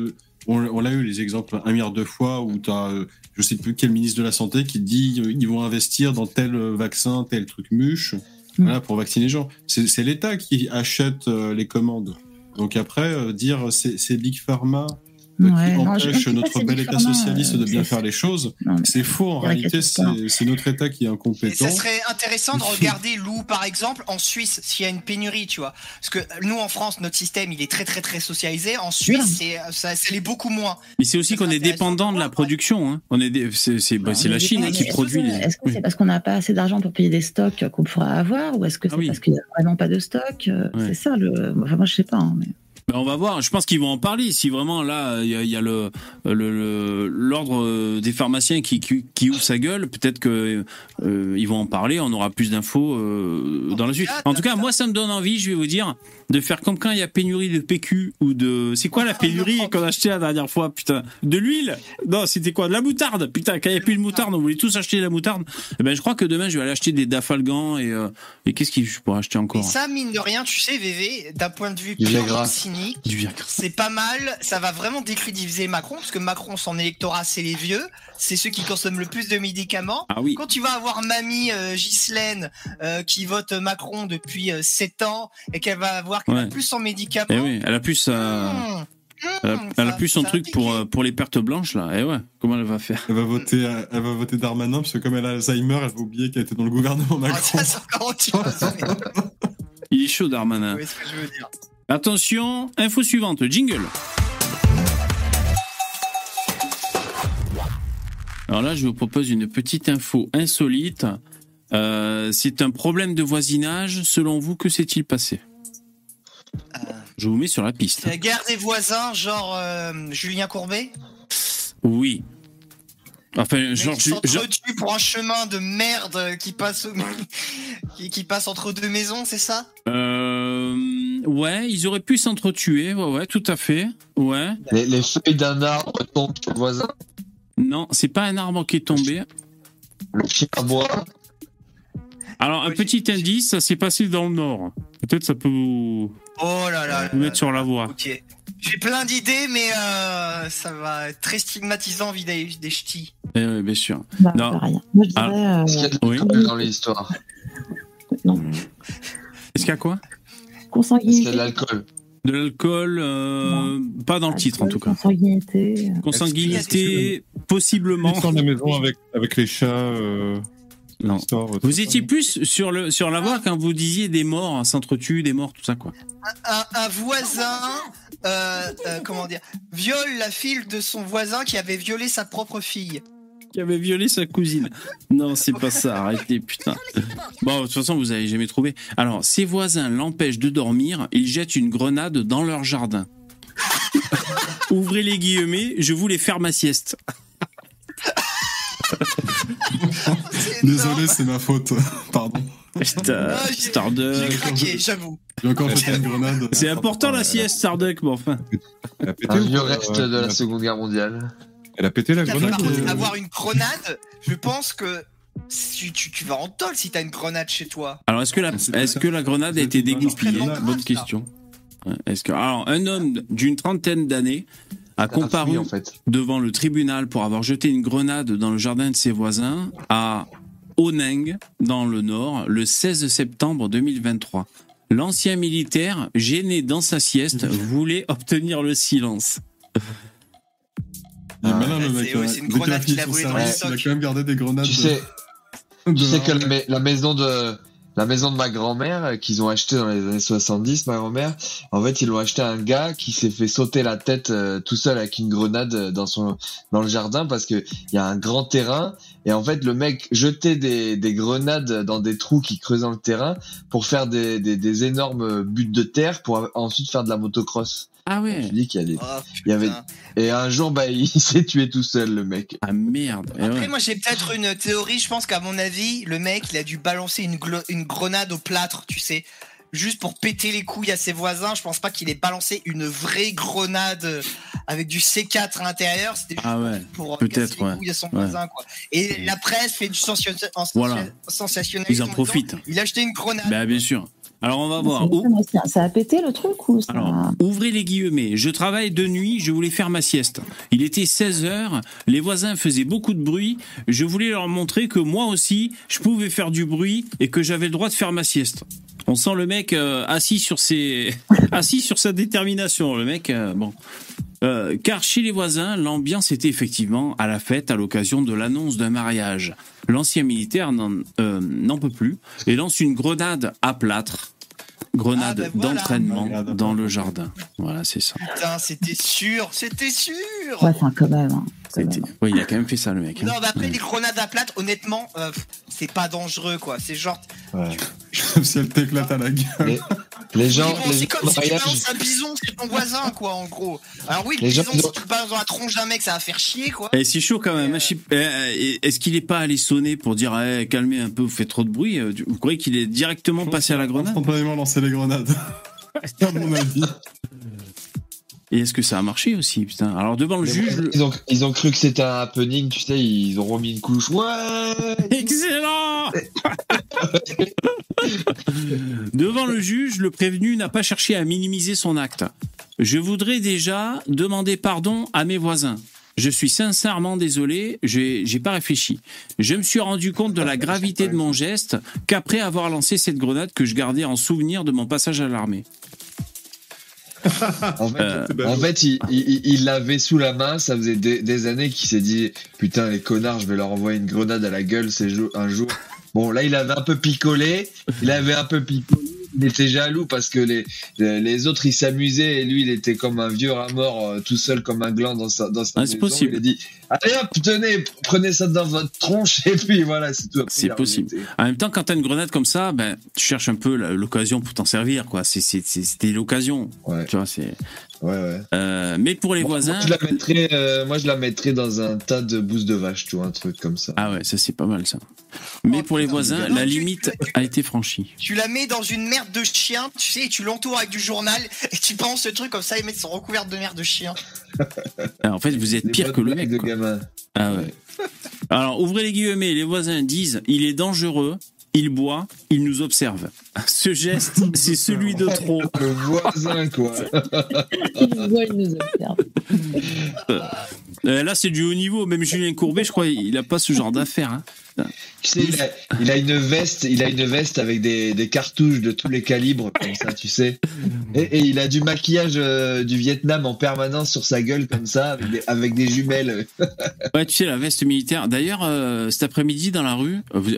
on, l'a eu les exemples un milliard de fois où tu as, je sais plus quel ministre de la santé qui dit euh, ils vont investir dans tel vaccin, tel truc muche, Mm. voilà, pour vacciner les gens. C'est l'État qui achète euh, les commandes. Donc après, euh, dire c'est Big Pharma euh, Ouais, qui non, empêche notre bel État socialiste euh, de bien c'est- faire les choses, c'est faux. En C'est réalité, c'est c'est notre État qui est incompétent. ça serait intéressant de regarder Lou, par exemple, en Suisse, s'il y a une pénurie, tu vois. Parce que nous, en France, notre système, il est très, très, très socialisé. En Suisse, c'est, ça, ça l'est beaucoup moins. Mais c'est aussi qu'on est dépendant de la production. Hein. On est, dé- c'est, c'est, bah, c'est la Chine mais qui produit. les- Est-ce que Oui. c'est parce qu'on n'a pas assez d'argent pour payer des stocks qu'on pourrait avoir, ou est-ce que c'est Ah oui. parce qu'il n'y a vraiment pas de stock euh, Ouais. C'est ça le. Enfin, moi, je sais pas. hein, mais... Ben, on va voir. Je pense qu'ils vont en parler. Si vraiment là, il y a, il y a le, le- le- l'ordre euh, des pharmaciens qui, qui, qui ouvre sa gueule, peut-être que euh, ils vont en parler. On aura plus d'infos euh, dans la suite. En tout cas, moi, ça me donne envie. Je vais vous dire de faire comme quand il y a pénurie de PQ ou de. C'est quoi la pénurie qu'on a acheté la dernière fois Putain, de l'huile? Non, c'était quoi? De la moutarde? Putain, quand il n'y a plus de moutarde, on voulait tous acheter de la moutarde. Eh ben, je crois que demain, je vais aller acheter des dafalgans et et et qu'est-ce que je pourrais acheter Et encore ça, mine de rien, tu sais, VV, d'un point de vue purement C'est pas mal. Ça va vraiment décrédibiliser Macron, parce que Macron, son électorat, c'est les vieux. C'est ceux qui consomment le plus de médicaments. Ah oui. Quand tu vas avoir mamie euh, Ghislaine euh, qui vote Macron depuis euh, 7 ans et qu'elle va voir qu'elle a Ouais. plus son médicament. Eh oui, elle a plus sa. Mmh, Elle a, mmh, elle a plus son truc pour, euh, pour les pertes blanches, là. Et ouais, comment elle va faire? Elle va voter, euh, elle va voter Darmanin parce que comme elle a Alzheimer, elle va oublier qu'elle était dans le gouvernement Ah, Macron. ça, Il est chaud, Darmanin. Voyez ce que je veux dire. Attention, info suivante, jingle. Alors là, je vous propose une petite info insolite. Euh, c'est un problème de voisinage. Selon vous, que s'est-il passé? Euh, Je vous mets sur la piste. la guerre des voisins, genre euh, Julien Courbet? Oui. Enfin, genre, je- s'entretuent pour un chemin de merde qui passe, au- qui, qui passe entre deux maisons, c'est ça? Euh, ouais, ils auraient pu s'entretuer, ouais, ouais, tout à fait, ouais. Les, les feuilles d'un arbre tombent sur le voisin? Non, c'est pas un arbre qui est tombé. Le chien à bois. Alors, un petit indice, ça s'est passé dans le nord. Peut-être ça peut vous, Oh là là. vous mettre sur la voie. Ok. J'ai plein d'idées, mais euh, ça va être très stigmatisant vis-à-vis des, des ch'tis. Eh oui, bien sûr. Bah, Non. Moi, je Ah. dirais. euh, Est-ce qu'il y a de Oui. l'alcool dans l'histoire non, Est-ce qu'il y a quoi? Est-ce qu'il y a consanguinité. de l'alcool? De l'alcool, euh, pas dans le titre en tout cas. Consanguinité. euh, Consanguinité, possiblement. Sur la maison avec, avec les chats. Non. Vous étiez plus sur, le, sur la voie quand vous disiez des morts, hein, s'entretuent, des morts, tout ça quoi. Un, un voisin, euh, euh, comment dire, viole la fille de son voisin qui avait violé sa propre fille. Qui avait violé sa cousine. Non, c'est pas ça, arrêtez, putain. Bon, de toute façon, vous avez jamais trouvé. Alors, ses voisins l'empêchent de dormir, ils jettent une grenade dans leur jardin. Ouvrez les guillemets, je voulais faire ma sieste. Désolé, c'est ma faute. Pardon. Putain, Ah, j'ai- Starduck. J'ai craqué, j'avoue. J'ai encore jeté une grenade. C'est important la sieste, Starduck, mais enfin. Elle a pété Un vieux reste euh, de la Seconde Guerre mondiale. Elle a pété la grenade contre, euh, avoir une grenade, je pense que tu, tu, tu vas en tôle si t'as une grenade chez toi. Alors, est-ce que la, ça. que la grenade a été dégoupillée Bonne question. Est-ce que alors un homme d'une trentaine d'années a comparu Oui, en fait. devant le tribunal pour avoir jeté une grenade dans le jardin de ses voisins à Oneng, dans le Nord, le 16 septembre 2023. L'ancien militaire, gêné dans sa sieste, voulait obtenir le silence. Il est malin, Ah, le c'est- mec. ouais, c'est une Dès qu'il grenade fini qu'il a son volée dans service, les Il a quand même gardé des grenades. Tu sais, tu de- sais que de- la, ma- la maison de la maison de ma grand-mère euh, qu'ils ont acheté dans les années 70, ma grand-mère, en fait, ils l'ont acheté à un gars qui s'est fait sauter la tête euh, tout seul avec une grenade euh, dans son dans le jardin parce que il y a un grand terrain et en fait le mec jetait des, des grenades dans des trous qui creusaient dans le terrain pour faire des, des, des énormes buts de terre pour ensuite faire de la motocross. Ah Je ouais dis qu'il y a des Oh, Il y avait- et un jour bah il s'est tué tout seul le mec. Ah merde Après, ouais. moi, j'ai peut-être une théorie. Je pense qu'à mon avis, le mec, il a dû balancer une, glo- une grenade au plâtre, tu sais. Juste pour péter les couilles à ses voisins. Je pense pas qu'il ait balancé une vraie grenade avec du C4 à l'intérieur. C'était juste Ah ouais. pour euh, peut-être, casser les ouais. couilles à son Ouais. voisin, quoi. Et la presse fait du Voilà. sensationnalisme. Ils en profitent. Il a acheté une grenade. Bah bien sûr. Alors on va voir. hein. Ça a pété le truc ou ça Alors, ouvrez les guillemets. Je travaille de nuit, je voulais faire ma sieste. Il était 16 heures, les voisins faisaient beaucoup de bruit. Je voulais leur montrer que moi aussi, je pouvais faire du bruit et que j'avais le droit de faire ma sieste. On sent le mec euh, assis sur ses, assis sur sa détermination. Le mec, euh, bon. Euh, car chez les voisins, l'ambiance était effectivement à la fête à l'occasion de l'annonce d'un mariage. L'ancien militaire n'en euh, n'en peut plus et lance une grenade à plâtre. Grenade Ah, ben voilà. d'entraînement dans le jardin. Voilà, c'est ça. Putain, c'était sûr. C'était sûr. Ouais, enfin, quand même. hein, Oui, il a quand même fait ça, le mec. hein. Non, mais après, Ouais. les grenades à plate, honnêtement, euh, c'est pas dangereux, quoi. C'est genre. Ouais. si elle t'éclate à la gueule. Les, les gens, Bon, les c'est gens comme si tu balances un bison chez ton voisin, quoi, en gros. Alors oui, le Les gens, bison, ils si tu le balances dans la tronche d'un mec, ça va faire chier, quoi. Eh, c'est chaud quand même. Euh, eh, eh, Est-ce qu'il est pas allé sonner pour dire eh, calmez un peu, vous faites trop de bruit euh, Vous croyez qu'il est directement passé à la grenade? Spontanément lancer les grenades. à mon avis. Et est-ce que ça a marché aussi Putain? Alors devant le juge, ils, ont, ils ont cru que c'était un happening, tu sais, ils ont remis une couche. Ouais Excellent Devant le juge, le prévenu n'a pas cherché à minimiser son acte. Je voudrais déjà demander pardon à mes voisins. Je suis sincèrement désolé, j'ai pas réfléchi. Je me suis rendu compte de la gravité de mon geste qu'après avoir lancé cette grenade que je gardais en souvenir de mon passage à l'armée. En fait, Euh, en fait, il il- il l'avait sous la main, ça faisait des, des années qu'il s'est dit Putain, les connards, je vais leur envoyer une grenade à la gueule un jour. Bon, là, il avait un peu picolé, il avait un peu picolé, il était jaloux parce que les, les autres, ils s'amusaient et lui, il était comme un vieux rat mort, euh, tout seul comme un gland dans sa, dans sa Ah, c'est maison. possible. Il a dit Allez hop, tenez, prenez ça dans votre tronche et puis voilà, c'est tout. C'est possible. En même temps, quand t'as une grenade comme ça, ben, tu cherches un peu l'occasion pour t'en servir, quoi. C'était l'occasion. Ouais. Tu vois, c'est. Ouais, ouais. Euh, mais pour les Moi, voisins. Moi, je la mettrais, euh, moi, je la mettrais dans un tas de bousses de vache, tu vois, un truc comme ça. Ah ouais, ça c'est pas mal ça. Mais Oh, pour les voisins, la tu- limite a été franchie. Tu la mets dans une merde de chien, tu sais, et tu l'entoures avec du journal, et tu penses ce truc comme ça, les mecs sont recouverts de merde de chien. Ah, en fait, vous êtes Les pire que le mec. de quoi. gamin. Ah ouais. Alors, ouvrez les guillemets, les voisins disent il est dangereux, il boit, il nous observe. Ce geste, c'est celui de trop. Le voisin, quoi. Il voit, il nous observe. Euh, là, c'est du haut niveau. Même Julien Courbet, je crois, il a pas ce genre d'affaires. hein. Tu sais, il a, il a une veste, il a une veste avec des, des cartouches de tous les calibres, comme ça, tu sais. Et, et il a du maquillage euh, du Vietnam en permanence sur sa gueule, comme ça, avec des, avec des jumelles. Ouais, tu sais, la veste militaire. D'ailleurs, euh, cet après-midi, dans la rue, euh, vous,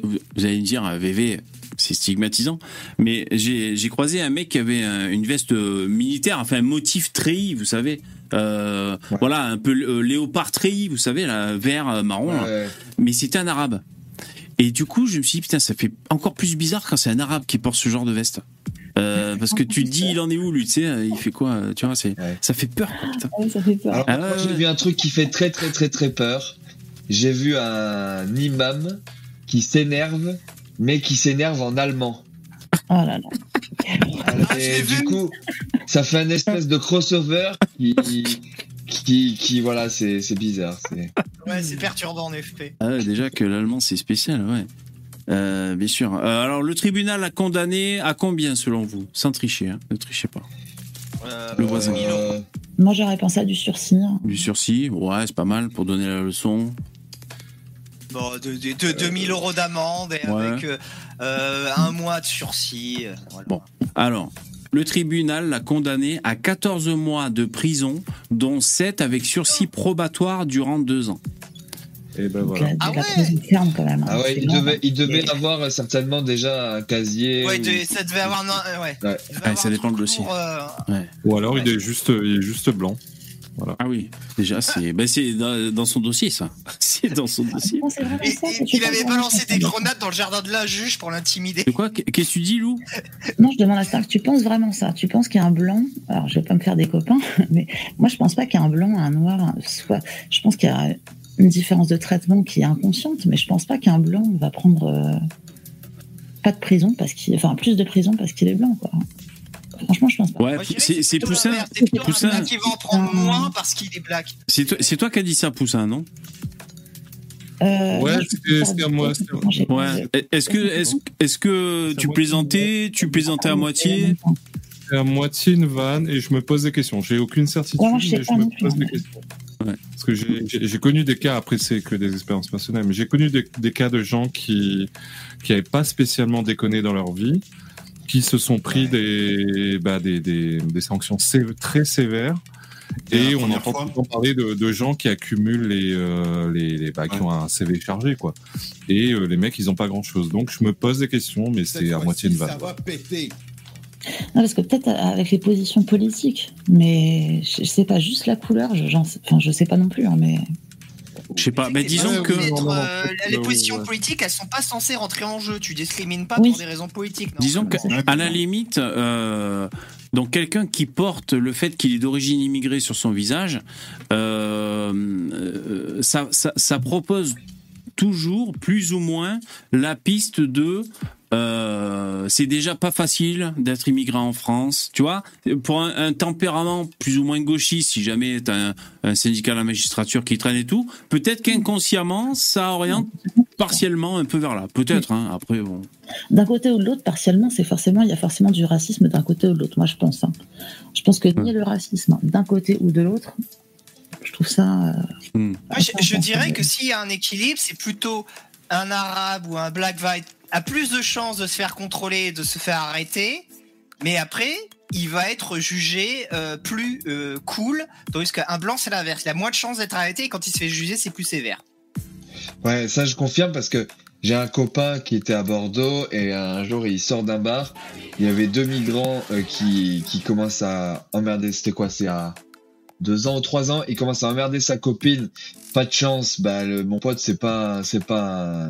allez me dire, VV, c'est stigmatisant, mais j'ai croisé un mec qui avait un- une veste militaire, enfin un motif treillis, vous savez. Euh, Voilà, un peu euh, léopard treillis, vous savez, là, vert, marron. là. Mais c'était un arabe. Et du coup, je me suis dit, putain, ça fait encore plus bizarre quand c'est un arabe qui porte ce genre de veste. Euh, parce que tu te dis, il en est où, lui, tu sais, euh, il fait quoi, euh, tu vois, c'est, Ouais. ça fait peur, quoi, putain. Oui, ça fait peur. Alors, Ah moi, ouais, j'ai vu un truc qui fait très, très, très, très peur. J'ai vu un imam qui s'énerve, mais qui s'énerve en allemand. Oh là là. Et du vu. coup, ça fait un espèce de crossover qui, qui, qui voilà, c'est c'est bizarre. c'est- Ouais, c'est perturbant en effet. Ah ouais, déjà que l'allemand c'est spécial, ouais. Euh, bien sûr. Euh, alors le tribunal a condamné à combien selon vous? Sans tricher, hein. ne trichez pas. Euh, Le voisin. 1000 euros. Euh, Moi, j'aurais pensé à du sursis. hein. Du sursis, ouais, c'est pas mal pour donner la leçon. Bon, de, de, de 2000 euros d'amende et Ouais. avec un mois de sursis. voilà. Bon. Alors, le tribunal l'a condamné à 14 mois de prison, dont 7 avec sursis probatoire durant 2 ans. Et ben Donc, voilà. la, Ah de la ouais. prison ferme quand même. hein. Ah ouais, il devait, il devait Et- avoir certainement déjà un casier. Ouais, ou- ça devait avoir. un- euh, ouais. Ouais. Il devait Ouais, avoir ça dépend de dossier. euh, Ou alors il est juste, il est juste blanc. Ah oui, déjà, c'est ben, c'est dans, dans son dossier, ça. C'est dans son dossier. Non, c'est vraiment Et, ça, et c'est il pas avait balancé des grenades dans le jardin de la juge pour l'intimider. De quoi? Qu'est-ce que tu dis, Lou? Non, je demande à Stark, tu penses vraiment ça? Tu penses qu'il y a un blanc Alors, je vais pas me faire des copains, mais moi, je pense pas qu'il y a un blanc, un noir, soit. Je pense qu'il y a une différence de traitement qui est inconsciente, mais je pense pas qu'un blanc va prendre euh, pas de prison parce qu'il, enfin, plus de prison parce qu'il est blanc, quoi. Franchement, je pense pas. Ouais, c'est que c'est plutôt Poussin. l'inverse. C'est plutôt Poussin. un qui va en prendre moins parce qu'il est black. C'est toi, c'est toi qui as dit ça, Poussin, non? Euh, Ouais, c'était- à moi, Ouais. Est-ce que, est-ce, est-ce que tu plaisantais Tu plaisantais à moitié? C'est à moitié une vanne et je me pose des questions. J'ai aucune certitude, je mais je me pose des questions. Ouais. Parce que j'ai- j'ai j'ai connu des cas, après c'est que des expériences personnelles, mais j'ai connu des, des cas de gens qui qui n'avaient pas spécialement déconné dans leur vie, qui se sont pris des, bah, des, des, des sanctions sé- très sévères. Et on entend fois. tout le temps parler de, de gens qui accumulent les, euh, les, les bah, qui Ouais. ont un CV chargé, quoi. Et euh, les mecs, ils ont pas grand chose. Donc je me pose des questions, mais c'est à moitié une vanne. Ça va péter. Non, parce que peut-être avec les positions politiques, mais je, sais pas, juste la couleur, je, enfin, je sais pas non plus, hein, mais Je sais pas. Mais disons que. euh, les positions politiques, elles sont pas censées rentrer en jeu. Tu discrimines pas pour des raisons politiques. Disons qu'à la limite, euh, donc quelqu'un qui porte le fait qu'il est d'origine immigrée sur son visage, euh, ça propose toujours plus ou moins la piste de euh, c'est déjà pas facile d'être immigrant en France, tu vois. Pour un, un tempérament plus ou moins gauchiste, si jamais t'as un, un syndicat de la magistrature qui traîne et tout, peut-être qu'inconsciemment ça oriente partiellement un peu vers là. Peut-être. Hein, après, bon. d'un côté ou de l'autre, partiellement, c'est forcément, il y a forcément du racisme d'un côté ou de l'autre. Moi, je pense. hein. Je pense que nier le racisme d'un côté ou de l'autre, je trouve ça. euh, Hmm. Moi, je, je dirais que s'il y a un équilibre, c'est plutôt un arabe ou un black white a plus de chances de se faire contrôler, de se faire arrêter, mais après, il va être jugé euh, plus euh, cool, tandis qu'un blanc, c'est l'inverse. Il a moins de chances d'être arrêté et quand il se fait juger, c'est plus sévère. Ouais, ça je confirme parce que j'ai un copain qui était à Bordeaux et un jour il sort d'un bar. Il y avait deux migrants euh, qui, qui commencent à emmerder. C'était quoi? C'est à deux ans ou trois ans? Il commence à emmerder sa copine. Pas de chance. Bah, le, mon pote, c'est pas, c'est pas,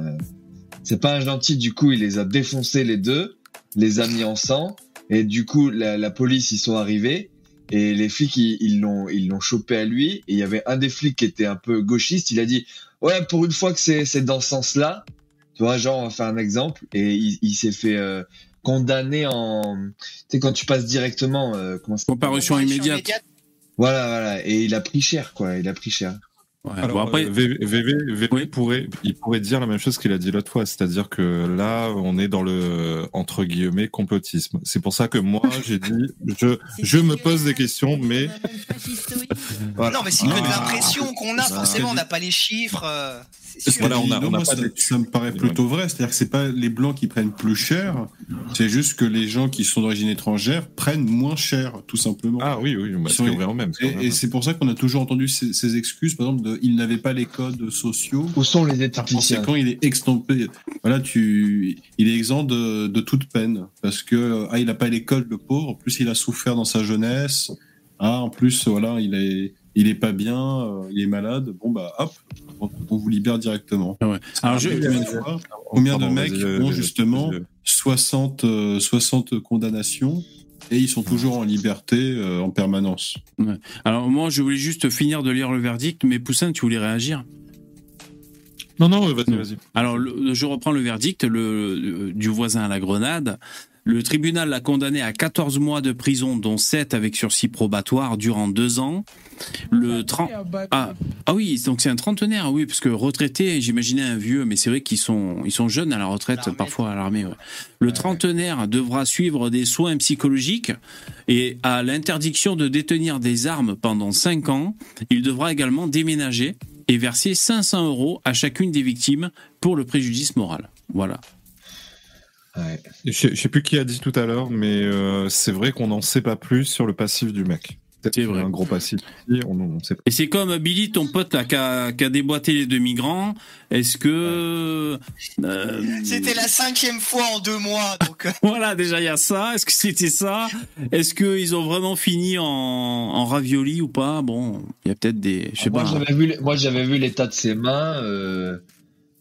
c'est pas un gentil. Du coup, il les a défoncés les deux, les a mis en sang. Et du coup, la, la police, ils sont arrivés. et les flics ils ils l'ont ils l'ont chopé à lui et il y avait un des flics qui était un peu gauchiste il a dit ouais pour une fois que c'est c'est dans ce sens là tu vois genre on va faire un exemple et il, il s'est fait euh, condamner en tu sais quand tu passes directement euh, comment ça s'appelle? Comparution immédiate. voilà voilà et il a pris cher quoi il a pris cher Ouais, Alors, bon, après, euh, VV, VV, VV Oui. pourrait, il pourrait dire la même chose qu'il a dit l'autre fois, c'est-à-dire que là, on est dans le entre guillemets complotisme. C'est pour ça que moi, j'ai dit, je, je me pose des questions, mais voilà. Non, mais c'est que de Ah. l'impression qu'on a, forcément, on n'a pas les chiffres. euh, Voilà, on a- non, on a ça, me paraît plutôt vrai. C'est-à-dire que c'est pas les blancs qui prennent plus cher, c'est juste que les gens qui sont d'origine étrangère prennent moins cher, tout simplement. Ah oui, oui, bah, c'est sont- vraiment même. Et, c'est pour ça qu'on a toujours entendu ces, ces excuses, par exemple, de, ils n'avaient pas les codes sociaux. où sont les Par conséquent, il est extempé. Voilà, tu, il est exempt de, de toute peine parce que ah, il n'a pas l'école, le pauvre. En plus, il a souffert dans sa jeunesse. Ah, en plus, voilà, il est, il est pas bien, euh, il est malade. Bon bah, hop, on, on vous libère directement. Ouais. Alors, je- Après, combien fois, combien de mecs ont justement vas-y. 60, euh, 60 condamnations et ils sont toujours en liberté euh, en permanence. alors, moi, je voulais juste finir de lire le verdict, mais Poussin, tu voulais réagir? Non, non, vas-y, vas-y. Alors, le- je reprends le verdict le, le- du voisin à la Grenade. Le tribunal l'a condamné à 14 mois de prison, dont 7 avec sursis probatoire durant deux ans. Le 30... ah, ah oui, donc c'est un trentenaire, oui, parce que retraité, j'imaginais un vieux, mais c'est vrai qu'ils sont, ils sont jeunes à la retraite, parfois à l'armée. ouais. Le trentenaire devra suivre des soins psychologiques et à l'interdiction de détenir des armes pendant 5 ans. Il devra également déménager et verser 500 euros à chacune des victimes pour le préjudice moral. Voilà. Ouais. Je sais- je sais plus qui a dit tout à l'heure, mais euh, c'est vrai qu'on n'en sait pas plus sur le passif du mec. C'est qu'il y a vrai. un gros passif. ici, On, on sait pas. Et c'est comme Billy, ton pote là, qui a, déboîté les deux migrants. Est-ce que euh, C'était la cinquième fois en deux mois, donc euh, voilà déjà il y a ça. Est-ce que c'était ça? Est-ce que ils ont vraiment fini en, en ravioli ou pas? Bon, il y a peut-être des, je sais moi pas. j'avais vu moi j'avais vu l'état de ses mains euh,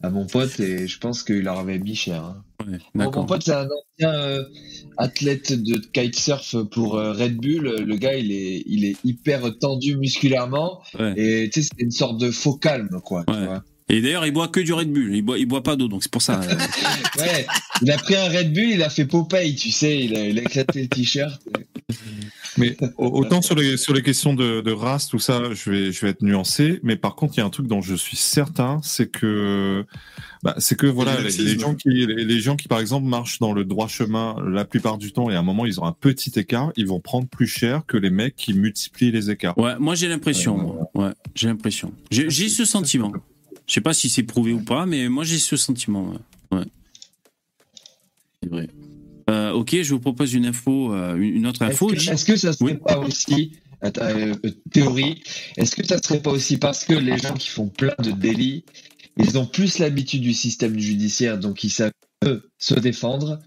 à mon pote et je pense qu'il leur avait mis cher hein. Ouais, Bon, mon pote, c'est un ancien euh, athlète de kitesurf pour euh, Red Bull. Le gars, il est, il est hyper tendu musculairement. Ouais. Et tu sais, c'est une sorte de faux calme, quoi. tu Ouais. vois. Et d'ailleurs, il boit que du Red Bull. Il boit, il boit pas d'eau, donc c'est pour ça. Ouais, il a pris un Red Bull, il a fait Popeye, tu sais, il a, il a éclaté le t-shirt. Mais au- autant sur les sur les questions de, de race, tout ça, je vais je vais être nuancé. Mais par contre, il y a un truc dont je suis certain, c'est que bah, c'est que voilà, les, gens qui les, les gens qui par exemple marchent dans le droit chemin la plupart du temps et à un moment ils ont un petit écart, ils vont prendre plus cher que les mecs qui multiplient les écarts. Ouais, moi j'ai l'impression. Ouais, j'ai l'impression. J'ai j'ai ce sentiment. Je sais pas si c'est prouvé ou pas, mais moi j'ai ce sentiment. Ouais. C'est vrai. Euh, ok, je vous propose une info, euh, une autre Est-ce info. que, J- est-ce que ça serait Oui. pas aussi, euh, euh, théorie, est-ce que ça serait pas aussi parce que les gens qui font plein de délits, ils ont plus l'habitude du système judiciaire, donc ils savent eux, se défendre,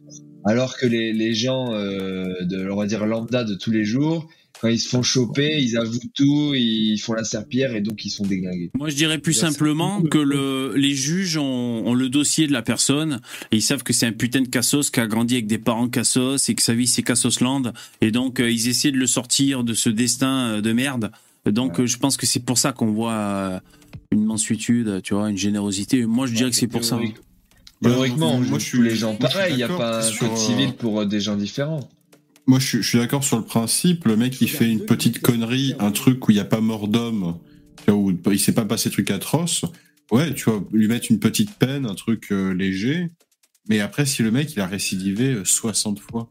alors que les, les gens, de, on va dire lambda de tous les jours, quand ils se font choper, ils avouent tout, ils font la serpillère et donc ils sont déglingués. Moi, je dirais plus a simplement que le, les juges ont, ont le dossier de la personne et ils savent que c'est un putain de cassos qui a grandi avec des parents cassos et que sa vie c'est cassosland et donc euh, ils essaient de le sortir de ce destin euh, de merde. Donc euh, je pense que c'est pour ça qu'on voit euh, une mansuétude, tu vois, une générosité. Moi, je dirais que c'est pour ça. Théoriquement, Bah, on moi, je suis- tous les gens moi, je suis pareil, il n'y a pas un code civil pour euh, des gens différents. Moi, je, suis- je suis d'accord sur le principe. Le mec, il fait une petite connerie, un truc où il n'y a pas mort d'homme, où il s'est pas passé de trucs atroces. Ouais, tu vois, lui mettre une petite peine, un truc euh, léger. Mais après, si le mec, il a récidivé euh, 60 fois,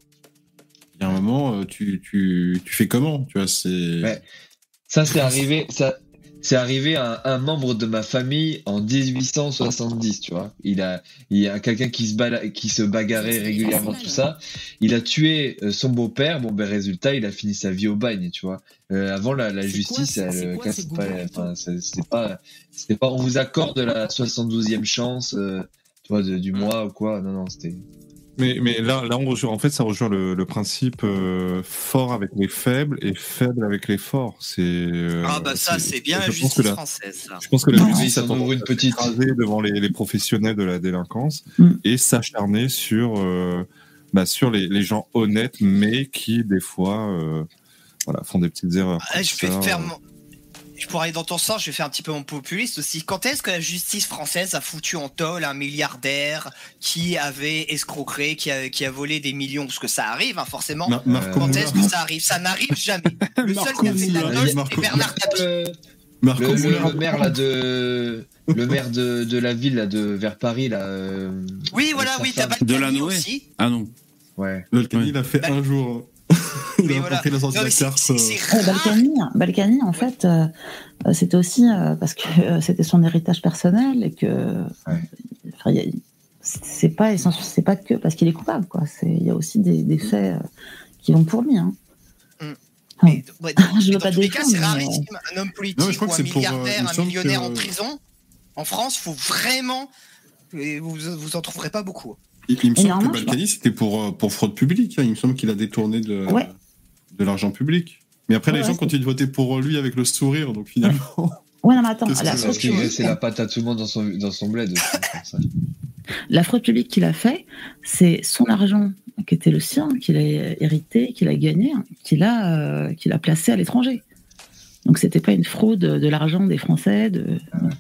il y a un moment, euh, tu, tu, tu fais comment Tu vois, c'est. Ouais. Ça, c'est arrivé, ça, c'est arrivé à un, un membre de ma famille en 1870, tu vois. Il a, il y a quelqu'un qui se bala- qui se bagarrait régulièrement, tout ça. Il a tué euh, son beau-père. Bon, ben, résultat, il a fini sa vie au bagne, tu vois. Euh, avant, la, la justice, elle, euh, casse pas, enfin, c'est- c'était pas, c'était pas, on vous accorde la 72e chance, euh, tu vois, de- du mois ou quoi. Non, non, c'était. Mais, mais là, là, on rejoint, en fait, ça rejoint le, le principe euh, fort avec les faibles et faible avec les forts. C'est. euh, Ah bah ça, c'est bien la je pense justice que la- française. Ça. Je pense que la Oui, justice ça a tendance une petite- s'écraser devant les, les professionnels de la délinquance Mm. et s'acharner sur, euh, bah, sur les, les gens honnêtes, mais qui des fois, euh, voilà, font des petites erreurs. Ah, je vais Ça, faire mon... Je pourrais aller dans ton sens, je vais faire un petit peu mon populiste aussi. Quand est-ce que la justice française a foutu en tôle un milliardaire qui avait escroqué, qui a, qui a volé des millions? Parce que ça arrive, hein, forcément. Mar- Marco Quand est-ce que ça arrive? Ça n'arrive jamais. Le seul qui a fait la tôle, Marco- c'est Bernard Tapie. Le, Marco le- le- le maire là de le maire de, de la ville là de vers Paris là. euh, Oui, voilà, oui, t'as femme. De la Noé. aussi. Ah non. Ouais. Ouais. il a fait Bal- un jour. il Mais a voilà. la sortie de euh. Balkany, Balkany, en fait, euh, euh, c'était aussi euh, parce que euh, c'était son héritage personnel et que Ouais. c'est pas c'est pas que parce qu'il est coupable, quoi. Il y a aussi des, des faits euh, qui vont pour lui. Hein. Mais, ouais, dans- Je veux pas tous les cas, défendre, c'est mais- rarissime. Un homme politique Non, mais je crois ou un c'est pour, euh, milliardaire, un millionnaire que- en prison. En France, faut vraiment. et Vous, vous en trouverez pas beaucoup. Il, il me semble que Balkany, c'était pour, euh, pour fraude publique. hein. Il me semble qu'il a détourné de, Ouais. de l'argent public. Mais après, Ouais, les gens continuent de voter pour lui avec le sourire. Donc finalement. Ouais, non, mais attends, la fraude, publique, c'est la patte à tout le monde dans son dans son bled. la fraude publique qu'il a fait, c'est son argent qui était le sien, qu'il a hérité, qu'il a gagné, qu'il a, euh, qu'il a placé à l'étranger. Donc c'était pas une fraude de l'argent des Français. De... bon.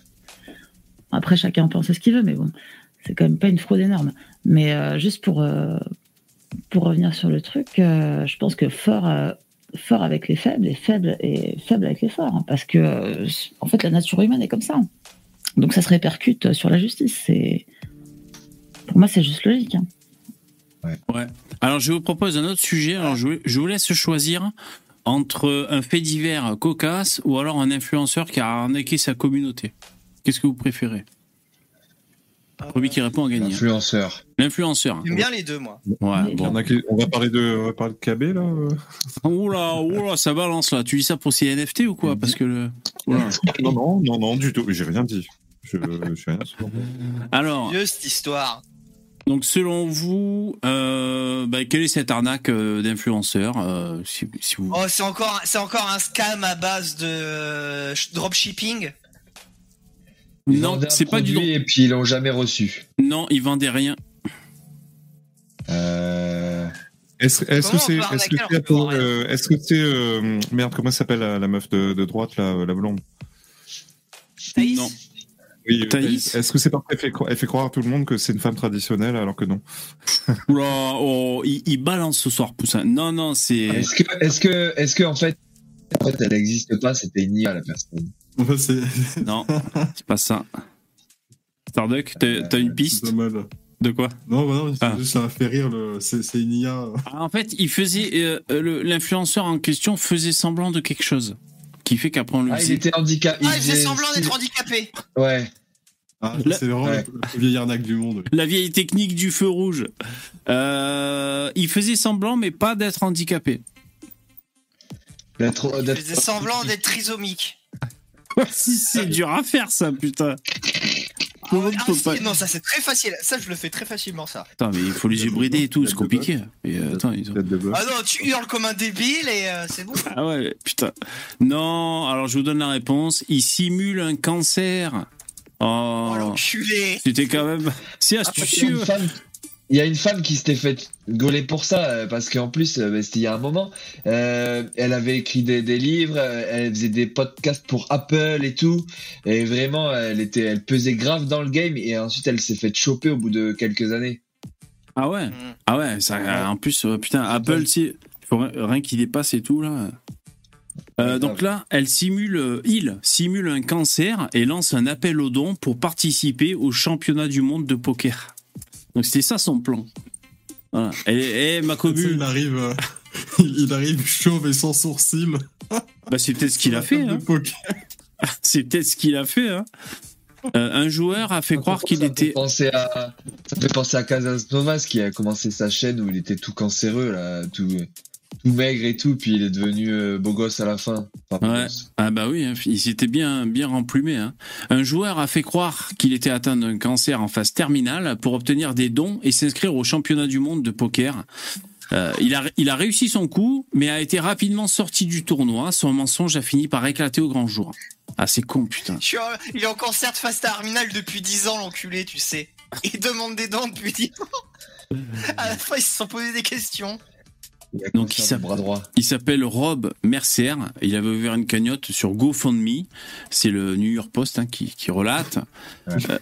Après, chacun pense ce qu'il veut, mais bon, c'est quand même pas une fraude énorme. Mais euh, juste pour, euh, pour revenir sur le truc, euh, je pense que fort, fort avec les faibles et faible, et faible avec les forts. hein, parce que, en fait, la nature humaine est comme ça. Donc ça se répercute sur la justice. Pour moi, c'est juste logique. hein. Alors, je vous propose un autre sujet. Alors, je, je vous laisse choisir entre un fait divers cocasse ou alors un influenceur qui a arnaqué sa communauté. Qu'est-ce que vous préférez? Premier qui répond a gagné. hein. Influenceur. L'influenceur. J'aime bien les deux, moi. Ouais, bon. a qui- on va parler de, on va parler de KB là. euh Oula, oula, ça balance là. Tu dis ça pour ces NFT ou quoi? Parce que le. Oula. Non, non, non, non, du tout. J'ai rien dit. Je, je suis rien. Alors, Vieux, cette histoire. donc selon vous, euh, bah, quelle est cette arnaque euh, d'influenceur euh, si, si vous... Oh, c'est encore, c'est encore un scam à base de euh, dropshipping? Ils Non, c'est pas du Et puis ils l'ont jamais reçu. Non, ils vendaient rien. Euh... Est-ce que c'est que c'est voit rien euh, que c'est euh, merde comment s'appelle la, la meuf de, de droite euh, la blonde? Thaïs? Non. Oui, euh, Thaïs Est-ce que c'est parce qu'elle fait, elle fait croire à tout le monde que c'est une femme traditionnelle alors que non? Oula, oh, il, il balance ce soir, Poussin. Non, non, c'est. Est-ce que est-ce que est-ce que en fait en fait elle n'existe pas c'était une IA la personne? Non, c'est pas ça. Starduck, t'as une piste de quoi? Non, bah non, Ah. juste, ça m'a fait rire. le- C'est une IA. Ah, En fait, il faisait. euh, euh, le- L'influenceur en question faisait semblant de quelque chose. Qui fait qu'après on lui Ah il était handicapé. Ah, il faisait semblant d'être handicapé. Ouais. Ah, c'est vraiment Ouais. le plus vieille arnaque du monde. La vieille technique du feu rouge. Euh, il faisait semblant, mais pas d'être handicapé. Il faisait semblant d'être trisomique. si c'est dur à faire, ça, putain. Ah, peut si, pas- Non, ça c'est très facile. Ça, je le fais très facilement, ça. Attends, mais il faut les hybrider et tout, c'est compliqué. Et, euh, attends, ils ont-. Ah non, tu hurles comme un débile et euh, c'est bon. Ah ouais, putain. Non, alors je vous donne la réponse. Il simule un cancer. Oh, Oh, l'enculé. c'était quand même. C'est Il y a astucieux. femme- Il y a une femme qui s'était fait gauler pour ça, euh, parce qu'en plus, euh, bah, c'était il y a un moment, euh, elle avait écrit des, des livres, elle faisait des podcasts pour Apple et tout, et vraiment, elle était, elle pesait grave dans le game, et ensuite elle s'est fait choper au bout de quelques années. Ah ouais, Mm. ah ouais. Ça, en plus, putain, Apple, si, il faut rien- qui dépasse et tout là. Euh, donc là, elle simule, il simule un cancer et lance un appel aux dons pour participer au championnat du monde de poker. Donc c'était ça son plan. Voilà. Et, et ma commune, il arrive, euh, il arrive chauve et sans sourcils. bah, c'est peut-être ce qu'il a fait. Hein. C'est peut-être ce qu'il a fait. hein. Euh, un joueur a fait croire qu'il était. penser à, ça fait penser à Casas Novas qui a commencé sa chaîne où il était tout cancéreux, là, tout, tout maigre et tout, puis il est devenu euh, beau gosse à la fin. Enfin, Ouais. Ah bah oui, hein, il s'était bien bien remplumé. hein. Un joueur a fait croire qu'il était atteint d'un cancer en phase terminale pour obtenir des dons et s'inscrire au championnat du monde de poker. Euh, il, a, il a réussi son coup, mais a été rapidement sorti du tournoi. Son mensonge a fini par éclater au grand jour. Ah, c'est con, putain. Je suis en- Il est en cancer de phase terminale depuis 10 ans, l'enculé, tu sais. Il demande des dents depuis 10 ans. À la fin, ils se sont posé des questions. Donc, il s'appelle- bras droit. Il s'appelle Rob Mercer. Il avait ouvert une cagnotte sur GoFundMe. C'est le New York Post hein, qui, qui relate. Ouais. Euh,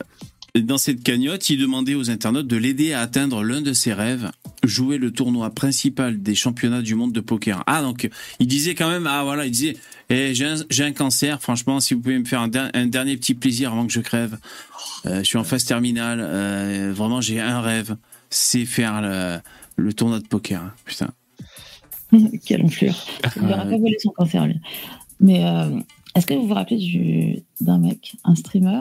dans cette cagnotte, il demandait aux internautes de l'aider à atteindre l'un de ses rêves, jouer le tournoi principal des championnats du monde de poker. Ah, donc il disait quand même, ah voilà, il disait, eh, j'ai un, cancer, franchement, si vous pouvez me faire un, der- un dernier petit plaisir avant que je crève, Euh, je suis en phase terminale, euh, vraiment j'ai un rêve, c'est faire le, le tournoi de poker. Putain. Quelle enflure. Il n'aura pas volé son cancer, lui. Mais euh, est-ce que vous vous rappelez du- d'un mec, un streamer?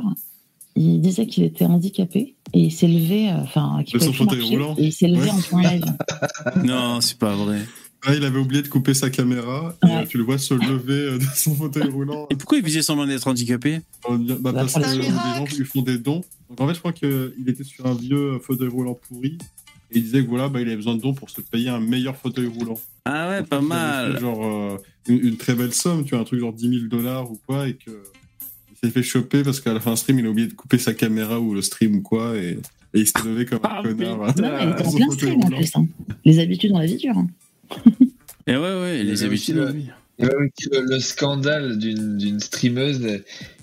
Il disait qu'il était handicapé et il s'est levé, euh, enfin, qu'il De son fauteuil marcher, roulant. et il s'est levé Ouais. en plein live. Non, c'est pas vrai. Ah, il avait oublié de couper sa caméra et euh, tu le vois se lever euh, de son fauteuil roulant. Et pourquoi il faisait semblant d'être handicapé? Bah, Bah, parce que les gens lui font des dons. Donc en fait, je crois qu'il était sur un vieux fauteuil roulant pourri. Et il disait que voilà, bah, il avait besoin de dons pour se payer un meilleur fauteuil roulant. Ah ouais, Donc, pas mal. fait Genre euh, une, une très belle somme, tu vois, un truc genre 10 000 dollars ou quoi. Et que il s'est fait choper parce qu'à la fin du stream, il a oublié de couper sa caméra ou le stream ou quoi. Et, et il s'est levé comme un Ah, connard. Non, mais il plein stream en plus. hein. Les habitudes dans la vie dure. hein. Et ouais, ouais, les habitudes. le- oui. Il y a aussi le, le scandale d'une d'une streameuse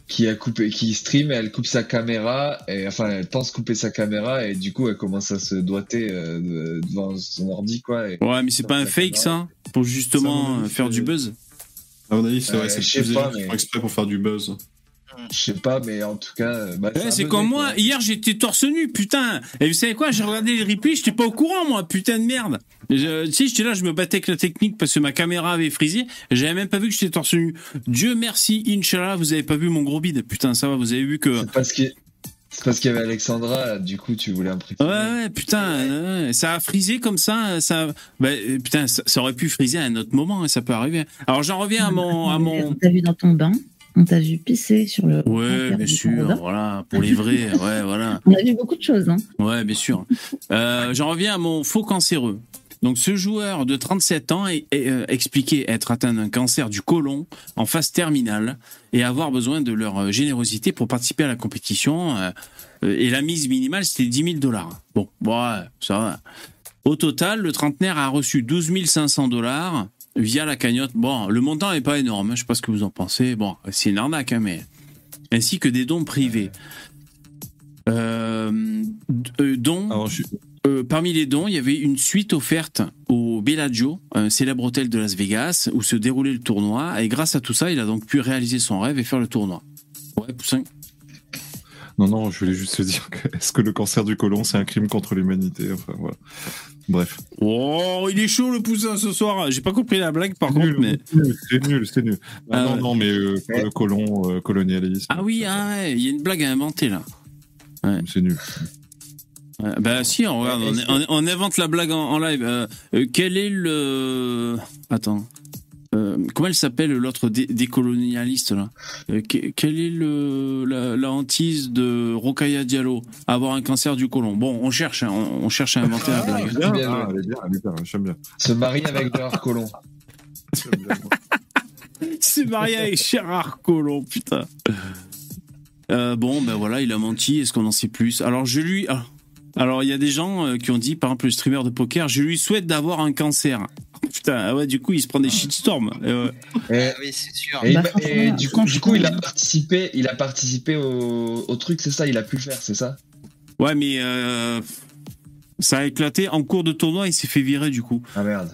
qui a coupé, qui stream, et elle coupe sa caméra, et enfin elle pense couper sa caméra, et du coup elle commence à se doiter euh, de- devant son ordi quoi. Et... Ouais, mais c'est pas un fake ça Pour justement Ça, euh, avis, faire c'est- du buzz À mon avis, c'est Euh, vrai, c'est mais- font exprès pour faire du buzz. Je sais pas, mais en tout cas, euh, bah, Ouais, c'est comme moi, hier j'étais torse nu, putain. Et vous savez quoi, j'ai regardé les replays, j'étais pas au courant moi, putain de merde. Je- sais, j'étais là, je me battais avec la technique parce que ma caméra avait frisé, j'avais même pas vu que j'étais torse nu. Dieu merci, Inch'Allah, vous avez pas vu mon gros bide, putain, ça va, vous avez vu que... C'est parce qu'il y avait Alexandra, du coup tu voulais impressionner. ouais, putain, ouais, ça a frisé comme ça, ça, bah, putain, ça, ça aurait pu friser à un autre moment, hein, ça peut arriver. Alors j'en reviens à mon, à mon, On t'a vu dans ton bain, on t'a vu pisser sur le. ouais, bien sûr, Canada. voilà, pour les vrais, ouais, voilà. On a vu beaucoup de choses. Hein. Ouais, bien sûr. Euh, J'en reviens à mon faux cancéreux. Donc, ce joueur de 37 ans est, est, euh, expliqué être atteint d'un cancer du côlon en phase terminale et avoir besoin de leur euh, générosité pour participer à la compétition. euh, et la mise minimale, c'était 10 000 dollars. Bon, ouais, ça va. Au total, le trentenaire a reçu 12 500 dollars via la cagnotte. Bon, le montant n'est pas énorme, hein, je sais pas ce que vous en pensez. Bon, c'est une arnaque, hein, mais ainsi que des dons privés. Euh, euh, dons. Alors, je suis- Euh, parmi les dons, il y avait une suite offerte au Bellagio, un célèbre hôtel de Las Vegas, où se déroulait le tournoi. Et grâce à tout ça, il a donc pu réaliser son rêve et faire le tournoi. Ouais, Poussin. Non, non, je voulais juste te dire que est-ce que le cancer du côlon, c'est un crime contre l'humanité? Enfin, voilà. Bref. Oh, il est chaud le Poussin ce soir. J'ai pas compris la blague par Nul, contre, mais. nul, C'est nul, c'est nul. Ah, Ah non, non, mais euh, le colon, euh, colonialisme. Ah oui, ah ouais, il y a une blague à inventer là. C'est nul. Bah si, on, regarde, on, on- on invente la blague en, en live. Euh, euh, quel est le... Attends. Euh, comment elle s'appelle l'autre dé- décolonialiste là? Euh, que- Quelle est le, la, la hantise de Rokaya Diallo Avoir un cancer du côlon? Bon, on cherche, hein, on, on cherche à inventer la blague. Bien, bien, ah, elle est bien, elle est bien, j'aime bien. Se marier avec Gérard Collomb. C'est marié avec Gérard Collomb, putain. Euh, bon, ben voilà, il a menti. Est-ce qu'on en sait plus? Alors, je lui. ah. Alors, il y a des gens euh, qui ont dit, par exemple, le streamer de poker, je lui souhaite d'avoir un cancer. Putain, ah ouais, du coup, il se prend des shitstorms. Et. Et, Ah oui, c'est sûr. et- Bah, et du, coup, du coup, il a participé, il a participé au, au truc, c'est ça, il a pu le faire, c'est ça? Ouais, mais euh, ça a éclaté en cours de tournoi. Il s'est fait virer, du coup. Ah merde.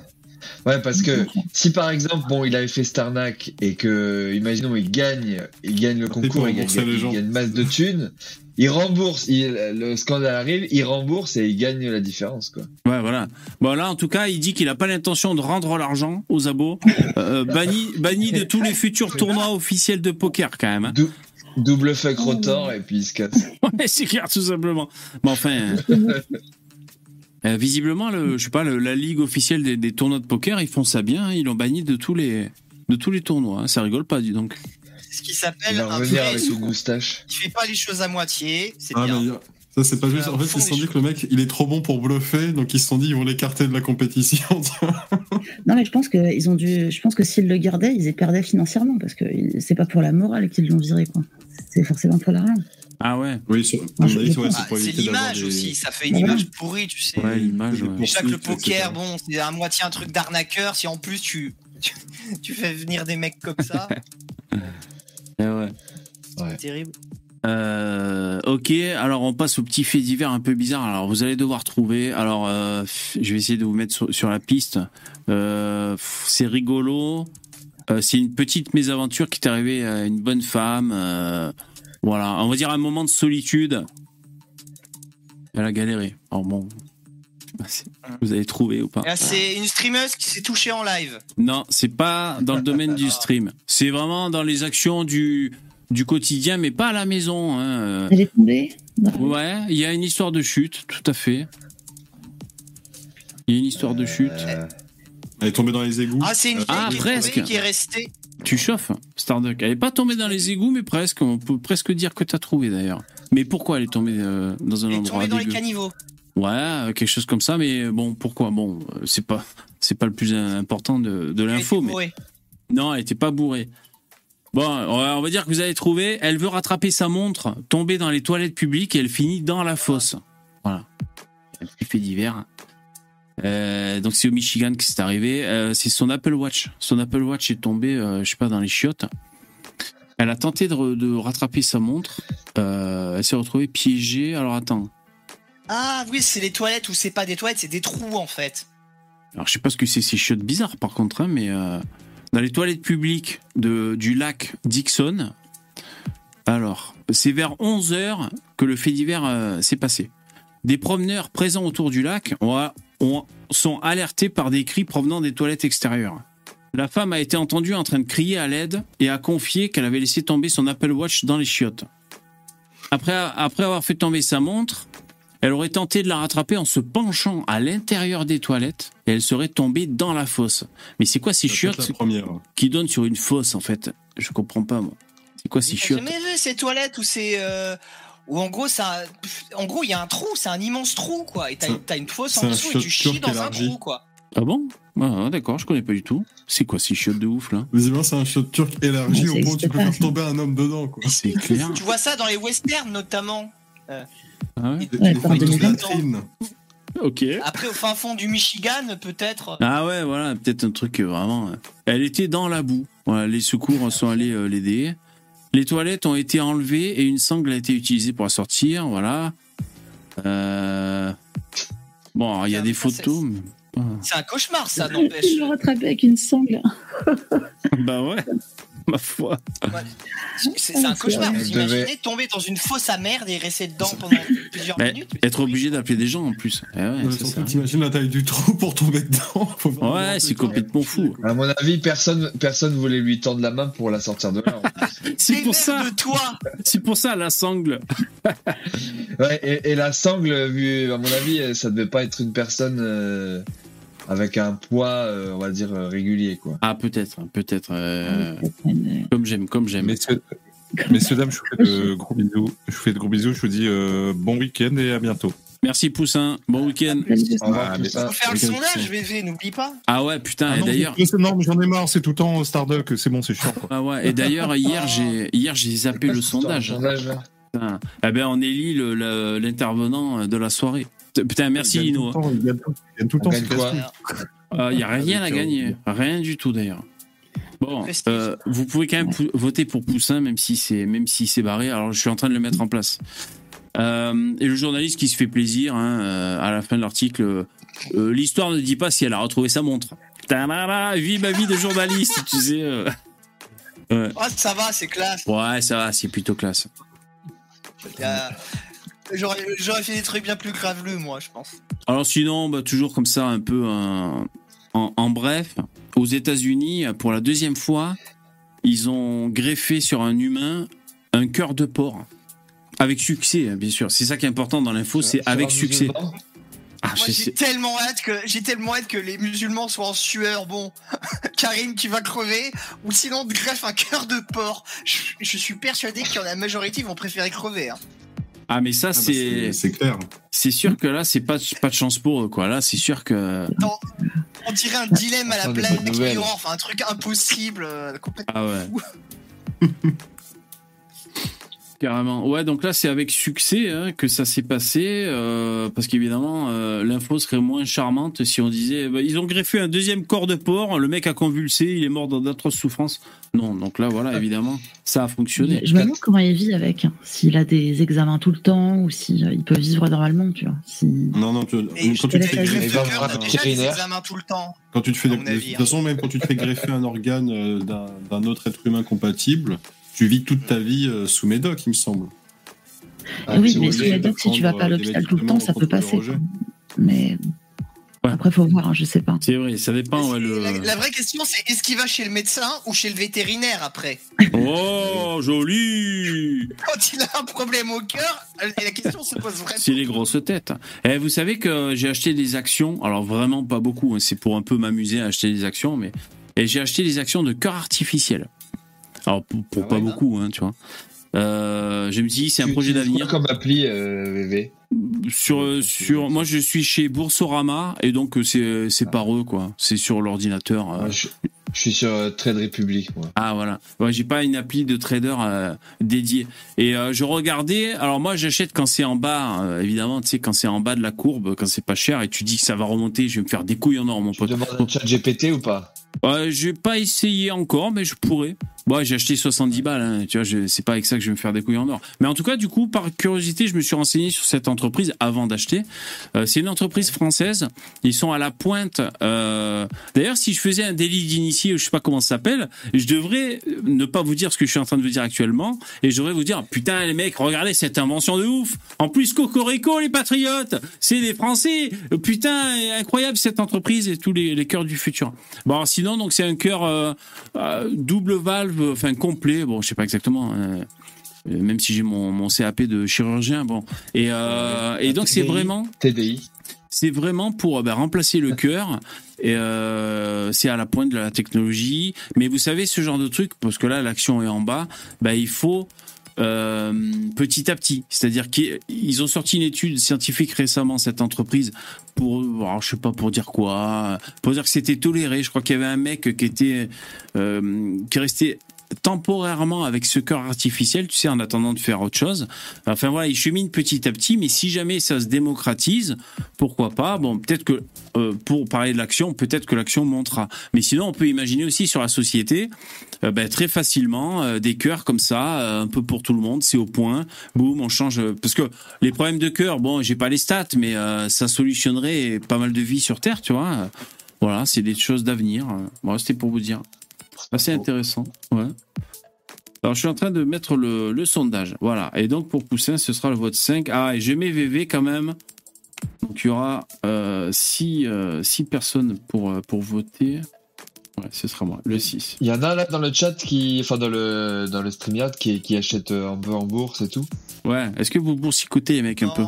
Ouais, parce que si par exemple, bon, il avait fait Starnac et que, imaginons, il gagne, il gagne le pour concours, il gagne, il gagne une masse de thunes, il rembourse, il- le scandale arrive, il rembourse et il gagne la différence, quoi. Ouais, voilà. Bon, là, en tout cas, il dit qu'il n'a pas l'intention de rendre l'argent aux abos. Euh, banni, banni de tous les futurs tournois officiels de poker, quand même. hein. Dou- double fuck rotor et puis il se casse. Ouais, c'est clair, tout simplement. Mais enfin, euh, euh, visiblement, le, je sais pas, le- la ligue officielle des, des tournois de poker, ils font ça bien. hein. Ils l'ont banni de tous les de tous les tournois. hein. Ça rigole pas, dis donc. Ce qui Il s'appelle un revenir avec une scoop. moustache. Il fait pas les choses à moitié, c'est Ah, bien. mais ça, c'est pas juste. Euh, En fait, ils se sont dit que le mec, il est trop bon pour bluffer, donc ils se sont dit, ils vont l'écarter de la compétition. Non, mais je pense que ils ont dû. Je pense que s'ils le gardaient, ils y perdaient financièrement parce que c'est pas pour la morale qu'ils l'ont viré, quoi. C'est forcément pour l'argent. Ah ouais. Oui, sur- Ah, Ah, c'est l'image des- aussi, ça fait une Voilà. image pourrie, tu sais. Ouais, l'image. ouais. Déjà que le poker, etc. bon, c'est à moitié un truc d'arnaqueur. Si en plus tu, tu fais venir des mecs comme ça, Eh ouais. c'est terrible. Euh, ok, alors on passe au petit fait divers un peu bizarre. Alors vous allez devoir trouver. Alors euh, je vais essayer de vous mettre sur, sur la piste. Euh, c'est rigolo. C'est une petite mésaventure qui est arrivée à une bonne femme. voilà, on va dire un moment de solitude. Elle a galéré. Alors bon, vous allez trouver ou pas Là, c'est une streameuse qui s'est touchée en live. Non, c'est pas dans le domaine du stream. C'est vraiment dans les actions du du quotidien, mais pas à la maison. hein. Elle est tombée Ouais, il y a une histoire de chute, tout à fait. Il y a une histoire de chute. Euh, Elle est tombée dans les égouts. Ah, c'est une vieille Ah, qui, est presque. tombée, qui est restée. Tu chauffes, Starduck. Elle est pas tombée dans les égouts, mais presque. On peut presque dire que t'as trouvé d'ailleurs. Mais pourquoi elle est tombée euh, dans un Elle est endroit tombée dans les caniveaux. Ouais, euh, quelque chose comme ça. Mais bon, pourquoi? Bon, euh, c'est pas, c'est pas le plus important de, l'info. Mais non, elle était pas bourrée. Bon, on va dire que vous avez trouvé. Elle veut rattraper sa montre, tomber dans les toilettes publiques et elle finit dans la fosse. Voilà. Un petit fait divers. Euh, donc c'est au Michigan que c'est arrivé. Euh, c'est son Apple Watch. Son Apple Watch est tombé, euh, je sais pas, dans les chiottes. Elle a tenté de, rattraper sa montre. Elle s'est retrouvée piégée. Alors attends. Ah oui, c'est les toilettes ou c'est pas des toilettes, c'est des trous en fait. Alors je sais pas ce que c'est ces chiottes bizarres par contre, hein, mais euh, dans les toilettes publiques de, du lac Dixon. Alors, c'est vers 11 heures que le fait divers euh, s'est passé. Des promeneurs présents autour du lac ont, ont- sont alertés par des cris provenant des toilettes extérieures. La femme a été entendue en train de crier à l'aide et a confié qu'elle avait laissé tomber son Apple Watch dans les chiottes. Après, après avoir fait tomber sa montre, elle aurait tenté de la rattraper en se penchant à l'intérieur des toilettes et elle serait tombée dans la fosse. Mais c'est quoi ces chiottes qui donnent sur une fosse en fait? Je comprends pas moi. C'est quoi ces J'ai chiottes? jamais vu ces toilettes où c'est. euh, où en gros, ça, en gros, il y a un trou, c'est un immense trou, quoi. Et t'as une fosse c'est en un dessous et tu chiotte chies turc dans un élargi. trou, quoi. Ah bon? Ah d'accord, je connais pas du tout. C'est quoi ces chiottes de ouf là? Visiblement, c'est un shot turc élargi au point où tu peux faire tomber un homme dedans. Quoi. C'est clair. Tu vois ça dans les westerns notamment. Ah ouais 2020. latrines. ok. Après, au fin fond du Michigan, peut-être. Ah ouais, voilà, peut-être un truc euh, vraiment. euh, Elle était dans la boue. Voilà, les secours sont allés euh, l'aider. Les toilettes ont été enlevées et une sangle a été utilisée pour la sortir. Voilà. Euh, Bon, alors, il y a des photos. C'est un cauchemar, ça, Je n'empêche. vais rattraper avec une sangle. bah ouais, ma foi. C'est c'est un cauchemar. Vous devait- imaginez tomber dans une fosse à merde et rester dedans pendant plusieurs Mais minutes être obligé d'appeler des gens en plus. Eh ouais, T'imagines la taille du trou pour tomber dedans. Ouais, c'est complètement fou. À mon avis, personne, personne voulait lui tendre la main pour la sortir de là. C'est pour ça. de toi C'est pour ça la sangle. Ouais, et, et la sangle, vu, à mon avis, ça devait pas être une personne euh, avec un poids, euh, on va dire, euh, régulier, quoi. Ah peut-être, peut-être. euh, Comme j'aime, comme j'aime. Messieurs, messieurs, dames, je vous fais de gros bisous. Je vous fais de gros bisous. Je vous dis euh, bon week-end et à bientôt. Merci Poussin. Bon week-end. Ça. Faut faire le sondage, VV, n'oublie pas. Ah ouais, putain. Ah et d'ailleurs, non, mais j'en ai marre. C'est tout le temps Starduck. C'est bon, c'est chiant. Quoi. ah ouais. Et d'ailleurs, hier j'ai, hier j'ai zappé le sondage. Eh ben, on élit le- le- l'intervenant de la soirée. Putain, merci Il temps, Il gagne tout, il gagne tout le temps. Il n'y a rien à euh, gagner. Rien du tout d'ailleurs. Bon, euh, vous pouvez quand même voter pour Poussin, même si c'est même si c'est barré. Alors, je suis en train de le mettre en place. Euh, et le journaliste qui se fait plaisir hein, euh, à la fin de l'article. euh, L'histoire ne dit pas si elle a retrouvé sa montre. Tadada, Vie ma vie de journaliste, tu sais. euh. Ouais. Ah, ça va, c'est classe. ouais, ça va, c'est plutôt classe. Il y a- J'aurais fait des trucs bien plus graveleux, moi, je pense. Alors sinon, bah, toujours comme ça, un peu en, en bref, aux États-Unis, pour la deuxième fois, ils ont greffé sur un humain un cœur de porc. Avec succès, hein, bien sûr. C'est ça qui est important dans l'info, c'est avec succès. Ah, j'ai tellement hâte que j'ai tellement hâte que les musulmans soient en sueur. Bon, Karim qui va crever, ou sinon de greffe un cœur de porc. Je, je suis persuadé qu'il y en a la majorité ils vont préférer crever. Hein. Ah, mais ça, Ah bah, c'est c'est clair. c'est sûr que là, c'est pas, pas de chance pour eux, quoi. Là, c'est sûr que. On dirait un dilemme à la. Mirror, enfin un truc impossible, euh, complètement. Ah ouais. Carrément. Ouais, donc là, c'est avec succès hein, que ça s'est passé, euh, parce qu'évidemment, euh, l'info serait moins charmante si on disait, bah, ils ont greffé un deuxième corps de porc, le mec a convulsé, il est mort dans d'atroces souffrances. Non, donc là, voilà, évidemment, ça a fonctionné. Je me demande comment il vit avec, hein. s'il a des examens tout le temps ou s'il peut vivre normalement, tu vois. Si... Non, non, tu- quand tu te fais greffer, un tout le temps. quand tu te fais, de avis, toute façon, même quand tu te fais greffer un organe euh, d'un autre être humain compatible, tu vis toute ta vie euh, sous médoc, il me semble. Eh oui, c'est mais sous docs, si tu vas pas à l'hôpital tout le temps, ça peut passer. Mais Ouais. après, faut voir, hein, je sais pas. C'est vrai, ça dépend. ouais, le... La, la vraie question, c'est est-ce qu'il va chez le médecin ou chez le vétérinaire après Oh, joli Quand il a un problème au cœur, la question se pose vraiment. C'est les grosses têtes. Eh, vous savez que j'ai acheté des actions, alors vraiment pas beaucoup, hein, c'est pour un peu m'amuser à acheter des actions, mais et j'ai acheté des actions de cœur artificiel. Alors pour, pour Ah pas beaucoup, hein, tu vois. Euh, je me dis c'est un projet d'avenir. comme appli, euh, VV Sur sur moi je suis chez Boursorama et donc euh, c'est c'est par eux quoi. C'est sur l'ordinateur. euh. Je, je suis sur euh, Trade Republic. Moi. Ah voilà. Ouais, j'ai pas une appli de trader euh, dédiée. Et euh, je regardais. Alors moi j'achète quand c'est en bas, évidemment. Tu sais quand c'est en bas de la courbe, quand c'est pas cher et tu dis que ça va remonter, je vais me faire des couilles en or, mon Tu pote. demandes un chat GPT ou pas? Euh, j'ai pas essayé encore, mais je pourrais. Bon, j'ai acheté 70 balles, hein, tu vois, c'est pas avec ça que je vais me faire des couilles en or. Mais en tout cas, du coup, par curiosité, je me suis renseigné sur cette entreprise avant d'acheter. Euh, c'est une entreprise française. Ils sont à la pointe. euh, D'ailleurs, si je faisais un délit je sais pas comment ça s'appelle, je devrais ne pas vous dire ce que je suis en train de vous dire actuellement, et je devrais vous dire, putain, les mecs, regardez cette invention de ouf. En plus, Cocorico, les patriotes, c'est des Français. Putain, incroyable cette entreprise et tous les, les cœurs du futur. Bon, alors, sinon, donc c'est un cœur euh, euh, double valve, enfin complet. Bon, je sais pas exactement. euh, euh, même si j'ai mon, mon CAP de chirurgien, bon. Et, euh, et donc c'est vraiment, TDI. C'est vraiment pour euh, bah, remplacer le cœur. Et euh, c'est à la pointe de la technologie. Mais vous savez ce genre de truc, parce que là l'action est en bas, bah, il faut euh, petit à petit. C'est-à-dire qu'ils ont sorti une étude scientifique récemment, cette entreprise, pour, je sais pas pour dire quoi, pour dire que c'était toléré. Je crois qu'il y avait un mec qui était, qui restait temporairement avec ce cœur artificiel, tu sais, en attendant de faire autre chose. Enfin voilà, il chemine petit à petit, mais si jamais ça se démocratise, pourquoi pas? Bon, peut-être que euh, pour parler de l'action, peut-être que l'action montera. Mais sinon, on peut imaginer aussi sur la société, euh, ben, très facilement, euh, des cœurs comme ça, euh, un peu pour tout le monde, c'est au point, boum, on change. euh, parce que les problèmes de cœur, bon, j'ai pas les stats, mais euh, ça solutionnerait pas mal de vies sur Terre, tu vois. Voilà, c'est des choses d'avenir. Bon, c'était pour vous dire. Assez intéressant, ouais. Alors, je suis en train de mettre le, le sondage. Voilà. Et donc, pour Poussin, ce sera le vote 5. Ah, et je mets VV quand même. Donc, il y aura 6 personnes pour, euh, pour voter. Ouais, ce sera moi, le 6. Il y en a là dans le chat qui, enfin dans le dans le StreamYard qui, qui achète euh, un peu en bourse et tout. Ouais, est-ce que vous boursicotez, les mecs, un peu?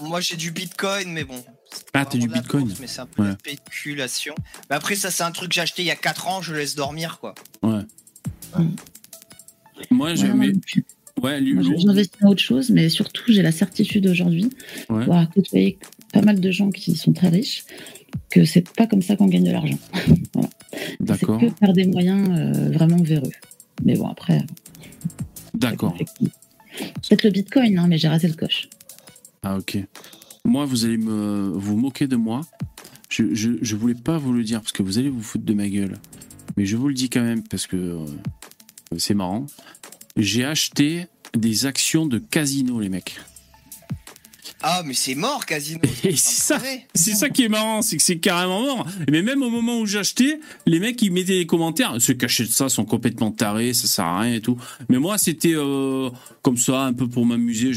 moi, j'ai du bitcoin, mais bon. C'est Ah, pas t'as du bitcoin bourse, Mais c'est un peu Ouais. de spéculation. Mais après, ça, c'est un truc que j'ai acheté il y a 4 ans, je laisse dormir, quoi. Ouais. Moi, je Ouais, moi. Ouais, lui- Moi, Lou- J'investis dans autre chose, mais surtout, j'ai la certitude aujourd'hui, Ouais. pour avoir côtoyé pas mal de gens qui sont très riches, que c'est pas comme ça qu'on gagne de l'argent. voilà. C'est D'accord. que par des moyens euh, vraiment véreux. Mais bon, après, D'accord. peut-être le bitcoin, hein, mais j'ai raté le coche. Ah, ok. Moi, vous allez me vous moquer de moi. Je, je, voulais pas vous le dire parce que vous allez vous foutre de ma gueule. Mais je vous le dis quand même parce que euh, c'est marrant. J'ai acheté des actions de casino, les mecs. Ah, mais c'est mort, Casino. C'est ça, c'est ça qui est marrant, c'est que c'est carrément mort. Mais même au moment où j'achetais, les mecs ils mettaient des commentaires. Ceux qui achètent ça sont complètement tarés, ça sert à rien et tout. Mais moi c'était euh, comme ça, un peu pour m'amuser.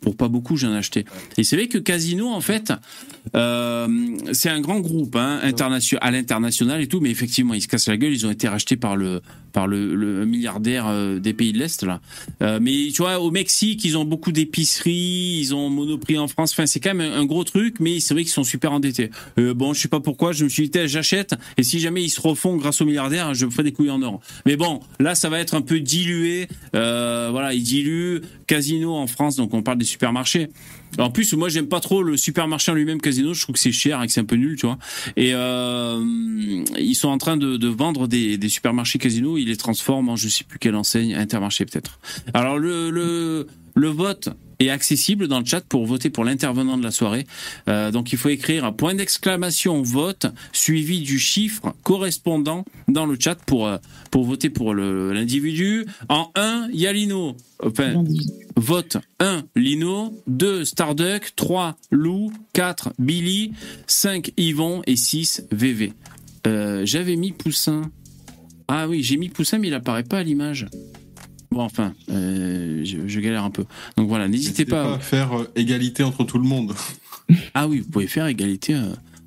Pour pas beaucoup, j'en ai acheté. Et c'est vrai que Casino, en fait, euh, c'est un grand groupe hein, internation- à l'international et tout. Mais effectivement, ils se cassent la gueule. Ils ont été rachetés par le par le, le milliardaire euh, des pays de l'Est là. Euh, mais tu vois, au Mexique, ils ont beaucoup d'épiceries, ils ont En France. Enfin, c'est quand même un, gros truc, mais c'est vrai qu'ils sont super endettés. Euh, bon, je sais pas pourquoi, je me suis dit, j'achète, et si jamais ils se refont grâce aux milliardaires, je me ferai des couilles en or. Mais bon, là, ça va être un peu dilué. Euh, voilà, ils diluent Casino en France, donc on parle des supermarchés. En plus, moi, j'aime pas trop le supermarché en lui-même Casino. Je trouve que c'est cher et que c'est un peu nul, tu vois. Et euh, il ils sont en train de, vendre des, supermarchés casinos. Ils les transforment en je sais plus quelle enseigne, Intermarché peut-être. Alors le, le vote est accessible dans le chat pour voter pour l'intervenant de la soirée. Euh, donc il faut écrire un point d'exclamation vote suivi du chiffre correspondant dans le chat pour euh, pour voter pour l'individu. En 1, il y a Lino. Enfin, vote 1 Lino, 2 Starduck, 3 Lou, 4 Billy, 5 Yvon et 6 VV. Euh, J'avais mis Poussin. Ah oui, j'ai mis Poussin, mais il apparaît pas à l'image. Bon, enfin, euh, je, je galère un peu. Donc voilà, n'hésitez pas. à faire euh, égalité entre tout le monde. Ah oui, vous pouvez faire égalité euh,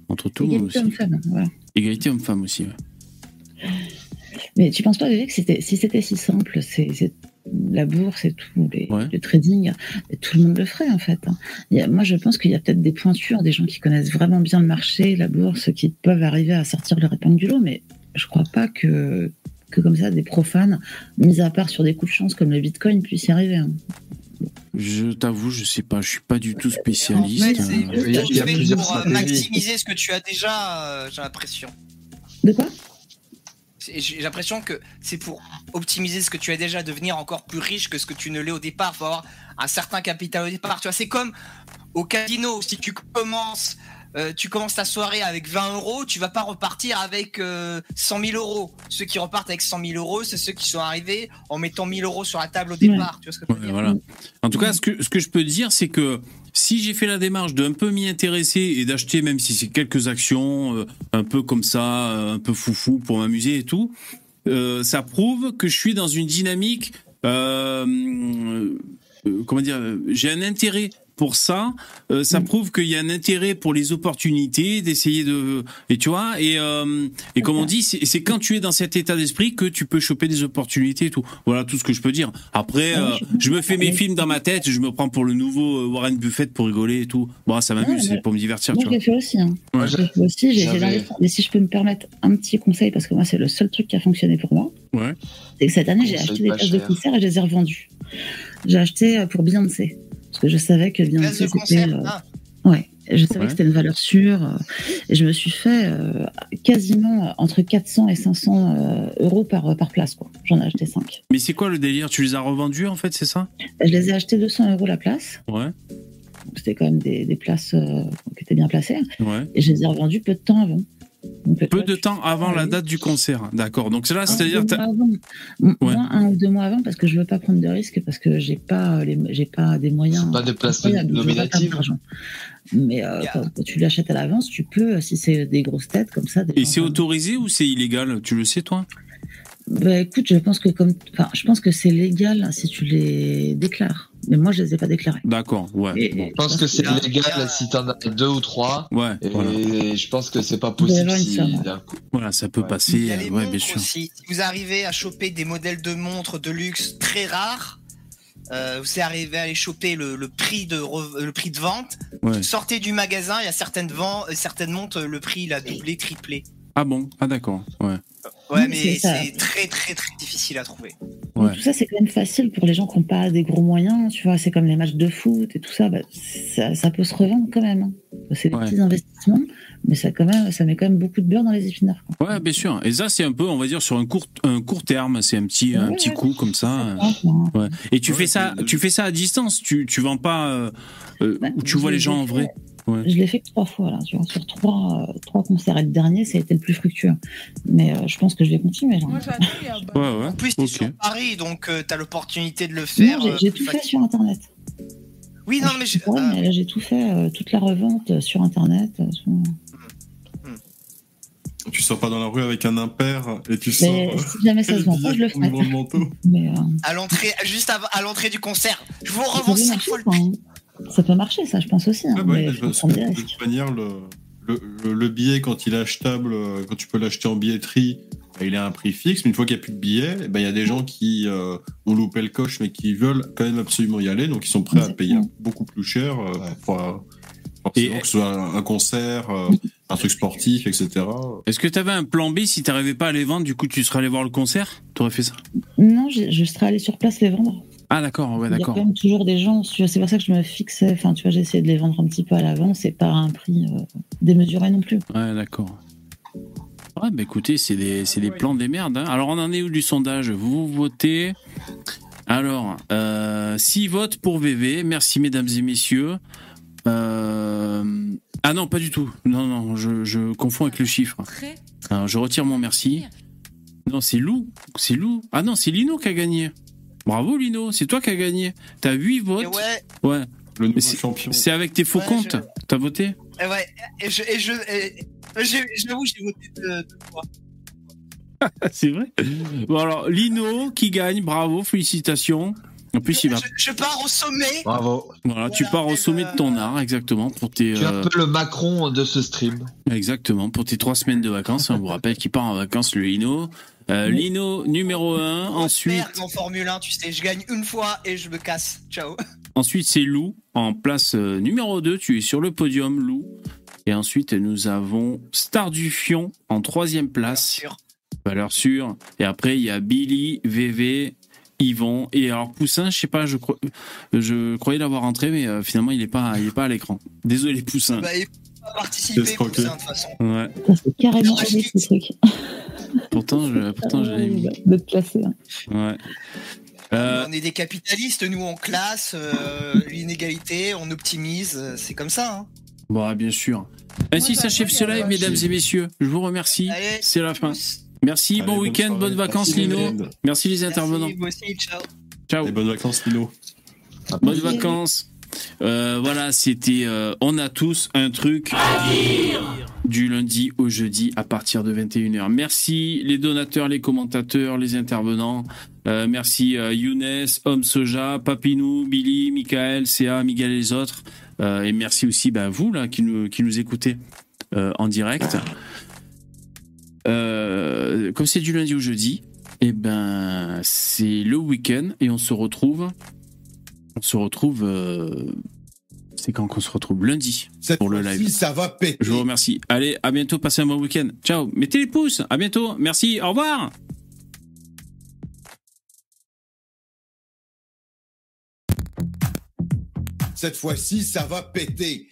entre tout le monde Égalité aussi. homme-femme, voilà. Égalité homme-femme aussi. ouais. Mais tu penses pas, Vivek, que c'était- si c'était si simple, c'est la bourse et tout, les- Ouais. le trading, tout le monde le ferait en fait. hein. Il y a- moi, je pense qu'il y a peut-être des pointures, des gens qui connaissent vraiment bien le marché, la bourse, qui peuvent arriver à sortir leur épingle du lot, mais je crois pas que, que comme ça, des profanes, mis à part sur des coups de chance comme le bitcoin, puissent y arriver. hein. Je t'avoue, je sais pas, je suis pas du tout spécialiste. C'est euh. Il y a- il y a fait plusieurs pour stratégies. maximiser ce que tu as déjà, euh, j'ai l'impression. De quoi? J'ai l'impression que c'est pour optimiser ce que tu as déjà, devenir encore plus riche que ce que tu ne l'es au départ. faut avoir un certain capital au départ. Tu vois, c'est comme au casino. Si tu commences, euh, tu commences ta soirée avec 20 euros, tu vas pas repartir avec euh, 100 000 euros. Ceux qui repartent avec 100 000 euros, c'est ceux qui sont arrivés en mettant 1000 euros sur la table au départ. Tu vois ce que je veux Ouais, dire voilà. En tout cas, ce que, ce que je peux dire, c'est que si j'ai fait la démarche de un peu m'y intéresser et d'acheter, même si c'est quelques actions, euh, un peu comme ça, euh, un peu foufou pour m'amuser et tout, euh, ça prouve que je suis dans une dynamique. euh, euh, comment dire euh, J'ai un intérêt pour ça. Euh, ça prouve qu'il y a un intérêt pour les opportunités d'essayer de et tu vois et euh, et comme on dit, c'est quand tu es dans cet état d'esprit que tu peux choper des opportunités et tout. Voilà tout ce que je peux dire. Après, euh, je me fais mes films dans ma tête, je me prends pour le nouveau Warren Buffett pour rigoler et tout. Bon, ça m'amuse, Ouais, c'est pour me divertir. Moi, Tu je l'ai vois. fait aussi. hein. Ouais. Je l'ai fait aussi, j'ai- j'ai Mais si je peux me permettre un petit conseil, parce que moi, c'est le seul truc qui a fonctionné pour moi, Ouais. c'est que cette année, j'ai acheté des places de concert et je les ai revendues. J'ai acheté pour Beyoncé. Parce que je savais que Beyoncé, de c'était. euh, ah. Ouais, je savais Ouais. que c'était une valeur sûre. euh, et je me suis fait euh, quasiment entre 400 et 500 euh, euros par, par place. quoi. J'en ai acheté 5. Mais c'est quoi le délire? Tu les as revendus en fait, c'est ça? Je les ai achetés 200 euros la place. Ouais. C'était quand même des, des places euh, qui étaient bien placées. Ouais. Et je les ai revendues peu de temps avant. Peu de temps avant la date du concert. D'accord. Donc là, c'est-à-dire Ouais. Moi, un ou deux mois avant, parce que je veux pas prendre de risques, parce que j'ai pas les, j'ai pas des moyens. Pas perdre nominatives d'argent. Mais euh, Yeah. quand, tu l'achètes à l'avance, tu peux, si c'est des grosses têtes comme ça. des et c'est autorisé ou c'est illégal? Tu le sais toi? Bah écoute, je pense que comme, enfin, je pense que c'est légal si tu les déclares. Mais moi, je les ai pas déclarés. D'accord. Ouais. Et- Bon. Je pense que c'est légal a- si t'en as deux ou trois. Ouais. Et Voilà. je pense que c'est pas possible si somme. d'un coup. Voilà, ça peut Ouais. Il y passer. a euh, les Ouais, bien sûr. aussi. Si vous arrivez à choper des modèles de montres de luxe très rares, euh, vous arrivez à aller choper le, le prix de re- le prix de vente. Ouais. Sortez du magasin, il y a certaines ventes, certaines montres, le prix il a doublé, triplé. Ah bon? Ah d'accord. Ouais. Ouais, Oui, mais c'est très très très difficile à trouver. Donc, tout ça, c'est quand même facile pour les gens qui n'ont pas des gros moyens. Tu vois, c'est comme les matchs de foot et tout ça. Bah, ça, ça peut se revendre quand même. hein. C'est des Ouais. petits investissements, mais ça, quand même, ça met quand même beaucoup de beurre dans les épinards. quoi. Ouais, bien sûr. Et ça, c'est un peu, on va dire, sur un court, un court terme. C'est un petit, un petit ouais. coup comme ça. Ça, hein. Ouais. Et tu Ouais, fais ça, c'est- tu fais ça à distance. Tu, tu vends pas euh, euh, Bah, où tu vois les gens en fait- vrai? Ouais. Je l'ai fait que trois fois, là, tu vois, sur trois, euh, trois concerts. Et le dernier, ça a été le plus fructueux. Mais euh, je pense que je vais continuer. Moi, Ouais, ouais. En plus, t'es Ok. sur Paris, donc euh, t'as l'opportunité de le faire. Non, j'ai- euh, tout fait sur Internet. Oui, non, mais je j'ai- mais là, tout fait, euh, toute la revente euh, sur Internet. euh, sur- Tu sors pas dans la rue avec un impair et tu Mais sors. si jamais ça se vend pas, je le ferai. Mais euh, à l'entrée, juste avant- à l'entrée du concert, je vous revends peut 5 marcher, fois le prix. Ça peut marcher, ça, je pense aussi. hein, Ah bah ouais, mais mais faut je pense prendre que des de toute manière, le, le, le- le billet, quand il est achetable, euh, quand tu peux l'acheter en billetterie, bah, il a un prix fixe. Mais une fois qu'il n'y a plus de billets, eh ben, il y a des gens qui euh, ont loupé le coche, mais qui veulent quand même absolument y aller. Donc, ils sont prêts à payer beaucoup plus cher euh, Ouais. pour, euh, Et- que ce soit un, un concert, euh, un truc sportif, etc. Est-ce que tu avais un plan B si t'arrivais pas à les vendre Du coup, tu serais allé voir le concert? T'aurais fait ça? Non, je, je serais allée sur place les vendre. Ah d'accord, ouais, Il y a d'accord. quand même toujours des gens, c'est pour ça que je me fixais, enfin, tu vois, j'ai essayé de les vendre un petit peu à l'avance et pas à un prix euh, démesuré non plus. Ouais, d'accord. Ouais, bah écoutez, c'est des, c'est des plans des merdes. hein. Alors, on en est où du sondage? Vous votez? Alors, euh, 6 votes pour VV. Merci, mesdames et messieurs. Euh, Ah non, pas du tout. Non, non, je, je confonds avec le chiffre. Alors, je retire mon merci. Non, c'est Lou. C'est Lou. Ah non, c'est Lino qui a gagné. Bravo, Lino. C'est toi qui as gagné. T'as 8 votes. Et ouais, Ouais. Le nouveau champion. C'est avec tes faux Ouais, comptes. je- T'as voté et ouais, et je, et je, j'avoue, j'ai voté deux, deux fois. C'est vrai. Bon alors, Lino qui gagne, bravo, félicitations. En plus, il va. Je, je pars au sommet. Bravo. Voilà, tu pars au et sommet ben- de ton art, exactement, pour tes. Tu es un euh, peu le Macron de ce stream. Exactement, pour tes trois semaines de vacances. On vous rappelle qu'il part en vacances, le Lino. Euh, Lino numéro 1. Ensuite, Merde, en Formule 1, tu sais, je gagne une fois et je me casse. Ciao. ensuite c'est Lou en place euh, numéro 2. Tu es sur le podium, Lou. Et ensuite, nous avons Star du Fion en troisième place. Valeur sûre. Et après, il y a Billy, VV, Yvon. Et alors, Poussin, je sais pas, je, croyais l'avoir rentré, mais euh, finalement, il est pas, il est pas à l'écran. Désolé, Poussin. Bah, participer pour ça, de toute façon. Ouais. Ça, c'est carrément avec ce truc. Pourtant, je, pourtant, je l'avais mis. De te placer. hein. Ouais. Euh, On est des capitalistes, nous, on classe euh, l'inégalité, on optimise, euh, c'est comme ça. Hein. bon, bien sûr. Ainsi bah, s'achève oui, ce live, bah, mesdames et messieurs. Je vous remercie. C'est la fin. Merci, Allez, bon week-end, bonnes vacances, Merci, Lino. Merci les intervenants. Merci, vous aussi, ciao. Ciao. Et bonnes vacances, Lino. Bonnes vacances. Euh, voilà, c'était. euh, on a tous un truc du lundi au jeudi à partir de 21h. Merci les donateurs, les commentateurs, les intervenants. Euh, merci Younes, Homme Soja, Papinou, Billy, Michael, CA, Miguel et les autres. Et merci aussi bah, vous là qui nous, qui nous écoutez en direct. Comme c'est du lundi au jeudi, et ben c'est le week-end et on se retrouve on se retrouve. euh, C'est quand qu'on se retrouve lundi Cette pour le fois-ci, live. ça va péter. Je vous remercie. Allez, à bientôt. Passez un bon week-end. Ciao. Mettez les pouces. À bientôt. Merci. Au revoir. Cette fois-ci, ça va péter.